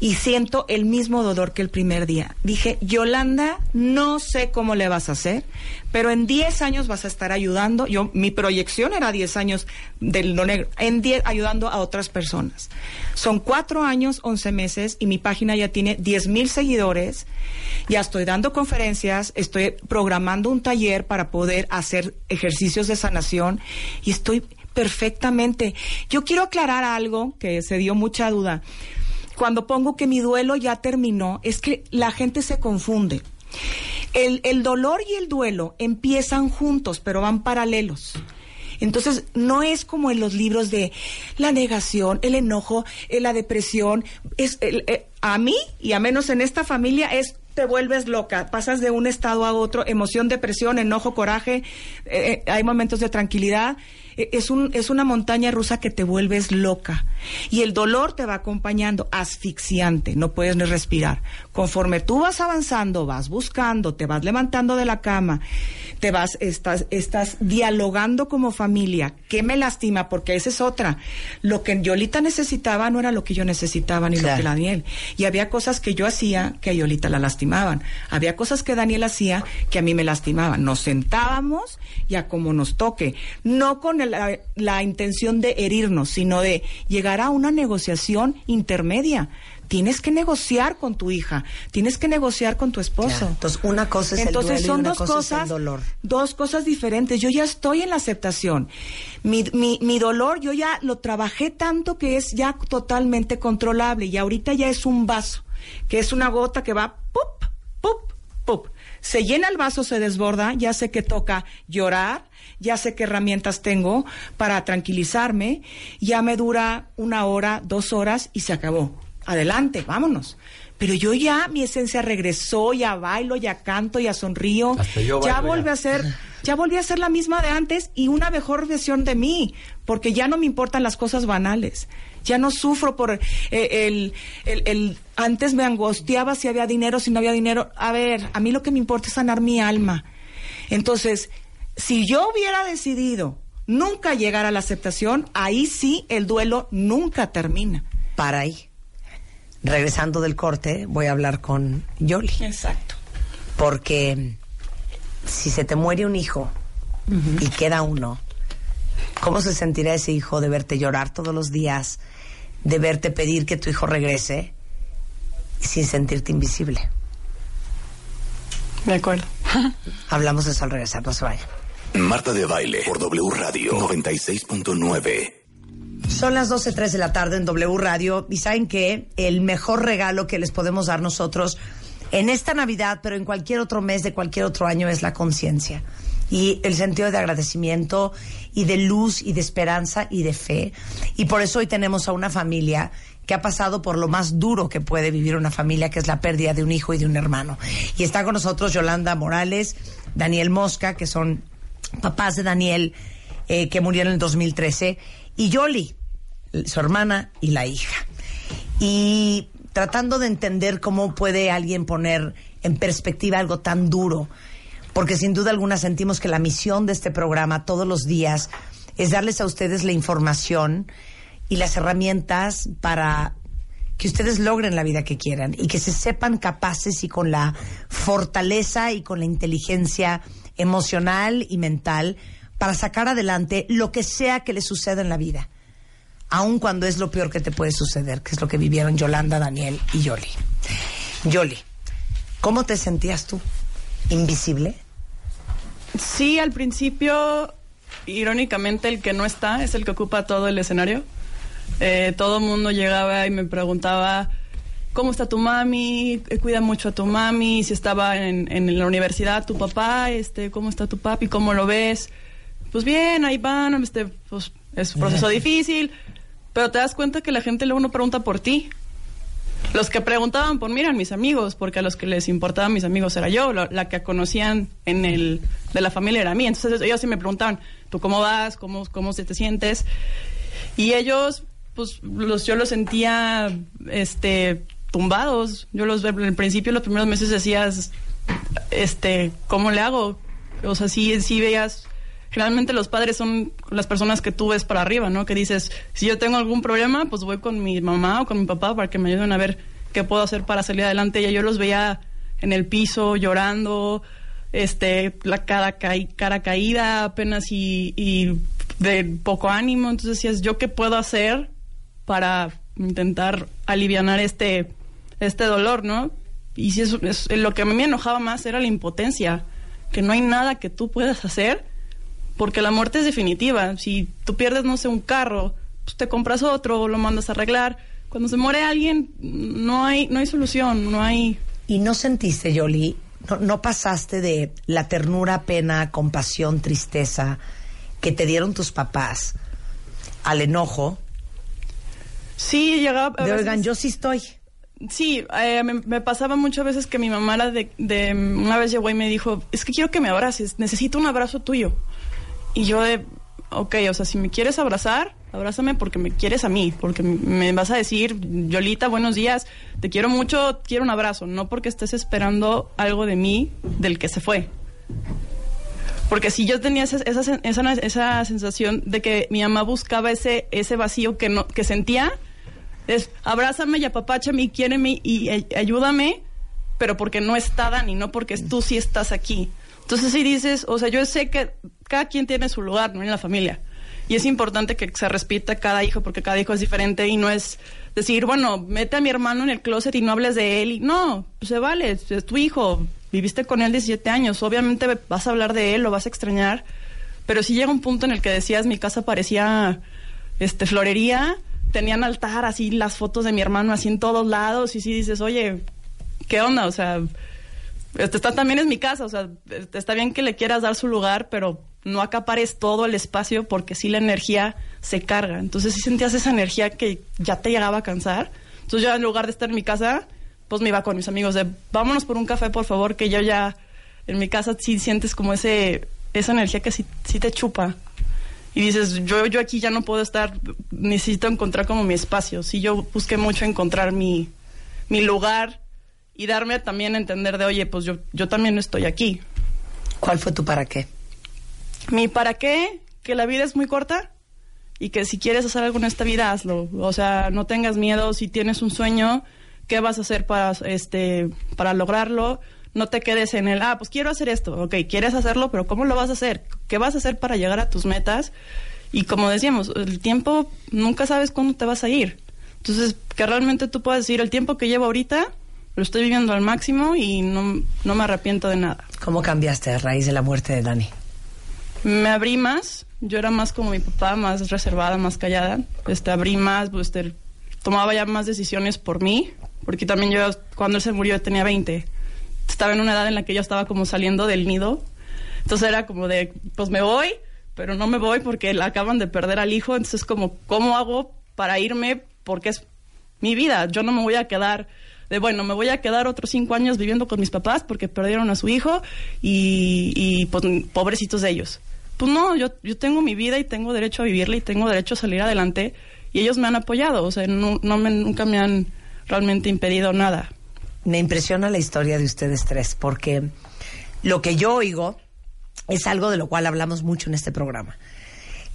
Speaker 13: y siento el mismo dolor que el primer día. Dije, Yolanda, no sé cómo le vas a hacer, pero en 10 años vas a estar ayudando. Yo, mi proyección era 10 años del lo negro, en 10 ayudando a otras personas. Son 4 años, 11 meses y mi página ya tiene 10 mil seguidores. Ya estoy dando conferencias, estoy programando un taller para poder hacer ejercicios de sanación y estoy perfectamente. Yo quiero aclarar algo que se dio mucha duda. Cuando pongo que mi duelo ya terminó, es que la gente se confunde. El, el dolor y el duelo empiezan juntos, pero van paralelos. Entonces, no es como en los libros de la negación, el enojo, eh, la depresión. Es, el- eh, a mí, y a menos en esta familia, es te vuelves loca, pasas de un estado a otro, emoción, depresión, enojo, coraje, eh, hay momentos de tranquilidad. E- es, un, es una montaña rusa que te vuelves loca. Y el dolor te va acompañando, asfixiante, no puedes ni respirar. Conforme tú vas avanzando, vas buscando, te vas levantando de la cama, te vas, estás, estás dialogando como familia. ¿Qué me lastima? Porque esa es otra. Lo que Yolita necesitaba no era lo que yo necesitaba ni lo que Daniel. Y había cosas que yo hacía que a Yolita la lastimaban. Había cosas que Daniel hacía que a mí me lastimaban. Nos sentábamos y a como nos toque. No con la, la intención de herirnos, sino de llegar a una negociación intermedia. Tienes que negociar con tu hija, tienes que negociar con tu esposo.
Speaker 5: Entonces, una cosa es el
Speaker 13: Entonces
Speaker 5: y
Speaker 13: son
Speaker 5: una
Speaker 13: dos
Speaker 5: cosa es el
Speaker 13: cosas,
Speaker 5: dolor.
Speaker 13: dos cosas diferentes. Yo ya estoy en la aceptación. Mi, mi, mi dolor, yo ya lo trabajé tanto que es ya totalmente controlable y ahorita ya es un vaso, que es una gota que va ¡pup! ¡pup! ¡pup! Se llena el vaso, se desborda, ya sé que toca llorar, ya sé qué herramientas tengo para tranquilizarme, ya me dura una hora, dos horas y se acabó. Adelante, vámonos. Pero yo ya, mi esencia regresó, ya bailo, ya canto, ya sonrío, ya
Speaker 15: bailo,
Speaker 13: volví
Speaker 15: ya.
Speaker 13: a ser, ya volví a ser la misma de antes y una mejor versión de mí, porque ya no me importan las cosas banales. Ya no sufro por eh, el, el, el- antes me angustiaba si había dinero, si no había dinero. A ver, a mí lo que me importa es sanar mi alma. Entonces, si yo hubiera decidido nunca llegar a la aceptación, ahí sí el duelo nunca termina.
Speaker 5: Para ahí. Regresando del corte, voy a hablar con Yoli.
Speaker 13: Exacto.
Speaker 5: Porque si se te muere un hijo y queda uno, ¿cómo se sentirá ese hijo de verte llorar todos los días, de verte pedir que tu hijo regrese sin sentirte invisible?
Speaker 14: De acuerdo.
Speaker 5: Hablamos de eso al regresar, no se vayan.
Speaker 1: Marta de Baile por W Radio 96.9.
Speaker 5: Son las 12.03 de la tarde en W Radio y saben que el mejor regalo que les podemos dar nosotros en esta Navidad, pero en cualquier otro mes de cualquier otro año es la conciencia y el sentido de agradecimiento y de luz y de esperanza y de fe. Y por eso hoy tenemos a una familia que ha pasado por lo más duro que puede vivir una familia, que es la pérdida de un hijo y de un hermano. Y está con nosotros Yolanda Morales, Daniel Mosca, que son papás de Daniel, eh, que murieron en el 2013, y Yoli, su hermana y la hija. Y tratando de entender cómo puede alguien poner en perspectiva algo tan duro, porque sin duda alguna sentimos que la misión de este programa todos los días es darles a ustedes la información y las herramientas para que ustedes logren la vida que quieran y que se sepan capaces y con la fortaleza y con la inteligencia emocional y mental para sacar adelante lo que sea que les suceda en la vida, aun cuando es lo peor que te puede suceder, que es lo que vivieron Yolanda, Daniel y Yoli. Yoli, ¿cómo te sentías tú? ¿Invisible?
Speaker 14: Sí, al principio, irónicamente, el que no está es el que ocupa todo el escenario. Eh, todo el mundo llegaba y me preguntaba, ¿cómo está tu mami? Eh, Cuida mucho a tu mami. Si estaba en, en la universidad, tu papá, este, ¿cómo está tu papi? ¿Cómo lo ves? Pues bien, ahí van, este, pues es un proceso difícil. Pero te das cuenta que la gente luego no pregunta por ti. Los que preguntaban por mí eran mis amigos, porque a los que les importaban mis amigos era yo, la que conocían en el de la familia era mí. Entonces ellos sí me preguntaban, ¿tú cómo vas? ¿Cómo, cómo se te sientes? Y ellos, pues los, yo los sentía este, tumbados. Yo los en el principio, los primeros meses decías, este, ¿cómo le hago? O sea, sí, sí veías. Generalmente los padres son las personas que tú ves para arriba, ¿no? Que dices, si yo tengo algún problema, pues voy con mi mamá o con mi papá para que me ayuden a ver qué puedo hacer para salir adelante. Y yo los veía en el piso llorando, este, la cara, cara caída apenas y, y de poco ánimo. Entonces decías, ¿yo qué puedo hacer para intentar alivianar este, este dolor, no? Y si eso es, lo que a mí me enojaba más era la impotencia, que no hay nada que tú puedas hacer, porque la muerte es definitiva. Si tú pierdes, no sé, un carro, pues te compras otro, lo mandas a arreglar. Cuando se muere alguien, no hay, no hay solución, no hay...
Speaker 5: ¿Y no sentiste, Yoli, no, no pasaste de la ternura, pena, compasión, tristeza que te dieron tus papás al enojo?
Speaker 14: Sí, llegaba... a
Speaker 5: De, oigan, yo sí estoy.
Speaker 14: Sí, eh, me, me pasaba muchas veces que mi mamá de, de- Una vez llegó y me dijo, es que quiero que me abraces, necesito un abrazo tuyo. Y yo de... ok, o sea, si me quieres abrazar, abrázame porque me quieres a mí, porque me vas a decir, Yolita, buenos días, te quiero mucho, quiero un abrazo, no porque estés esperando algo de mí del que se fue. Porque si yo tenía esa, esa, esa, esa sensación de que mi mamá buscaba ese, ese vacío que, no, que sentía, es abrázame y apapáchame y quiéreme y ay- ayúdame, pero porque no está Dani, no porque tú sí estás aquí. Entonces si dices, o sea, yo sé que cada quien tiene su lugar, ¿no? En la familia. Y es importante que se respeta cada hijo porque cada hijo es diferente y no es decir, bueno, mete a mi hermano en el closet y no hables de él. Y no, pues se vale, es tu hijo, viviste con él 17 años, obviamente vas a hablar de él, lo vas a extrañar, pero si llega un punto en el que decías, mi casa parecía este florería, tenían altar, así las fotos de mi hermano así en todos lados y si dices, oye, ¿qué onda? O sea, está, también es mi casa, o sea, este, está bien que le quieras dar su lugar, pero no acapares todo el espacio porque sí la energía se carga. Entonces sí sentías esa energía que ya te llegaba a cansar. Entonces yo en lugar de estar en mi casa, pues me iba con mis amigos de, vámonos por un café, por favor, que yo ya en mi casa sí sientes como ese esa energía que sí, sí te chupa. Y dices, yo, yo aquí ya no puedo estar, necesito encontrar como mi espacio. Sí, yo busqué mucho encontrar mi, mi lugar y darme también a entender de, oye, pues yo, yo también estoy aquí.
Speaker 5: ¿Cuál fue tu para qué?
Speaker 14: Mi para qué, que la vida es muy corta y que si quieres hacer algo en esta vida, hazlo. O sea, no tengas miedo, si tienes un sueño, ¿qué vas a hacer para, este, para lograrlo? No te quedes en el, ah, pues quiero hacer esto. Ok, quieres hacerlo, pero ¿cómo lo vas a hacer? ¿Qué vas a hacer para llegar a tus metas? Y como decíamos, el tiempo nunca sabes cuándo te vas a ir. Entonces, que realmente tú puedas decir, el tiempo que llevo ahorita, lo estoy viviendo al máximo y no, no me arrepiento de nada.
Speaker 5: ¿Cómo cambiaste a raíz de la muerte de Dani?
Speaker 14: me abrí más. Yo era más como mi papá, más reservada, más callada. Este, abrí más, pues, este, tomaba ya más decisiones por mí. Porque también yo, cuando él se murió, tenía 20. Estaba en una edad en la que yo estaba como saliendo del nido. Entonces era como de, pues me voy, pero no me voy porque la acaban de perder al hijo. Entonces, como, ¿cómo hago para irme? Porque es mi vida. Yo no me voy a quedar de, bueno, me voy a quedar otros cinco años viviendo con mis papás porque perdieron a su hijo y, y pues, pobrecitos de ellos. Pues no, yo, yo tengo mi vida y tengo derecho a vivirla y tengo derecho a salir adelante y ellos me han apoyado, o sea, no, no me, nunca me han realmente impedido nada.
Speaker 5: Me impresiona la historia de ustedes tres porque lo que yo oigo es algo de lo cual hablamos mucho en este programa,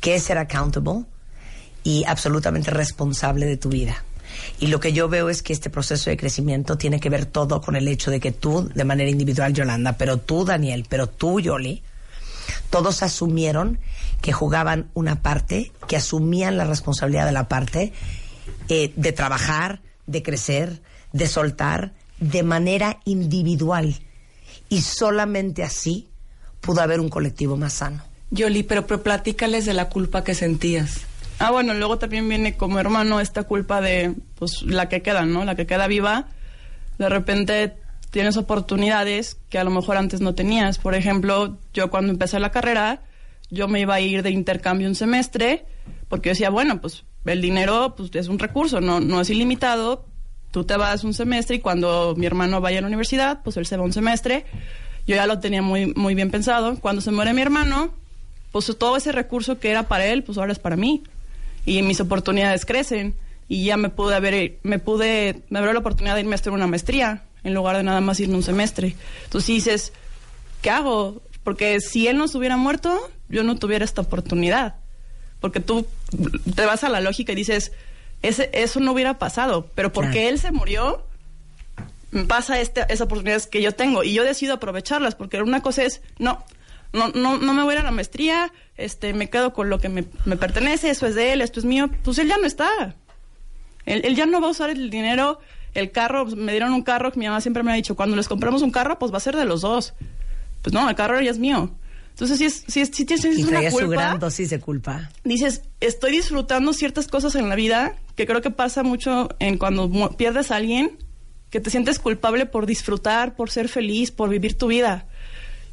Speaker 5: que es ser accountable y absolutamente responsable de tu vida. Y lo que yo veo es que este proceso de crecimiento tiene que ver todo con el hecho de que tú, de manera individual, Yolanda, pero tú, Daniel, pero tú, Yoli, todos asumieron que jugaban una parte, que asumían la responsabilidad de la parte eh, de trabajar, de crecer, de soltar, de manera individual. Y solamente así pudo haber un colectivo más sano.
Speaker 13: Yoli, pero, pero platícales de la culpa que sentías.
Speaker 14: Ah, bueno, luego también viene como hermano esta culpa de, pues, la que queda, ¿no? La que queda viva. De repente tienes oportunidades que a lo mejor antes no tenías. Por ejemplo, yo cuando empecé la carrera, yo me iba a ir de intercambio un semestre, porque yo decía, bueno, pues el dinero pues, es un recurso, no, no es ilimitado. Tú te vas un semestre y cuando mi hermano vaya a la universidad, pues él se va un semestre. Yo ya lo tenía muy, muy bien pensado. Cuando se muere mi hermano, pues todo ese recurso que era para él, pues ahora es para mí. Y mis oportunidades crecen. Y ya me pude haber, me pude, me abrió la oportunidad de irme a hacer una maestría en lugar de nada más irme un semestre. Entonces dices, ¿qué hago? Porque si él no se hubiera muerto, yo no tuviera esta oportunidad. Porque tú te vas a la lógica y dices, ese, eso no hubiera pasado, pero porque
Speaker 5: Claro.
Speaker 14: él se murió, pasa este, esas oportunidades que yo tengo y yo decido aprovecharlas, porque una cosa es, no, no, no, no me voy a ir a la maestría, este, me quedo con lo que me, me pertenece, eso es de él, esto es mío, pues él ya no está. Él, él ya no va a usar el dinero, el carro, me dieron un carro que mi mamá siempre me ha dicho, cuando les compramos un carro, pues va a ser de los dos. Pues no, el carro ya es mío. Entonces, si, es, si, es, si tienes una
Speaker 5: traía su
Speaker 14: culpa,
Speaker 5: gran dosis de culpa.
Speaker 14: dices, estoy disfrutando ciertas cosas en la vida, que creo que pasa mucho en cuando pierdes a alguien, que te sientes culpable por disfrutar, por ser feliz, por vivir tu vida.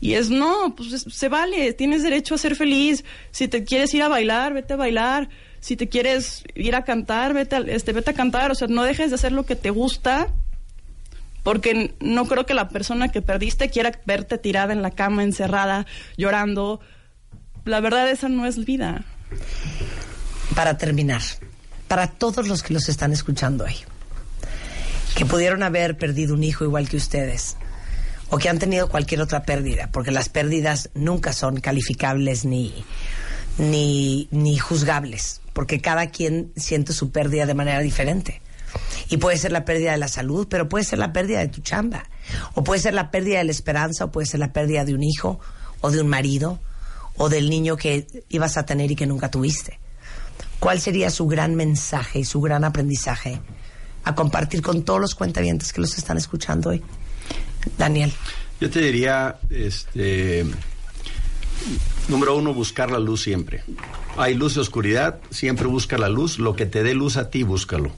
Speaker 14: Y es, no, pues es- se vale, tienes derecho a ser feliz. Si te quieres ir a bailar, vete a bailar. Si te quieres ir a cantar, vete a, este, vete a cantar. O sea, no dejes de hacer lo que te gusta, porque no creo que la persona que perdiste quiera verte tirada en la cama, encerrada, llorando. La verdad, esa no es vida.
Speaker 5: Para terminar, para todos los que los están escuchando hoy, que pudieron haber perdido un hijo igual que ustedes, o que han tenido cualquier otra pérdida, porque las pérdidas nunca son calificables ni, ni, ni juzgables, porque cada quien siente su pérdida de manera diferente. Y puede ser la pérdida de la salud, pero puede ser la pérdida de tu chamba, o puede ser la pérdida de la esperanza, o puede ser la pérdida de un hijo, o de un marido, o del niño que ibas a tener y que nunca tuviste. ¿Cuál sería su gran mensaje y su gran aprendizaje a compartir con todos los cuentavientes que los están escuchando hoy? Daniel.
Speaker 15: Yo te diría, este, número uno, buscar la luz siempre. Hay luz y oscuridad, siempre busca la luz. Lo que te dé luz a ti, búscalo.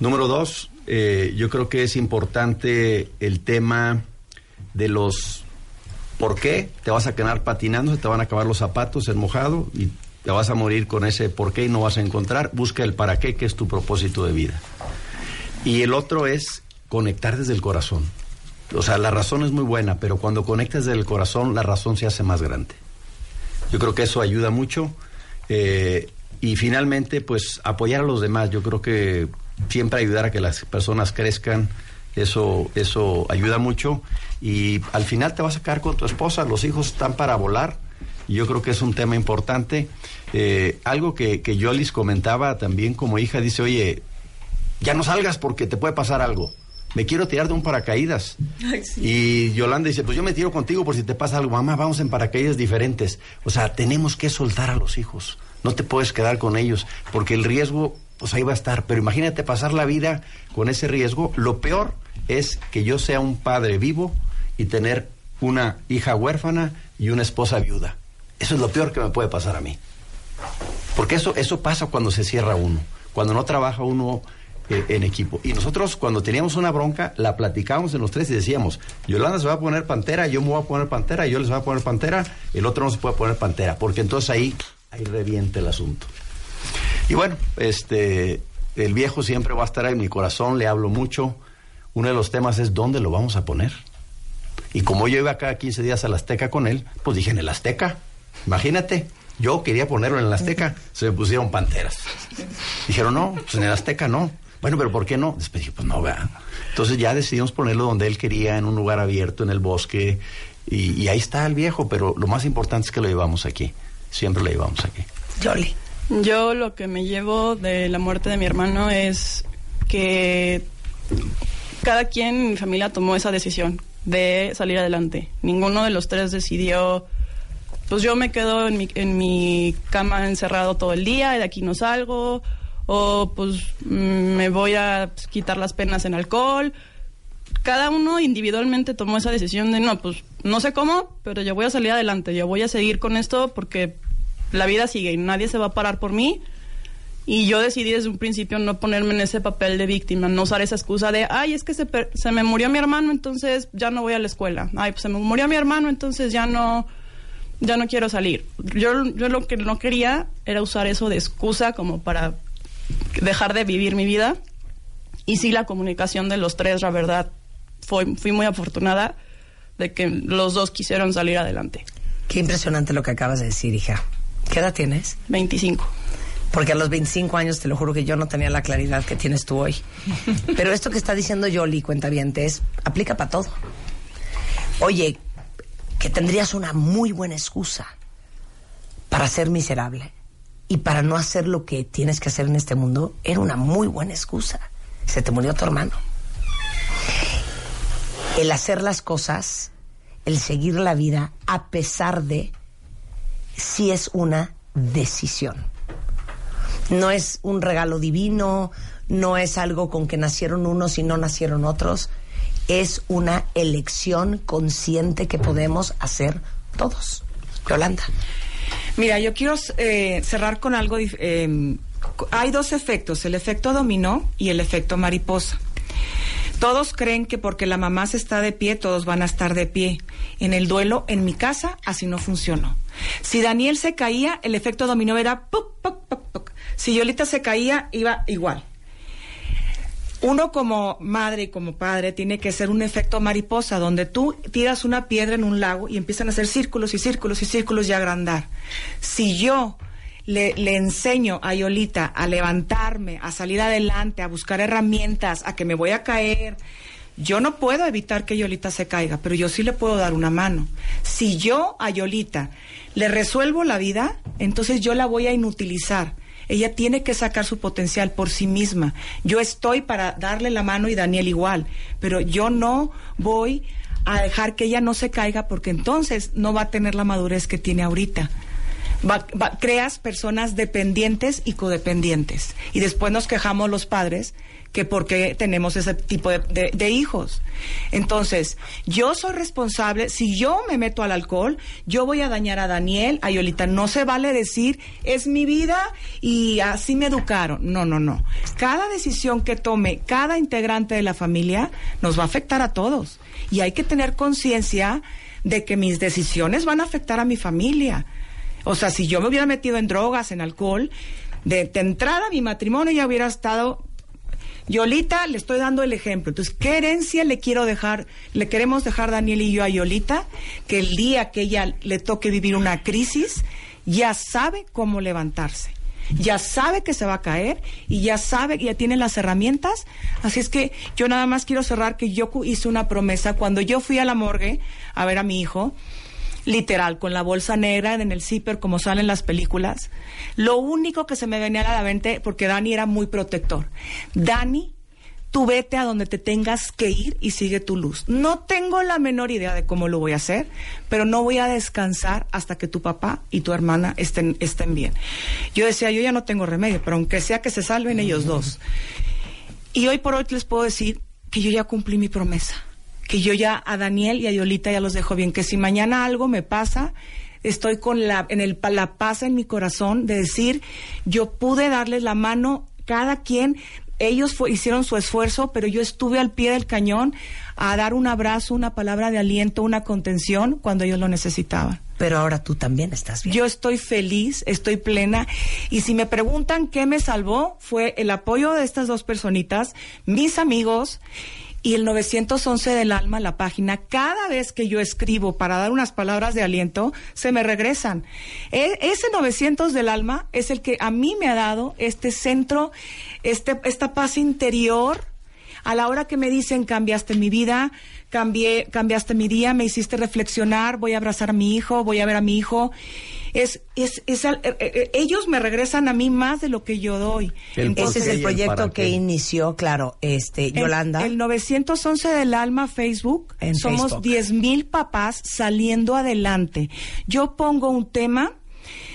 Speaker 15: Número dos, eh, yo creo que es importante el tema de los por qué te vas a quedar patinando, se te van a acabar los zapatos, el mojado y te vas a morir con ese por qué y no vas a encontrar. Busca el para qué, que es tu propósito de vida. Y el otro es conectar desde el corazón. O sea, la razón es muy buena, pero cuando conectas desde el corazón, la razón se hace más grande. Yo creo que eso ayuda mucho. Eh, y finalmente, pues apoyar a los demás. Yo creo que siempre ayudar a que las personas crezcan, eso, eso ayuda mucho. Y al final te vas a quedar con tu esposa, los hijos están para volar. Y yo creo que es un tema importante. Eh, algo que, que yo les comentaba también como hija, dice, oye, ya no salgas porque te puede pasar algo. Me quiero tirar de un paracaídas. Y Yolanda dice, pues yo me tiro contigo por si te pasa algo. Mamá, vamos en paracaídas diferentes. O sea, tenemos que soltar a los hijos. No te puedes quedar con ellos, porque el riesgo, pues ahí va a estar. Pero imagínate pasar la vida con ese riesgo. Lo peor es que yo sea un padre vivo y tener una hija huérfana y una esposa viuda. Eso es lo peor que me puede pasar a mí. Porque eso, eso pasa cuando se cierra uno, cuando no trabaja uno eh, en equipo. Y nosotros cuando teníamos una bronca, la platicábamos en los tres y decíamos, Yolanda se va a poner pantera, yo me voy a poner pantera, yo les voy a poner pantera, el otro no se puede poner pantera, porque entonces ahí, ahí reviente el asunto. Y bueno, este, el viejo siempre va a estar en mi corazón, le hablo mucho. Uno de los temas es dónde lo vamos a poner. Y como yo iba cada 15 días al Azteca con él, pues dije en el Azteca. Imagínate, yo quería ponerlo en el Azteca, se me pusieron panteras. Dijeron, no, pues en el Azteca no. Bueno, pero ¿por qué no? Después dije, pues no, vean. Entonces ya decidimos ponerlo donde él quería, en un lugar abierto, en el bosque. Y, y ahí está el viejo, pero lo más importante es que lo llevamos aquí. Siempre lo llevamos aquí.
Speaker 5: Yoli.
Speaker 14: Yo lo que me llevo de la muerte de mi hermano es que cada quien en mi familia tomó esa decisión de salir adelante. Ninguno de los tres decidió, pues yo me quedo en mi, en mi cama encerrado todo el día y de aquí no salgo, o pues mm, me voy a quitar las penas en alcohol. Cada uno individualmente tomó esa decisión de, no, pues no sé cómo, pero yo voy a salir adelante, yo voy a seguir con esto porque la vida sigue y nadie se va a parar por mí. Y yo decidí desde un principio no ponerme en ese papel de víctima, no usar esa excusa de, ay, es que se, se me murió mi hermano, entonces ya no voy a la escuela. Ay, pues se me murió mi hermano, entonces ya no, ya no quiero salir. Yo, yo lo que no quería era usar eso de excusa como para dejar de vivir mi vida. Y sí, la comunicación de los tres, la verdad, fue, fui muy afortunada de que los dos quisieron salir adelante.
Speaker 5: Qué impresionante lo que acabas de decir, hija. ¿Qué edad tienes?
Speaker 14: 25.
Speaker 5: Porque a los 25 años te lo juro que yo no tenía la claridad que tienes tú hoy. Pero esto que está diciendo Yoli, cuentavientes, aplica para todo. Oye, que tendrías una muy buena excusa para ser miserable y para no hacer lo que tienes que hacer en este mundo, era una muy buena excusa. Se te murió tu hermano. El hacer las cosas, el seguir la vida, a pesar de, sí es una decisión. No es un regalo divino, no es algo con que nacieron unos y no nacieron otros. Es una elección consciente que podemos hacer todos. Yolanda.
Speaker 13: Mira, yo quiero eh, cerrar con algo. eh, hay dos efectos, el efecto dominó y el efecto mariposa. Todos creen que porque la mamá se está de pie, todos van a estar de pie. En el duelo, en mi casa, así no funcionó. Si Daniel se caía, el efecto dominó era puc, puc, puc. Si Yolita se caía, iba igual. Uno como madre y como padre tiene que ser un efecto mariposa, donde tú tiras una piedra en un lago y empiezan a hacer círculos y círculos y círculos y agrandar. Si yo le, le enseño a Yolita a levantarme, a salir adelante, a buscar herramientas, a que me voy a caer, yo no puedo evitar que Yolita se caiga, pero yo sí le puedo dar una mano. Si yo a Yolita le resuelvo la vida, entonces yo la voy a inutilizar. Ella tiene que sacar su potencial por sí misma. Yo estoy para darle la mano y Daniel igual, pero yo no voy a dejar que ella no se caiga porque entonces no va a tener la madurez que tiene ahorita. Va- creas personas dependientes y codependientes. Y después nos quejamos los padres que por qué tenemos ese tipo de, hijos. Entonces, yo soy responsable, si yo me meto al alcohol, yo voy a dañar a Daniel, a Yolita. No se vale decir, es mi vida y así me educaron. No, no, no. Cada decisión que tome cada integrante de la familia nos va a afectar a todos. Y hay que tener conciencia de que mis decisiones van a afectar a mi familia. O sea, si yo me hubiera metido en drogas, en alcohol, de, de entrada mi matrimonio ya hubiera estado Yolita, le estoy dando el ejemplo. Entonces, ¿qué herencia le quiero dejar? Le queremos dejar Daniel y yo a Yolita, que el día que ella le toque vivir una crisis, ya sabe cómo levantarse. Ya sabe que se va a caer y ya sabe que ya tiene las herramientas. Así es que yo nada más quiero cerrar que yo hice una promesa cuando yo fui a la morgue a ver a mi hijo literal, con la bolsa negra en el zipper, como salen las películas. Lo único que se me venía a la mente, porque Dani era muy protector. Dani, tú vete a donde te tengas que ir y sigue tu luz. No tengo la menor idea de cómo lo voy a hacer, pero no voy a descansar hasta que tu papá y tu hermana estén, estén bien. Yo decía, yo ya no tengo remedio, pero aunque sea que se salven ellos dos. Y hoy por hoy les puedo decir que yo ya cumplí mi promesa, que yo ya a Daniel y a Yolita ya los dejo bien, que si mañana algo me pasa, estoy con la, en el, la paz en mi corazón de decir, yo pude darles la mano, cada quien, ellos fue- hicieron su esfuerzo, pero yo estuve al pie del cañón a dar un abrazo, una palabra de aliento, una contención cuando ellos lo necesitaban.
Speaker 5: Pero ahora tú también estás bien.
Speaker 13: Yo estoy feliz, estoy plena. Y si me preguntan qué me salvó, fue el apoyo de estas dos personitas, mis amigos y el 911 del alma, la página. Cada vez que yo escribo para dar unas palabras de aliento, se me regresan. E- ese 900 del alma es el que a mí me ha dado este centro, este, esta paz interior a la hora que me dicen cambiaste mi vida, cambié, cambiaste mi día, me hiciste reflexionar, voy a abrazar a mi hijo, voy a ver a mi hijo. Es, es, es al- eh, eh, ellos me regresan a mí más de lo que yo doy.
Speaker 5: Ese es el proyecto que inició, claro, este,
Speaker 13: El-
Speaker 5: Yolanda.
Speaker 13: El, 911 del alma Facebook.
Speaker 5: En
Speaker 13: somos. 10 mil papás saliendo adelante. Yo pongo un tema.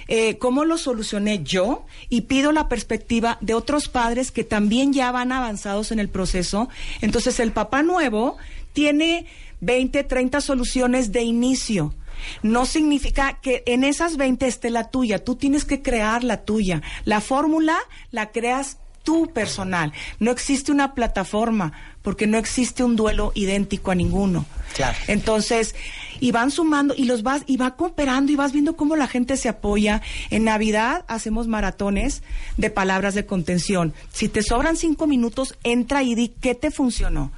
Speaker 13: eh, cómo lo solucioné yo y pido la perspectiva de otros padres que también ya van avanzados en el proceso. Entonces el papá nuevo tiene 20, 30 soluciones de inicio. No significa que en esas 20 esté la tuya, tú tienes que crear la tuya. La fórmula la creas tú personal. No existe una plataforma porque no existe un duelo idéntico a ninguno.
Speaker 5: Claro.
Speaker 13: Entonces, y van sumando y los vas y va cooperando y vas viendo cómo la gente se apoya. En Navidad hacemos maratones de palabras de contención. Si te sobran cinco minutos, entra y di qué te funcionó.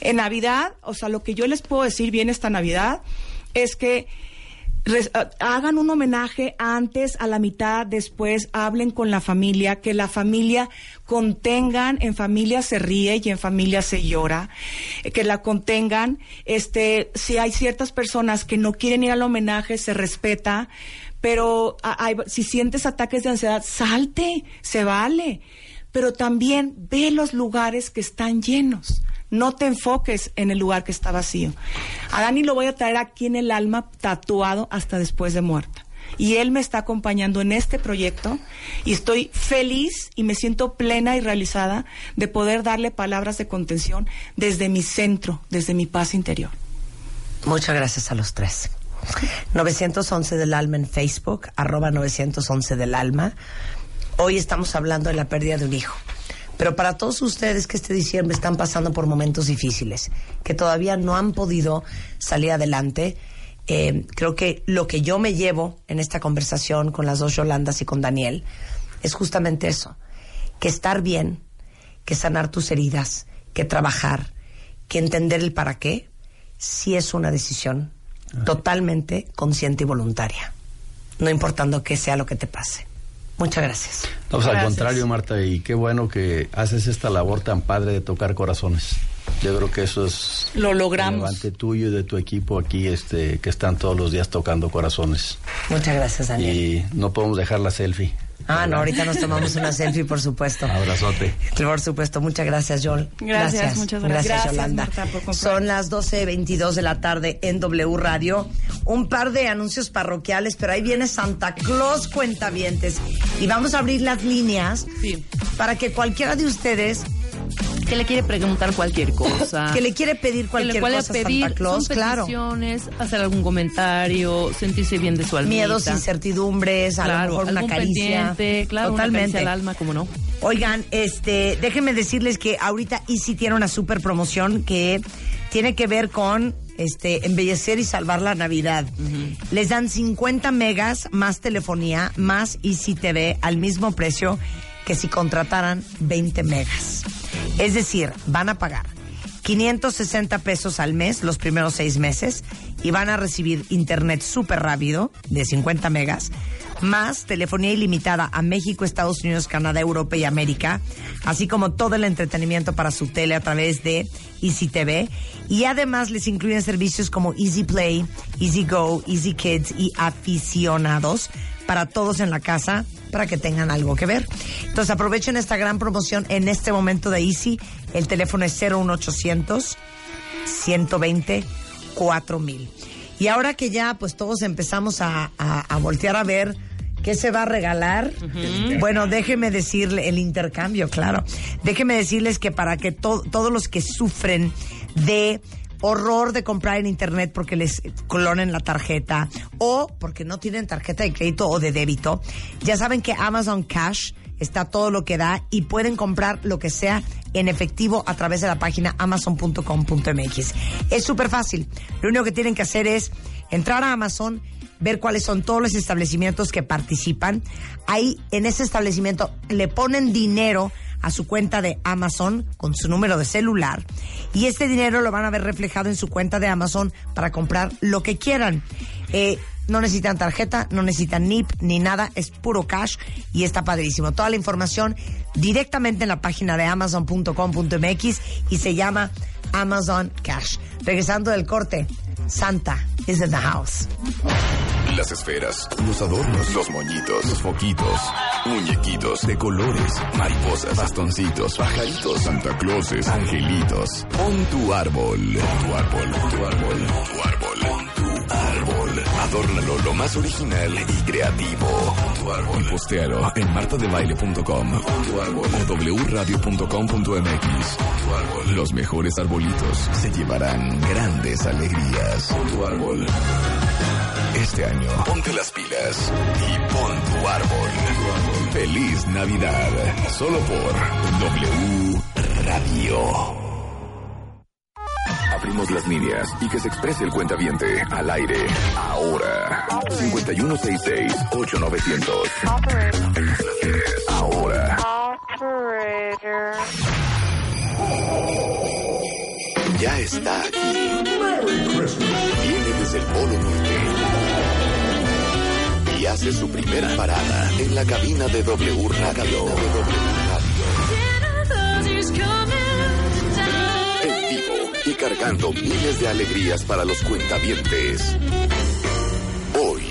Speaker 13: En Navidad, o sea, lo que yo les puedo decir bien esta Navidad es que ah, hagan un homenaje antes, a la mitad, después, hablen con la familia, que la familia contengan, en familia se ríe y en familia se llora, eh, que la contengan, este, si hay ciertas personas que no quieren ir al homenaje, se respeta, pero ah, si sientes ataques de ansiedad, salte, se vale, pero también ve los lugares que están llenos. No te enfoques en el lugar que está vacío. A Dani lo voy a traer aquí en el alma tatuado hasta después de muerta. Y él me está acompañando en este proyecto y estoy feliz y me siento plena y realizada de poder darle palabras de contención desde mi centro, desde mi paz interior.
Speaker 5: Muchas gracias a los tres. 911 del alma en Facebook, arroba 911 del alma. Hoy estamos hablando de la pérdida de un hijo. Pero para todos ustedes que este diciembre están pasando por momentos difíciles, que todavía no han podido salir adelante, eh, creo que lo que yo me llevo en esta conversación con las dos Yolandas y con Daniel es justamente eso, que estar bien, que sanar tus heridas, que trabajar, que entender el para qué, sí es una decisión totalmente consciente y voluntaria, no importando qué sea lo que te pase. Muchas gracias.
Speaker 15: No, pues, al
Speaker 5: Gracias.
Speaker 15: contrario, Marta, y qué bueno que haces esta labor tan padre de tocar corazones. Yo creo que eso es
Speaker 13: Lo logramos.
Speaker 15: relevante tuyo y de tu equipo aquí, este, que están todos los días tocando corazones.
Speaker 5: Muchas gracias, Daniel.
Speaker 15: Y no podemos dejar la selfie.
Speaker 5: Ah, no, ahorita nos tomamos una selfie, por supuesto.
Speaker 15: Abrazote.
Speaker 5: Por supuesto, muchas gracias, Joel.
Speaker 14: Gracias, muchas gracias.
Speaker 5: Gracias, Yolanda.
Speaker 14: Marta, por comprar.
Speaker 5: Son las 12.22 de la tarde en W Radio. Un par de anuncios parroquiales, pero ahí viene Santa Claus Cuentavientes. Y vamos a abrir las líneas para que cualquiera de ustedes
Speaker 8: Que le quiere preguntar cualquier cosa.
Speaker 5: que le quiere pedir
Speaker 8: que le
Speaker 5: cualquier cosa a
Speaker 8: pedir,
Speaker 5: Santa Claus,
Speaker 8: son
Speaker 5: claro.
Speaker 8: hacer algún comentario, sentirse bien de su alma.
Speaker 5: Miedos, incertidumbres, a lo mejor una caricia.
Speaker 8: Pendiente, claro,
Speaker 5: Totalmente.
Speaker 8: al alma, como no.
Speaker 5: Oigan, este, déjenme decirles que ahorita Easy tiene una super promoción que tiene que ver con este embellecer y salvar la Navidad. Les dan 50 megas más telefonía, más Easy TV al mismo precio que si contrataran 20 megas. Es decir, van a pagar 560 pesos al mes los primeros seis meses y van a recibir internet súper rápido de 50 megas, más telefonía ilimitada a México, Estados Unidos, Canadá, Europa y América, así como todo el entretenimiento para su tele a través de Easy TV. Y además les incluyen servicios como Easy Play, Easy Go, Easy Kids y aficionados para todos en la casa para que tengan algo que ver. Entonces aprovechen esta gran promoción en este momento de Easy. El teléfono es 01800 120 4000. Y ahora que ya pues todos empezamos a, a- a voltear a ver qué se va a regalar, bueno, déjeme decirle el intercambio, claro. Déjeme decirles que para que to- todos los que sufren de horror de comprar en internet porque les clonen la tarjeta o porque no tienen tarjeta de crédito o de débito, ya saben que Amazon Cash está todo lo que da y pueden comprar lo que sea en efectivo a través de la página amazon.com.mx. Es súper fácil. Lo único que tienen que hacer es entrar a Amazon, ver cuáles son todos los establecimientos que participan. Ahí en ese establecimiento le ponen dinero a su cuenta de Amazon con su número de celular y este dinero lo van a ver reflejado en su cuenta de Amazon para comprar lo que quieran. Eh, no necesitan tarjeta, no necesitan NIP ni nada, es puro cash y está padrísimo. Toda la información directamente en la página de amazon.com.mx y se llama Amazon Cash. Regresando del corte, Santa is in the house.
Speaker 1: Las esferas, los adornos, los moñitos, los foquitos, muñequitos de colores, mariposas, bastoncitos, pajaritos, Santa Clauses, angelitos. Pon tu árbol, tu árbol, pon tu árbol, pon tu árbol, pon tu árbol. Adórnalo lo más original y creativo. Pon tu árbol. Y postéalo en martadebaile.com. Tu árbol o wradio.com.mx. Tu árbol. Los mejores arbolitos se llevarán grandes alegrías. Pon tu árbol. Este año, ponte las pilas y pon tu árbol. Feliz Navidad. Solo por W Radio. Abrimos las líneas y que se exprese el cuentaviente al aire. Ahora. 5166-8900. Ahora. Ya está aquí. Viene desde el Polo Norte. Hace su primera parada en la cabina de W Radio. En vivo y cargando miles de alegrías para los cuentavientes. Hoy.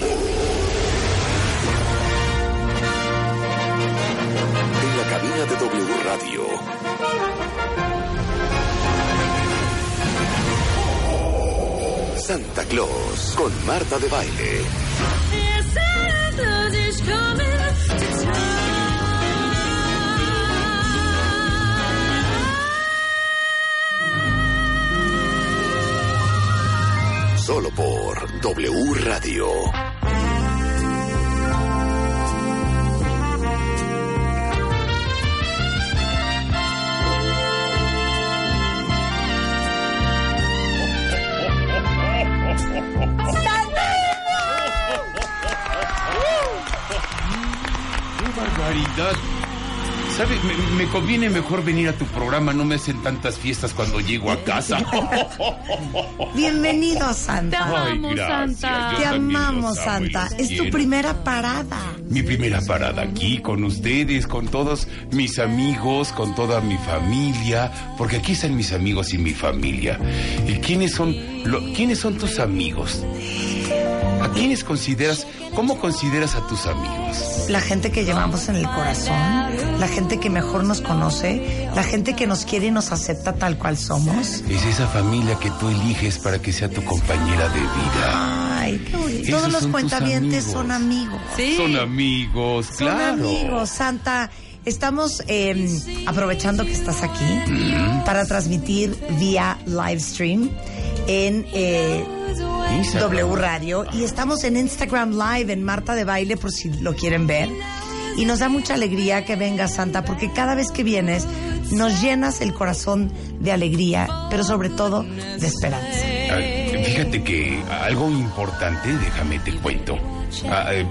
Speaker 1: En la cabina de W Radio. Santa Claus con Marta de Baile. Solo por W Radio.
Speaker 11: ¡Qué barbaridad!
Speaker 16: ¿Sabes? Me, me conviene mejor venir a tu programa, no me hacen tantas fiestas cuando llego a casa.
Speaker 5: Bienvenido, Santa.
Speaker 8: Te amamos,
Speaker 16: Ay, gracias.
Speaker 8: Santa.
Speaker 16: Yo
Speaker 5: Te amamos, Santa. Es tu primera parada.
Speaker 16: Mi primera parada aquí con ustedes, con todos mis amigos, con toda mi familia, porque aquí están mis amigos y mi familia. ¿Y quiénes son, lo- quiénes son tus amigos? ¿A quiénes consideras, cómo consideras a tus amigos?
Speaker 5: La gente que llevamos en el corazón, la gente que mejor nos conoce, la gente que nos quiere y nos acepta tal cual somos.
Speaker 16: Es esa familia que tú eliges para que sea tu compañera de vida.
Speaker 5: Ay, qué bonito. Todos los
Speaker 16: son
Speaker 5: cuentavientes
Speaker 16: amigos.
Speaker 5: son amigos.
Speaker 16: Son amigos,
Speaker 5: Son
Speaker 16: claro.
Speaker 5: amigos, Santa. Estamos eh, aprovechando que estás aquí para transmitir vía live stream en eh. W Radio y estamos en Instagram Live en Marta de Baile por si lo quieren ver. Y nos da mucha alegría que vengas, Santa, porque cada vez que vienes nos llenas el corazón de alegría, pero sobre todo de esperanza.
Speaker 16: Ay, Fíjate que algo importante, déjame te cuento. Ah, eh,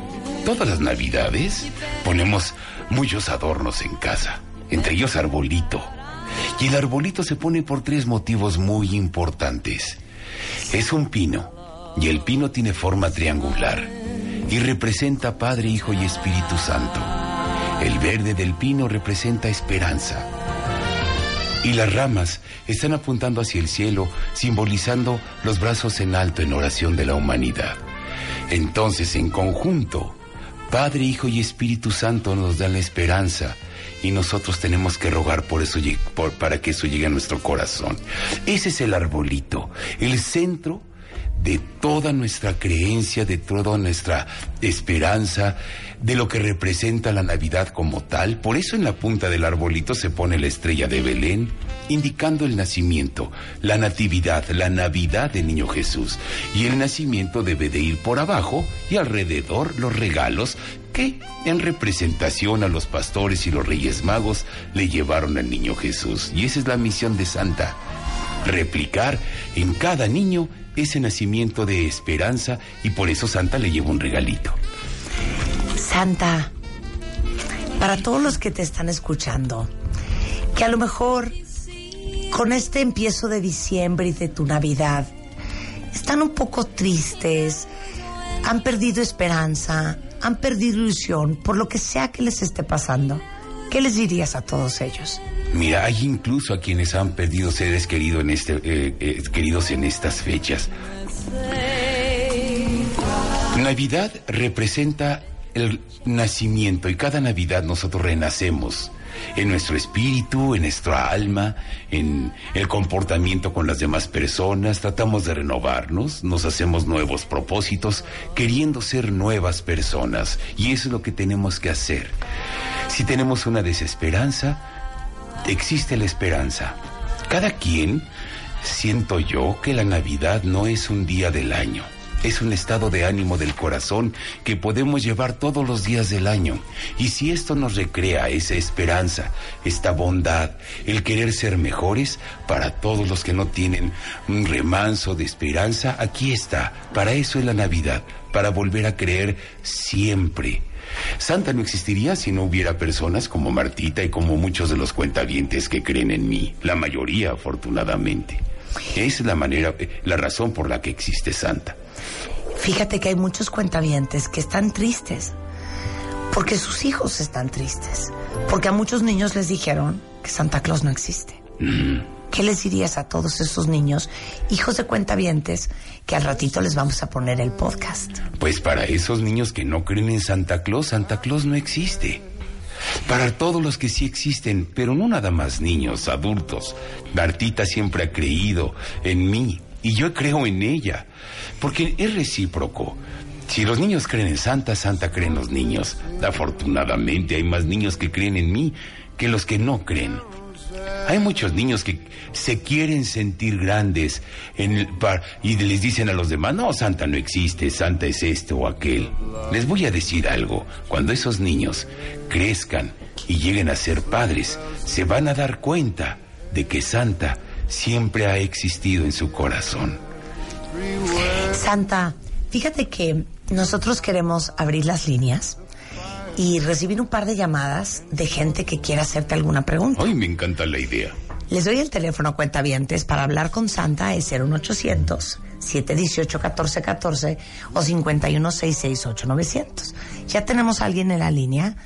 Speaker 16: todas las navidades ponemos muchos adornos en casa, entre ellos arbolito. Y el arbolito se pone por tres motivos muy importantes. Es un pino, y el pino tiene forma triangular, y representa Padre, Hijo y Espíritu Santo. El verde del pino representa esperanza. Y las ramas están apuntando hacia el cielo, simbolizando los brazos en alto en oración de la humanidad. Entonces, en conjunto, Padre, Hijo y Espíritu Santo nos dan la esperanza y nosotros tenemos que rogar por eso, para que eso llegue a nuestro corazón. Ese es el arbolito, el centro de toda nuestra creencia, de toda nuestra esperanza, de lo que representa la Navidad como tal. Por eso en la punta del arbolito se pone la estrella de Belén, indicando el nacimiento, la natividad, la Navidad del Niño Jesús. Y el nacimiento debe de ir por abajo y alrededor los regalos que en representación a los pastores y los reyes magos le llevaron al Niño Jesús. Y esa es la misión de Santa replicar en cada niño ese nacimiento de esperanza y por eso Santa le lleva un regalito.
Speaker 5: Santa, para todos los que te están escuchando, que a lo mejor con este empiezo de diciembre y de tu Navidad están un poco tristes, han perdido esperanza, han perdido ilusión por lo que sea que les esté pasando, ¿qué les dirías a todos ellos?
Speaker 16: Mira, hay incluso a quienes han perdido seres queridos en, este, eh, eh, estas fechas. Navidad representa el nacimiento y cada Navidad nosotros renacemos en nuestro espíritu, en nuestra alma, en el comportamiento con las demás personas, tratamos de renovarnos, nos hacemos nuevos propósitos, queriendo ser nuevas personas y eso es lo que tenemos que hacer. Si tenemos una desesperanza, existe la esperanza. Cada quien, siento yo que la Navidad no es un día del año. Es un estado de ánimo del corazón que podemos llevar todos los días del año. Y si esto nos recrea esa esperanza, esta bondad, el querer ser mejores, para todos los que no tienen un remanso de esperanza, aquí está. Para eso es la Navidad, para volver a creer siempre. Santa no existiría si no hubiera personas como Martita y como muchos de los cuentavientes que creen en mí, la mayoría afortunadamente. Es la manera, eh, la razón por la que existe Santa.
Speaker 5: Fíjate que hay muchos cuentavientes que están tristes porque sus hijos están tristes, porque a muchos niños les dijeron que Santa Claus no existe. ¿Qué les dirías a todos esos niños, hijos de cuentavientes, que al ratito les vamos a poner el podcast?
Speaker 16: Pues para esos niños que no creen en Santa Claus, Santa Claus no existe. Para todos los que sí existen, pero no nada más niños, adultos. Martita siempre ha creído en mí y yo creo en ella, porque es recíproco. Si los niños creen en Santa, Santa cree en los niños. Afortunadamente hay más niños que creen en mí que los que no creen. Hay muchos niños que se quieren sentir grandes y les dicen a los demás, no, Santa no existe, Santa es esto o aquel. Les voy a decir algo, cuando esos niños crezcan y lleguen a ser padres, se van a dar cuenta de que Santa siempre ha existido en su corazón.
Speaker 5: Santa, fíjate que nosotros queremos abrir las líneas y recibir un par de llamadas de gente que quiera hacerte alguna pregunta.
Speaker 16: Ay, me encanta la idea.
Speaker 5: Les doy el teléfono a cuentavientes para hablar con Santa, es 01800 718 1414 o 51668 Ya tenemos a alguien en la línea.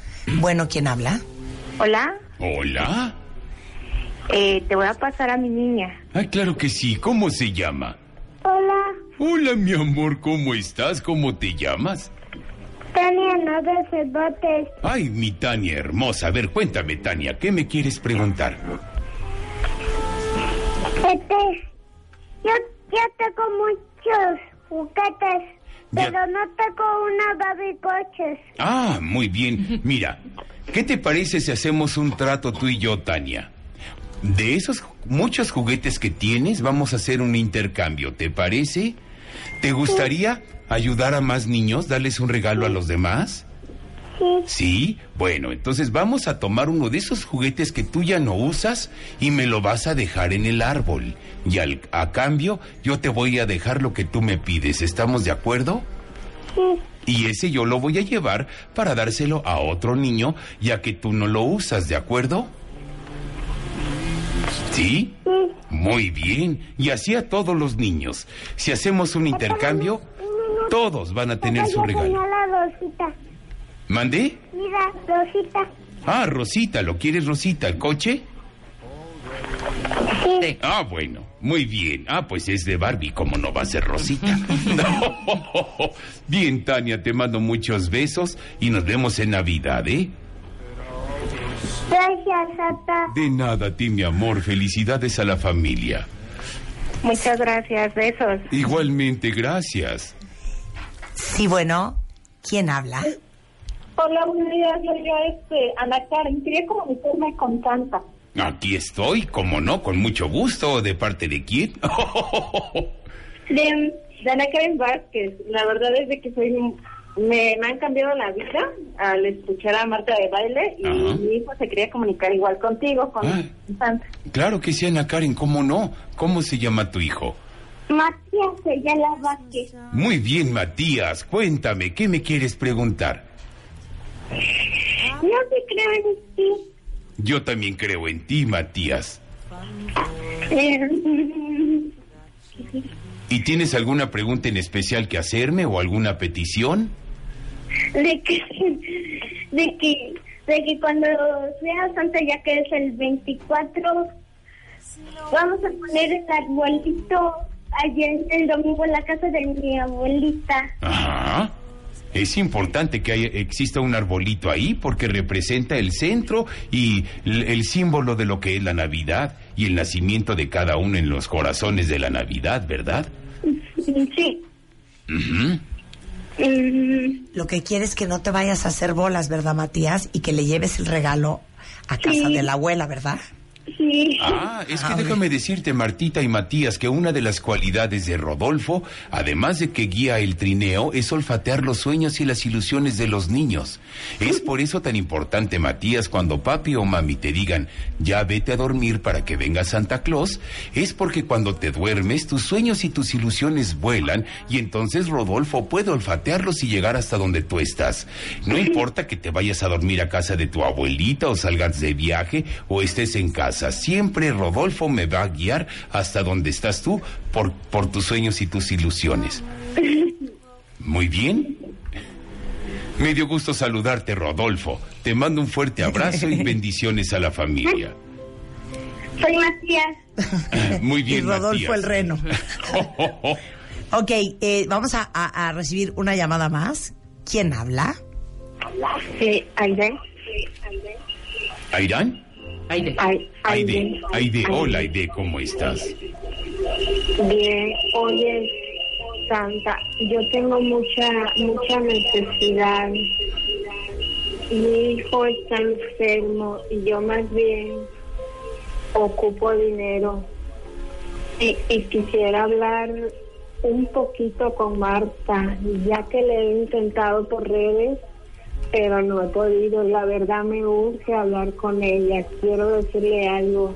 Speaker 5: Bueno, ¿quién habla?
Speaker 17: Hola,
Speaker 16: Hola.
Speaker 17: Eh, te voy a pasar a mi niña.
Speaker 16: Ay, claro que sí. ¿Cómo se llama?
Speaker 17: Hola,
Speaker 16: Hola, mi amor. ¿Cómo estás? ¿Cómo te llamas?
Speaker 17: Tania Nada Cervantes.
Speaker 16: Ay, mi Tania hermosa. A ver, cuéntame, Tania. ¿Qué me quieres preguntar?
Speaker 17: Este, yo, yo tengo muchos juguetes,
Speaker 16: Ya.
Speaker 17: pero no tengo una Barbie coches.
Speaker 16: Ah, muy bien. Mira, ¿qué te parece si hacemos un trato tú y yo, Tania? De esos muchos juguetes que tienes, vamos a hacer un intercambio, ¿te parece? ¿Te gustaría ayudar a más niños, darles un regalo a los demás? Sí. Bueno, entonces vamos a tomar uno de esos juguetes que tú ya no usas y me lo vas a dejar en el árbol. Y al- a cambio, yo te voy a dejar lo que tú me pides. ¿Estamos de acuerdo? Y ese yo lo voy a llevar para dárselo a otro niño, ya que tú no lo usas, ¿de acuerdo? ¿Sí? Muy bien. Y así a todos los niños. Si hacemos un intercambio, todos van a tener su regalo.
Speaker 17: Rosita.
Speaker 16: ¿Mandé?
Speaker 17: Mira, Rosita.
Speaker 16: Ah, Rosita, ¿lo quieres Rosita, el coche? Ah, bueno, muy bien. Ah, pues es de Barbie, ¿cómo no va a ser Rosita? No. Bien, Tania, te mando muchos besos y nos vemos en Navidad, ¿eh?
Speaker 17: Gracias, Santa.
Speaker 16: De nada, a ti, mi amor. Felicidades a la familia.
Speaker 17: Muchas gracias, besos.
Speaker 16: Igualmente, gracias.
Speaker 5: Sí, bueno, ¿quién habla?
Speaker 18: Hola, buenos días, soy yo, este, Ana Karen. Quería comunicarme con Santa.
Speaker 16: Aquí estoy, como no, con mucho gusto. ¿De parte de quién?
Speaker 18: De, de Ana Karen Vázquez. La verdad es de que soy... Me, me han cambiado la vida al escuchar a Marta de baile y
Speaker 16: Ajá.
Speaker 18: mi hijo se quería comunicar igual contigo, con
Speaker 16: Ah. Claro que sí, Ana Karen, ¿cómo no? ¿Cómo se llama tu hijo?
Speaker 17: Matías Ayala Vázquez.
Speaker 16: Muy bien, Matías. Cuéntame, ¿qué me quieres preguntar?
Speaker 17: No te creo en ti.
Speaker 16: Yo también creo en ti, Matías. ¿Y tienes alguna pregunta en especial que hacerme o alguna petición?
Speaker 17: De que de que de que cuando sea Santa ya que es el 24 vamos a poner el arbolito ayer el domingo en la casa de mi abuelita
Speaker 16: Ajá. Es importante que haya- exista un arbolito ahí porque representa el centro y el símbolo de lo que es la Navidad y el nacimiento de cada uno en los corazones de la Navidad, ¿verdad?
Speaker 17: sí
Speaker 5: Lo que quieres es que no te vayas a hacer bolas, ¿verdad, Matías? Y que le lleves el regalo a casa
Speaker 17: Sí.
Speaker 5: de la abuela, ¿verdad?
Speaker 17: Sí.
Speaker 16: Ah, es que déjame decirte, Martita y Matías, que una de las cualidades de Rodolfo, además de que guía el trineo, es olfatear los sueños y las ilusiones de los niños. Es por eso tan importante, Matías, cuando papi o mami te digan, ya vete a dormir para que venga Santa Claus, es porque cuando te duermes, tus sueños y tus ilusiones vuelan y entonces Rodolfo puede olfatearlos y llegar hasta donde tú estás. No importa que te vayas a dormir a casa de tu abuelita o salgas de viaje o estés en casa, siempre Rodolfo me va a guiar hasta donde estás tú por, por tus sueños y tus ilusiones. Muy bien. Me dio gusto saludarte, Rodolfo. Te mando un fuerte abrazo y bendiciones a la familia.
Speaker 17: soy Matías
Speaker 16: Muy bien,
Speaker 5: y Rodolfo
Speaker 16: Matías.
Speaker 5: el reno. Ok, eh, vamos a, a- a recibir una llamada más. ¿Quién habla?
Speaker 17: sí Aide
Speaker 16: ¿Airán?
Speaker 8: Aide.
Speaker 16: Aide, Aide, hola Aide, ¿cómo estás?
Speaker 18: Bien, oye, Santa, yo tengo mucha, mucha necesidad. Mi hijo está enfermo y yo más bien ocupo dinero. Y, y quisiera hablar un poquito con Marta, ya que le he intentado por redes, pero no he podido. La verdad me urge hablar con ella. Quiero decirle algo.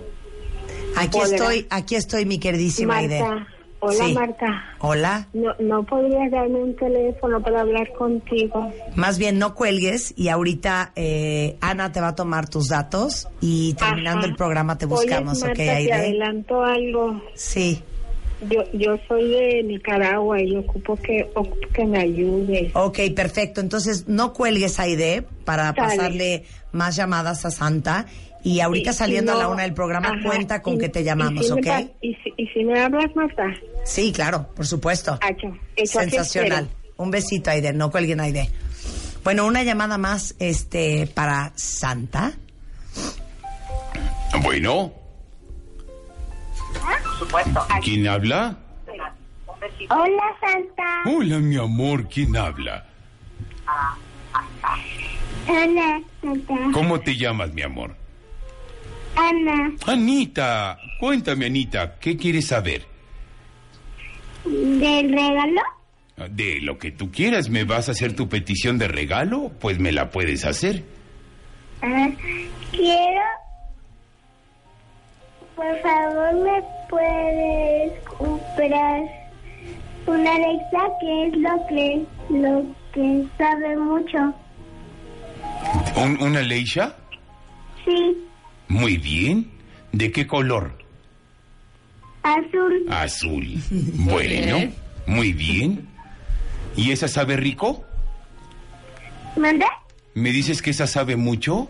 Speaker 5: Aquí
Speaker 18: ¿Podrá?
Speaker 5: estoy, aquí estoy, mi queridísima.
Speaker 18: Marta, Hola
Speaker 5: Sí.
Speaker 18: Marta.
Speaker 5: Hola.
Speaker 18: No, no podrías darme un teléfono para hablar contigo.
Speaker 5: Más bien, no cuelgues y ahorita eh, Ana te va a tomar tus datos y terminando
Speaker 18: Ajá.
Speaker 5: el programa te
Speaker 18: Oye,
Speaker 5: buscamos,
Speaker 18: Marta,
Speaker 5: ¿ok,
Speaker 18: te
Speaker 5: Aide?
Speaker 18: adelanto algo.
Speaker 5: Sí.
Speaker 18: Yo, yo soy de Nicaragua y ocupo que, ocupo que me ayudes.
Speaker 5: Ok, perfecto. Entonces, no cuelgues Aide para
Speaker 18: Sale.
Speaker 5: pasarle más llamadas a Santa y ahorita
Speaker 18: Y- y
Speaker 5: saliendo a la una del programa
Speaker 18: ajá,
Speaker 5: cuenta con
Speaker 18: y-
Speaker 5: que te
Speaker 18: y
Speaker 5: llamamos,
Speaker 18: si me
Speaker 5: ¿ok?
Speaker 18: y, si, y si me hablas, Marta.
Speaker 5: Sí, claro, por supuesto.
Speaker 18: Hacho, eso aquí
Speaker 5: Sensacional. Un besito, Aide. No cuelguen, Aide. Bueno, una llamada más este, para Santa.
Speaker 16: Bueno,
Speaker 18: Por supuesto.
Speaker 16: ¿quién habla?
Speaker 17: Hola, Santa.
Speaker 16: Hola, mi amor, ¿quién habla?
Speaker 17: Hola, Santa.
Speaker 16: ¿Cómo te llamas, mi amor?
Speaker 17: Ana,
Speaker 16: Anita, cuéntame, Anita, ¿qué quieres saber?
Speaker 17: ¿del regalo?
Speaker 16: De lo que tú quieras, ¿me vas a hacer tu petición de regalo? Pues me la puedes hacer.
Speaker 17: Ah, quiero. Por favor, ¿me puedes comprar una Alexa que es lo que, lo que sabe mucho?
Speaker 16: ¿Un- ¿Una Leisha?
Speaker 17: Sí,
Speaker 16: Muy bien. ¿De qué color?
Speaker 17: azul.
Speaker 16: Azul. Bueno, muy bien. ¿Y esa sabe rico?
Speaker 17: ¿Manda?
Speaker 16: ¿Me dices que esa sabe mucho?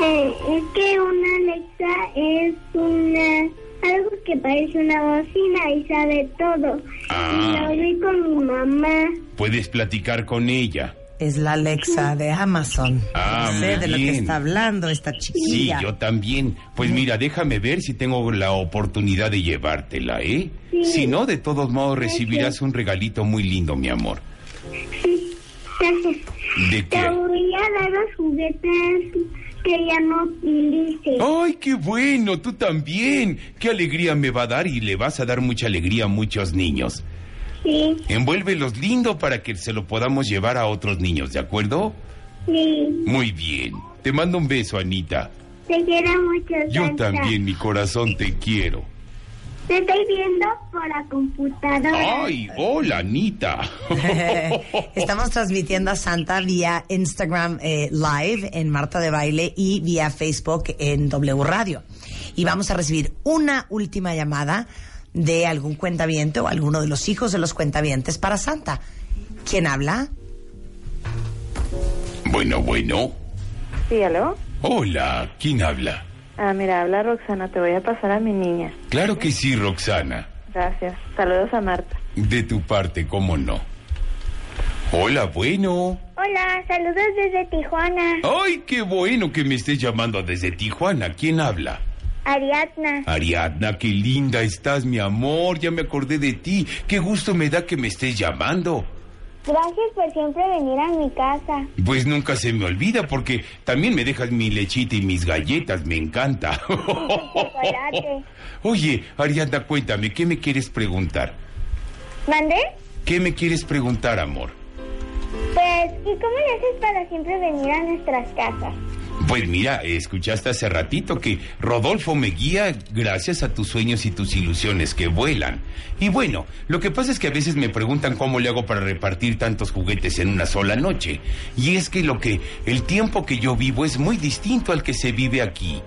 Speaker 17: Eh, es que una Alexa es una algo que parece una bocina y sabe todo.
Speaker 16: Ah.
Speaker 17: Y lo vi con mi mamá.
Speaker 16: Puedes platicar con ella.
Speaker 5: Es la Alexa de Amazon.
Speaker 16: Ah,
Speaker 5: No sé de lo que está hablando esta
Speaker 16: Sí,
Speaker 5: chiquilla.
Speaker 16: yo también. Pues mira, déjame ver si tengo la oportunidad de llevártela, ¿eh?
Speaker 17: Sí.
Speaker 16: Si no, de todos modos recibirás un regalito muy lindo, mi amor. ¿De
Speaker 17: Te
Speaker 16: qué?
Speaker 17: voy a dar los juguetes que ya no utilice.
Speaker 16: ¡Ay, qué bueno! Tú también. ¡Qué alegría me va a dar y le vas a dar mucha alegría a muchos niños!
Speaker 17: Sí,
Speaker 16: Envuélvelos lindo para que se lo podamos llevar a otros niños, ¿de acuerdo?
Speaker 17: sí.
Speaker 16: Muy bien. Te mando un beso, Anita.
Speaker 17: Te quiero mucho,
Speaker 16: Yo también, mi corazón, te quiero.
Speaker 17: Te estoy viendo por la computadora.
Speaker 16: ¡Ay, hola, Anita!
Speaker 5: Estamos transmitiendo a Santa vía Instagram eh, Live en Marta de Baile y vía Facebook en W Radio. Y vamos a recibir una última llamada de algún cuentaviente o alguno de los hijos de los cuentavientes para Santa. ¿Quién habla?
Speaker 16: Bueno, bueno.
Speaker 19: Sí, ¿aló?
Speaker 16: Hola, ¿quién habla?
Speaker 19: Ah, mira, habla Roxana, te voy a pasar a mi niña.
Speaker 16: Claro que sí, Roxana.
Speaker 19: Gracias. Saludos a Marta.
Speaker 16: De tu parte, ¿cómo no? Hola, bueno.
Speaker 17: Hola, saludos desde Tijuana.
Speaker 16: ¡Ay, qué bueno que me estés llamando desde Tijuana! ¿Quién habla?
Speaker 17: Ariadna.
Speaker 16: Ariadna, qué linda estás, mi amor. Ya me acordé de ti. Qué gusto me da que me estés llamando.
Speaker 17: Gracias por siempre venir a mi casa.
Speaker 16: Pues nunca se me olvida porque también me dejas mi lechita y mis galletas. Me encanta. Oye, Ariadna, cuéntame, ¿qué me quieres preguntar?
Speaker 17: ¿Mandé?
Speaker 16: ¿Qué me quieres preguntar, amor?
Speaker 17: Pues, ¿y cómo le haces para siempre venir a nuestras casas?
Speaker 16: Pues mira, escuchaste hace ratito que Rodolfo me guía gracias a tus sueños y tus ilusiones que vuelan. Y bueno, lo que pasa es que a veces me preguntan cómo le hago para repartir tantos juguetes en una sola noche. Y es que lo que el tiempo que yo vivo es muy distinto al que se vive aquí.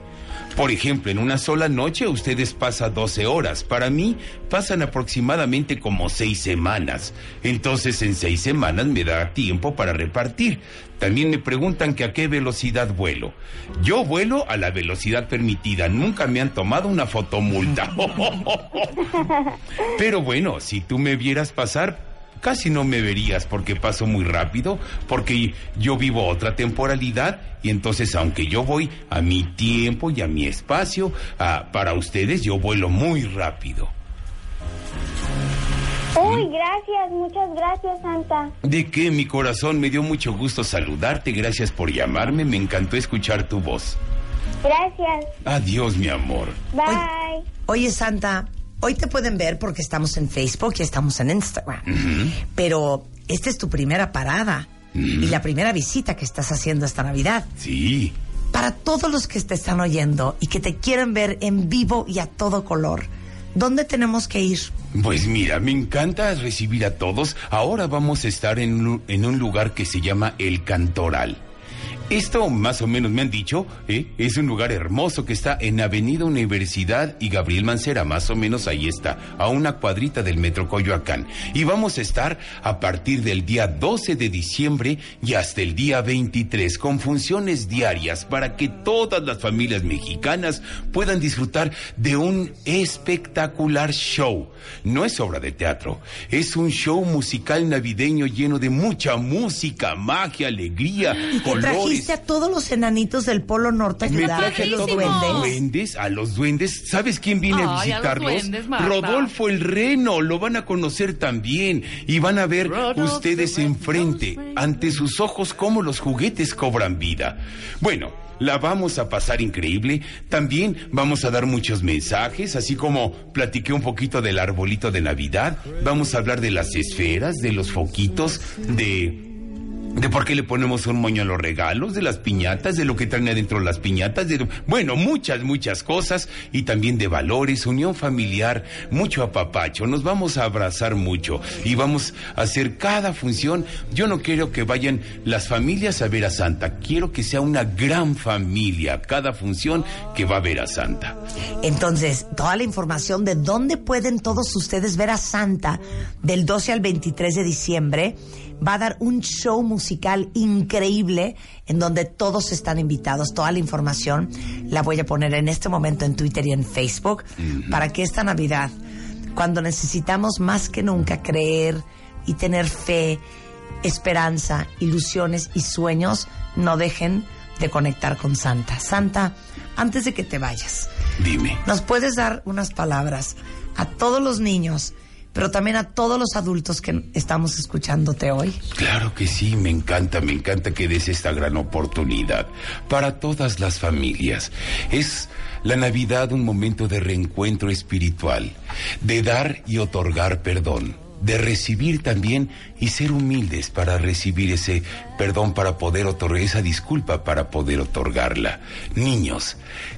Speaker 16: Por ejemplo, en una sola noche ustedes pasan 12 horas. Para mí pasan aproximadamente como 6 semanas. Entonces en 6 semanas me da tiempo para repartir. También me preguntan que a qué velocidad vuelo. Yo vuelo a la velocidad permitida. Nunca me han tomado una fotomulta. Pero bueno, si tú me vieras pasar, casi no me verías porque paso muy rápido, porque yo vivo otra temporalidad y entonces aunque yo voy a mi tiempo y a mi espacio, para ustedes yo vuelo muy rápido.
Speaker 17: Uy, gracias, muchas gracias, Santa.
Speaker 16: ¿De qué? Mi corazón me dio mucho gusto saludarte, gracias por llamarme, me encantó escuchar tu voz.
Speaker 17: Gracias.
Speaker 16: Adiós, mi amor.
Speaker 17: Bye.
Speaker 5: Oye, Santa, hoy te pueden ver porque estamos en Facebook y estamos en Instagram. Pero esta es tu primera parada y la primera visita que estás haciendo esta Navidad.
Speaker 16: Sí.
Speaker 5: Para todos los que te están oyendo y que te quieren ver en vivo y a todo color, ¿Dónde tenemos que ir?
Speaker 16: Pues mira, me encanta recibir a todos. Ahora vamos a estar en, un- en un lugar que se llama El Cantoral. Esto más o menos me han dicho, ¿eh? es un lugar hermoso que está en Avenida Universidad y Gabriel Mancera, más o menos ahí está, a una cuadrita del Metro Coyoacán. Y vamos a estar a partir del día 12 de diciembre y hasta el día 23 con funciones diarias para que todas las familias mexicanas puedan disfrutar de un espectacular show. No es obra de teatro, es un show musical navideño lleno de mucha música, magia, alegría, colores.
Speaker 5: Trajiste a todos los enanitos del Polo Norte a
Speaker 16: Me
Speaker 5: ayudar
Speaker 16: traje
Speaker 5: a los duendes.
Speaker 16: duendes, a los duendes. ¿Sabes quién viene a
Speaker 5: Ay, a los
Speaker 16: visitarlos?
Speaker 5: duendes.
Speaker 16: Rodolfo el Reno, lo van a conocer también. Y van a ver
Speaker 10: Rodolfo
Speaker 16: ustedes enfrente, ante sus ojos, cómo los juguetes cobran vida. Bueno. La vamos a pasar increíble. También vamos a dar muchos mensajes, así como platiqué un poquito del arbolito de Navidad. Vamos a hablar de las esferas, de los foquitos, de de por qué le ponemos un moño a los regalos, de las piñatas, de lo que traen adentro las piñatas, de, bueno, muchas, muchas cosas, y también de valores, unión familiar, mucho apapacho, nos vamos a abrazar mucho y vamos a hacer cada función. Yo no quiero que vayan las familias a ver a Santa, quiero que sea una gran familia, cada función que va a ver a Santa.
Speaker 5: Entonces, toda la información de dónde pueden todos ustedes ver a Santa del 12 al 23 de diciembre va a dar un show musical increíble en donde todos están invitados. Toda la información la voy a poner en este momento en Twitter y en Facebook para que esta Navidad, cuando necesitamos más que nunca creer y tener fe, esperanza, ilusiones y sueños, no dejen de conectar con Santa. Santa, antes de que te vayas,
Speaker 16: Dime.
Speaker 5: ¿Nos puedes dar unas palabras a todos los niños, pero también a todos los adultos que estamos escuchándote hoy?
Speaker 16: Claro que sí, me encanta, me encanta que des esta gran oportunidad para todas las familias. Es la Navidad un momento de reencuentro espiritual, de dar y otorgar perdón, de recibir también y ser humildes para recibir ese perdón, para poder otorgar esa disculpa, para poder otorgarla. Niños,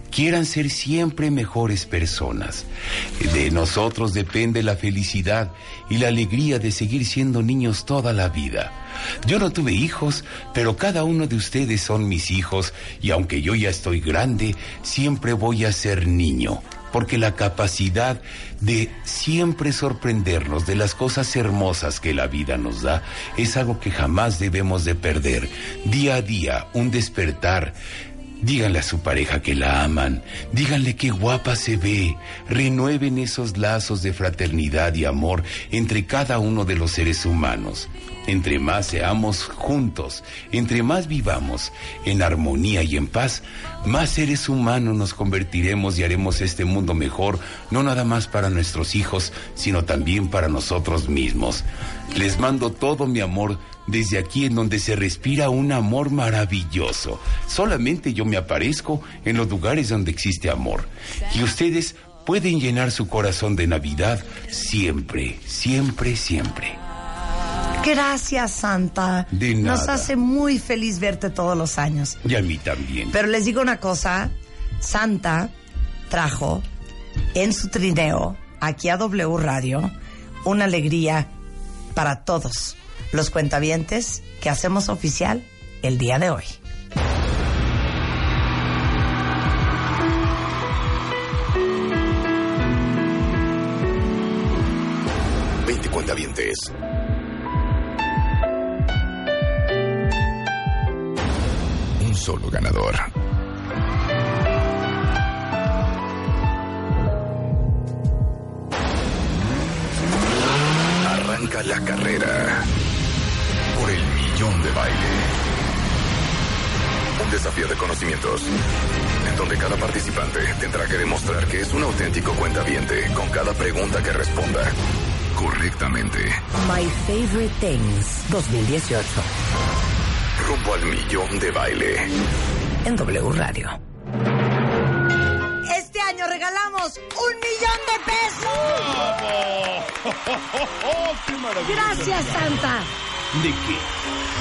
Speaker 16: quieran ser siempre mejores personas. De nosotros depende la felicidad y la alegría de seguir siendo niños toda la vida. Yo no tuve hijos, pero cada uno de ustedes son mis hijos y aunque yo ya estoy grande, siempre voy a ser niño. Porque la capacidad de siempre sorprendernos de las cosas hermosas que la vida nos da es algo que jamás debemos de perder. Día a día, un despertar, Díganle a su pareja que la aman, díganle qué guapa se ve, renueven esos lazos de fraternidad y amor entre cada uno de los seres humanos. Entre más seamos juntos, entre más vivamos en armonía y en paz, más seres humanos nos convertiremos y haremos este mundo mejor, no nada más para nuestros hijos, sino también para nosotros mismos. Les mando todo mi amor desde aquí en donde se respira un amor maravilloso. Solamente yo me aparezco en los lugares donde existe amor. Y ustedes pueden llenar su corazón de Navidad siempre, siempre, siempre.
Speaker 5: Gracias, Santa.
Speaker 16: De
Speaker 5: Nos
Speaker 16: nada.
Speaker 5: hace muy feliz verte todos los años.
Speaker 16: Y a mí también.
Speaker 5: Pero les digo una cosa, Santa trajo en su trineo, aquí a W Radio, una alegría para todos los cuentavientes que hacemos oficial el día de hoy.
Speaker 1: Cuentavientes. Un solo ganador. Arranca la carrera por el millón de baile. Un desafío de conocimientos en donde cada participante tendrá que demostrar que es un auténtico cuentaviente con cada pregunta que responda correctamente.
Speaker 5: My Favorite Things 2018
Speaker 1: Rumbo al millón de baile.
Speaker 5: en W Radio. Este año regalamos un millón de pesos. Gracias, Santa.
Speaker 16: ¿De qué?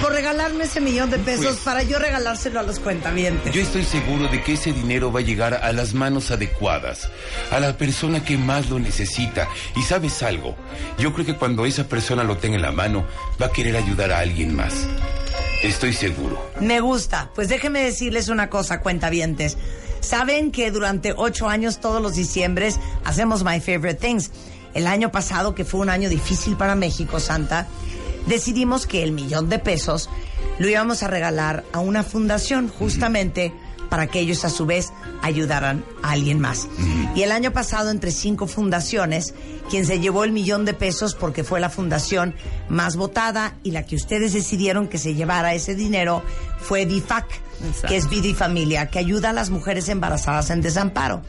Speaker 5: Por regalarme ese millón de pesos
Speaker 16: Pues-
Speaker 5: para yo regalárselo a los cuentavientes.
Speaker 16: Yo estoy seguro de que ese dinero va a llegar a las manos adecuadas, a la persona que más lo necesita. Y sabes algo, yo creo que cuando esa persona lo tenga en la mano, va a querer ayudar a alguien más. Estoy seguro.
Speaker 5: Me gusta. Pues déjenme decirles una cosa, cuentavientes. Saben que durante ocho años, todos los diciembres, hacemos My Favorite Things. El año pasado, que fue un año difícil para México, Santa, decidimos que el millón de pesos lo íbamos a regalar a una fundación, justamente para que ellos a su vez ayudaran a alguien más. Y el año pasado, entre cinco fundaciones, quien se llevó el millón de pesos porque fue la fundación más votada y la que ustedes decidieron que se llevara ese dinero fue DIFAC, que es Vida y Familia, que ayuda a las mujeres embarazadas en desamparo.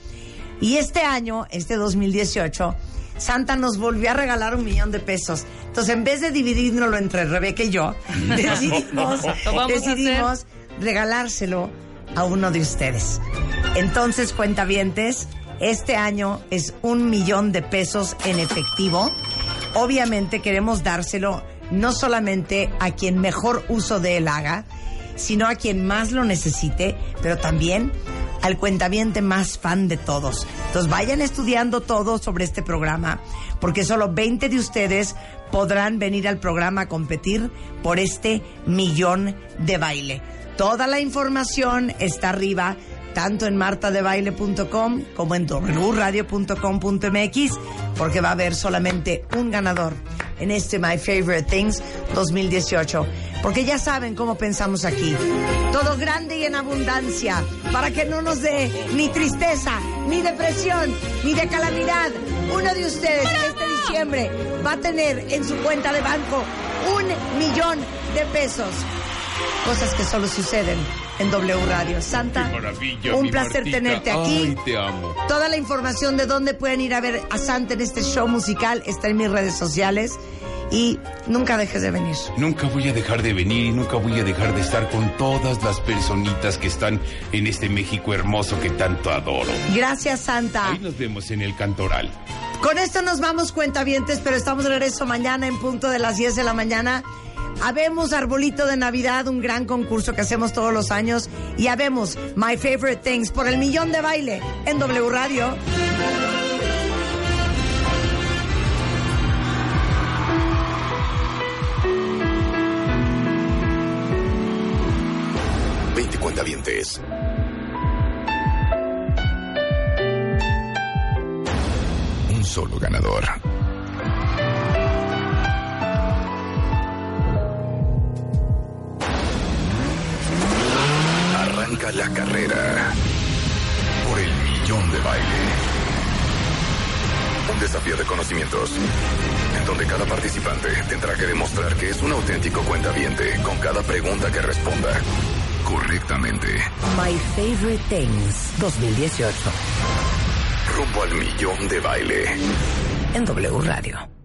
Speaker 5: Y este año, este 2018, Santa nos volvió a regalar un millón de pesos. Entonces, en vez de dividirnoslo entre Rebeca y yo, decidimos, decidimos regalárselo a uno de ustedes. Entonces, cuentavientes, este año es un millón de pesos en efectivo. Obviamente queremos dárselo no solamente a quien mejor uso de él haga, sino a quien más lo necesite, pero también al cuentaviente más fan de todos. Entonces vayan estudiando todo sobre este programa, porque solo 20 de ustedes podrán venir al programa a competir por este millón de baile. Toda la información está arriba, tanto en martadebaile.com como en wradio.com.mx, porque va a haber solamente un ganador en este My Favorite Things 2018. Porque ya saben cómo pensamos aquí. Todo grande y en abundancia, para que no nos dé ni tristeza, ni depresión, ni de calamidad. Uno de ustedes este diciembre va a tener en su cuenta de banco un millón de pesos. Cosas que solo suceden en W Radio. Santa, un placer
Speaker 16: Martita.
Speaker 5: tenerte aquí.
Speaker 16: Ay, te amo.
Speaker 5: Toda la información de dónde pueden ir a ver a Santa en este show musical está en mis redes sociales. Y nunca dejes de venir.
Speaker 16: Nunca voy a dejar de venir y nunca voy a dejar de estar con todas las personitas que están en este México hermoso que tanto adoro.
Speaker 5: Gracias, Santa.
Speaker 16: Ahí nos vemos en el Cantoral.
Speaker 5: Con esto nos vamos, cuentavientes, pero estamos de regreso mañana en punto de las 10 de la mañana. Habemos Arbolito de Navidad, un gran concurso que hacemos todos los años. Y habemos My Favorite Things por el millón de baile en W Radio.
Speaker 1: Cuentavientes. Un solo ganador. Arranca la carrera por el millón de baile. Un desafío de conocimientos en donde cada participante tendrá que demostrar que es un auténtico cuentaviente con cada pregunta que responda correctamente.
Speaker 5: My Favorite Things 2018
Speaker 1: Rumbo al millón de baile.
Speaker 5: en W Radio.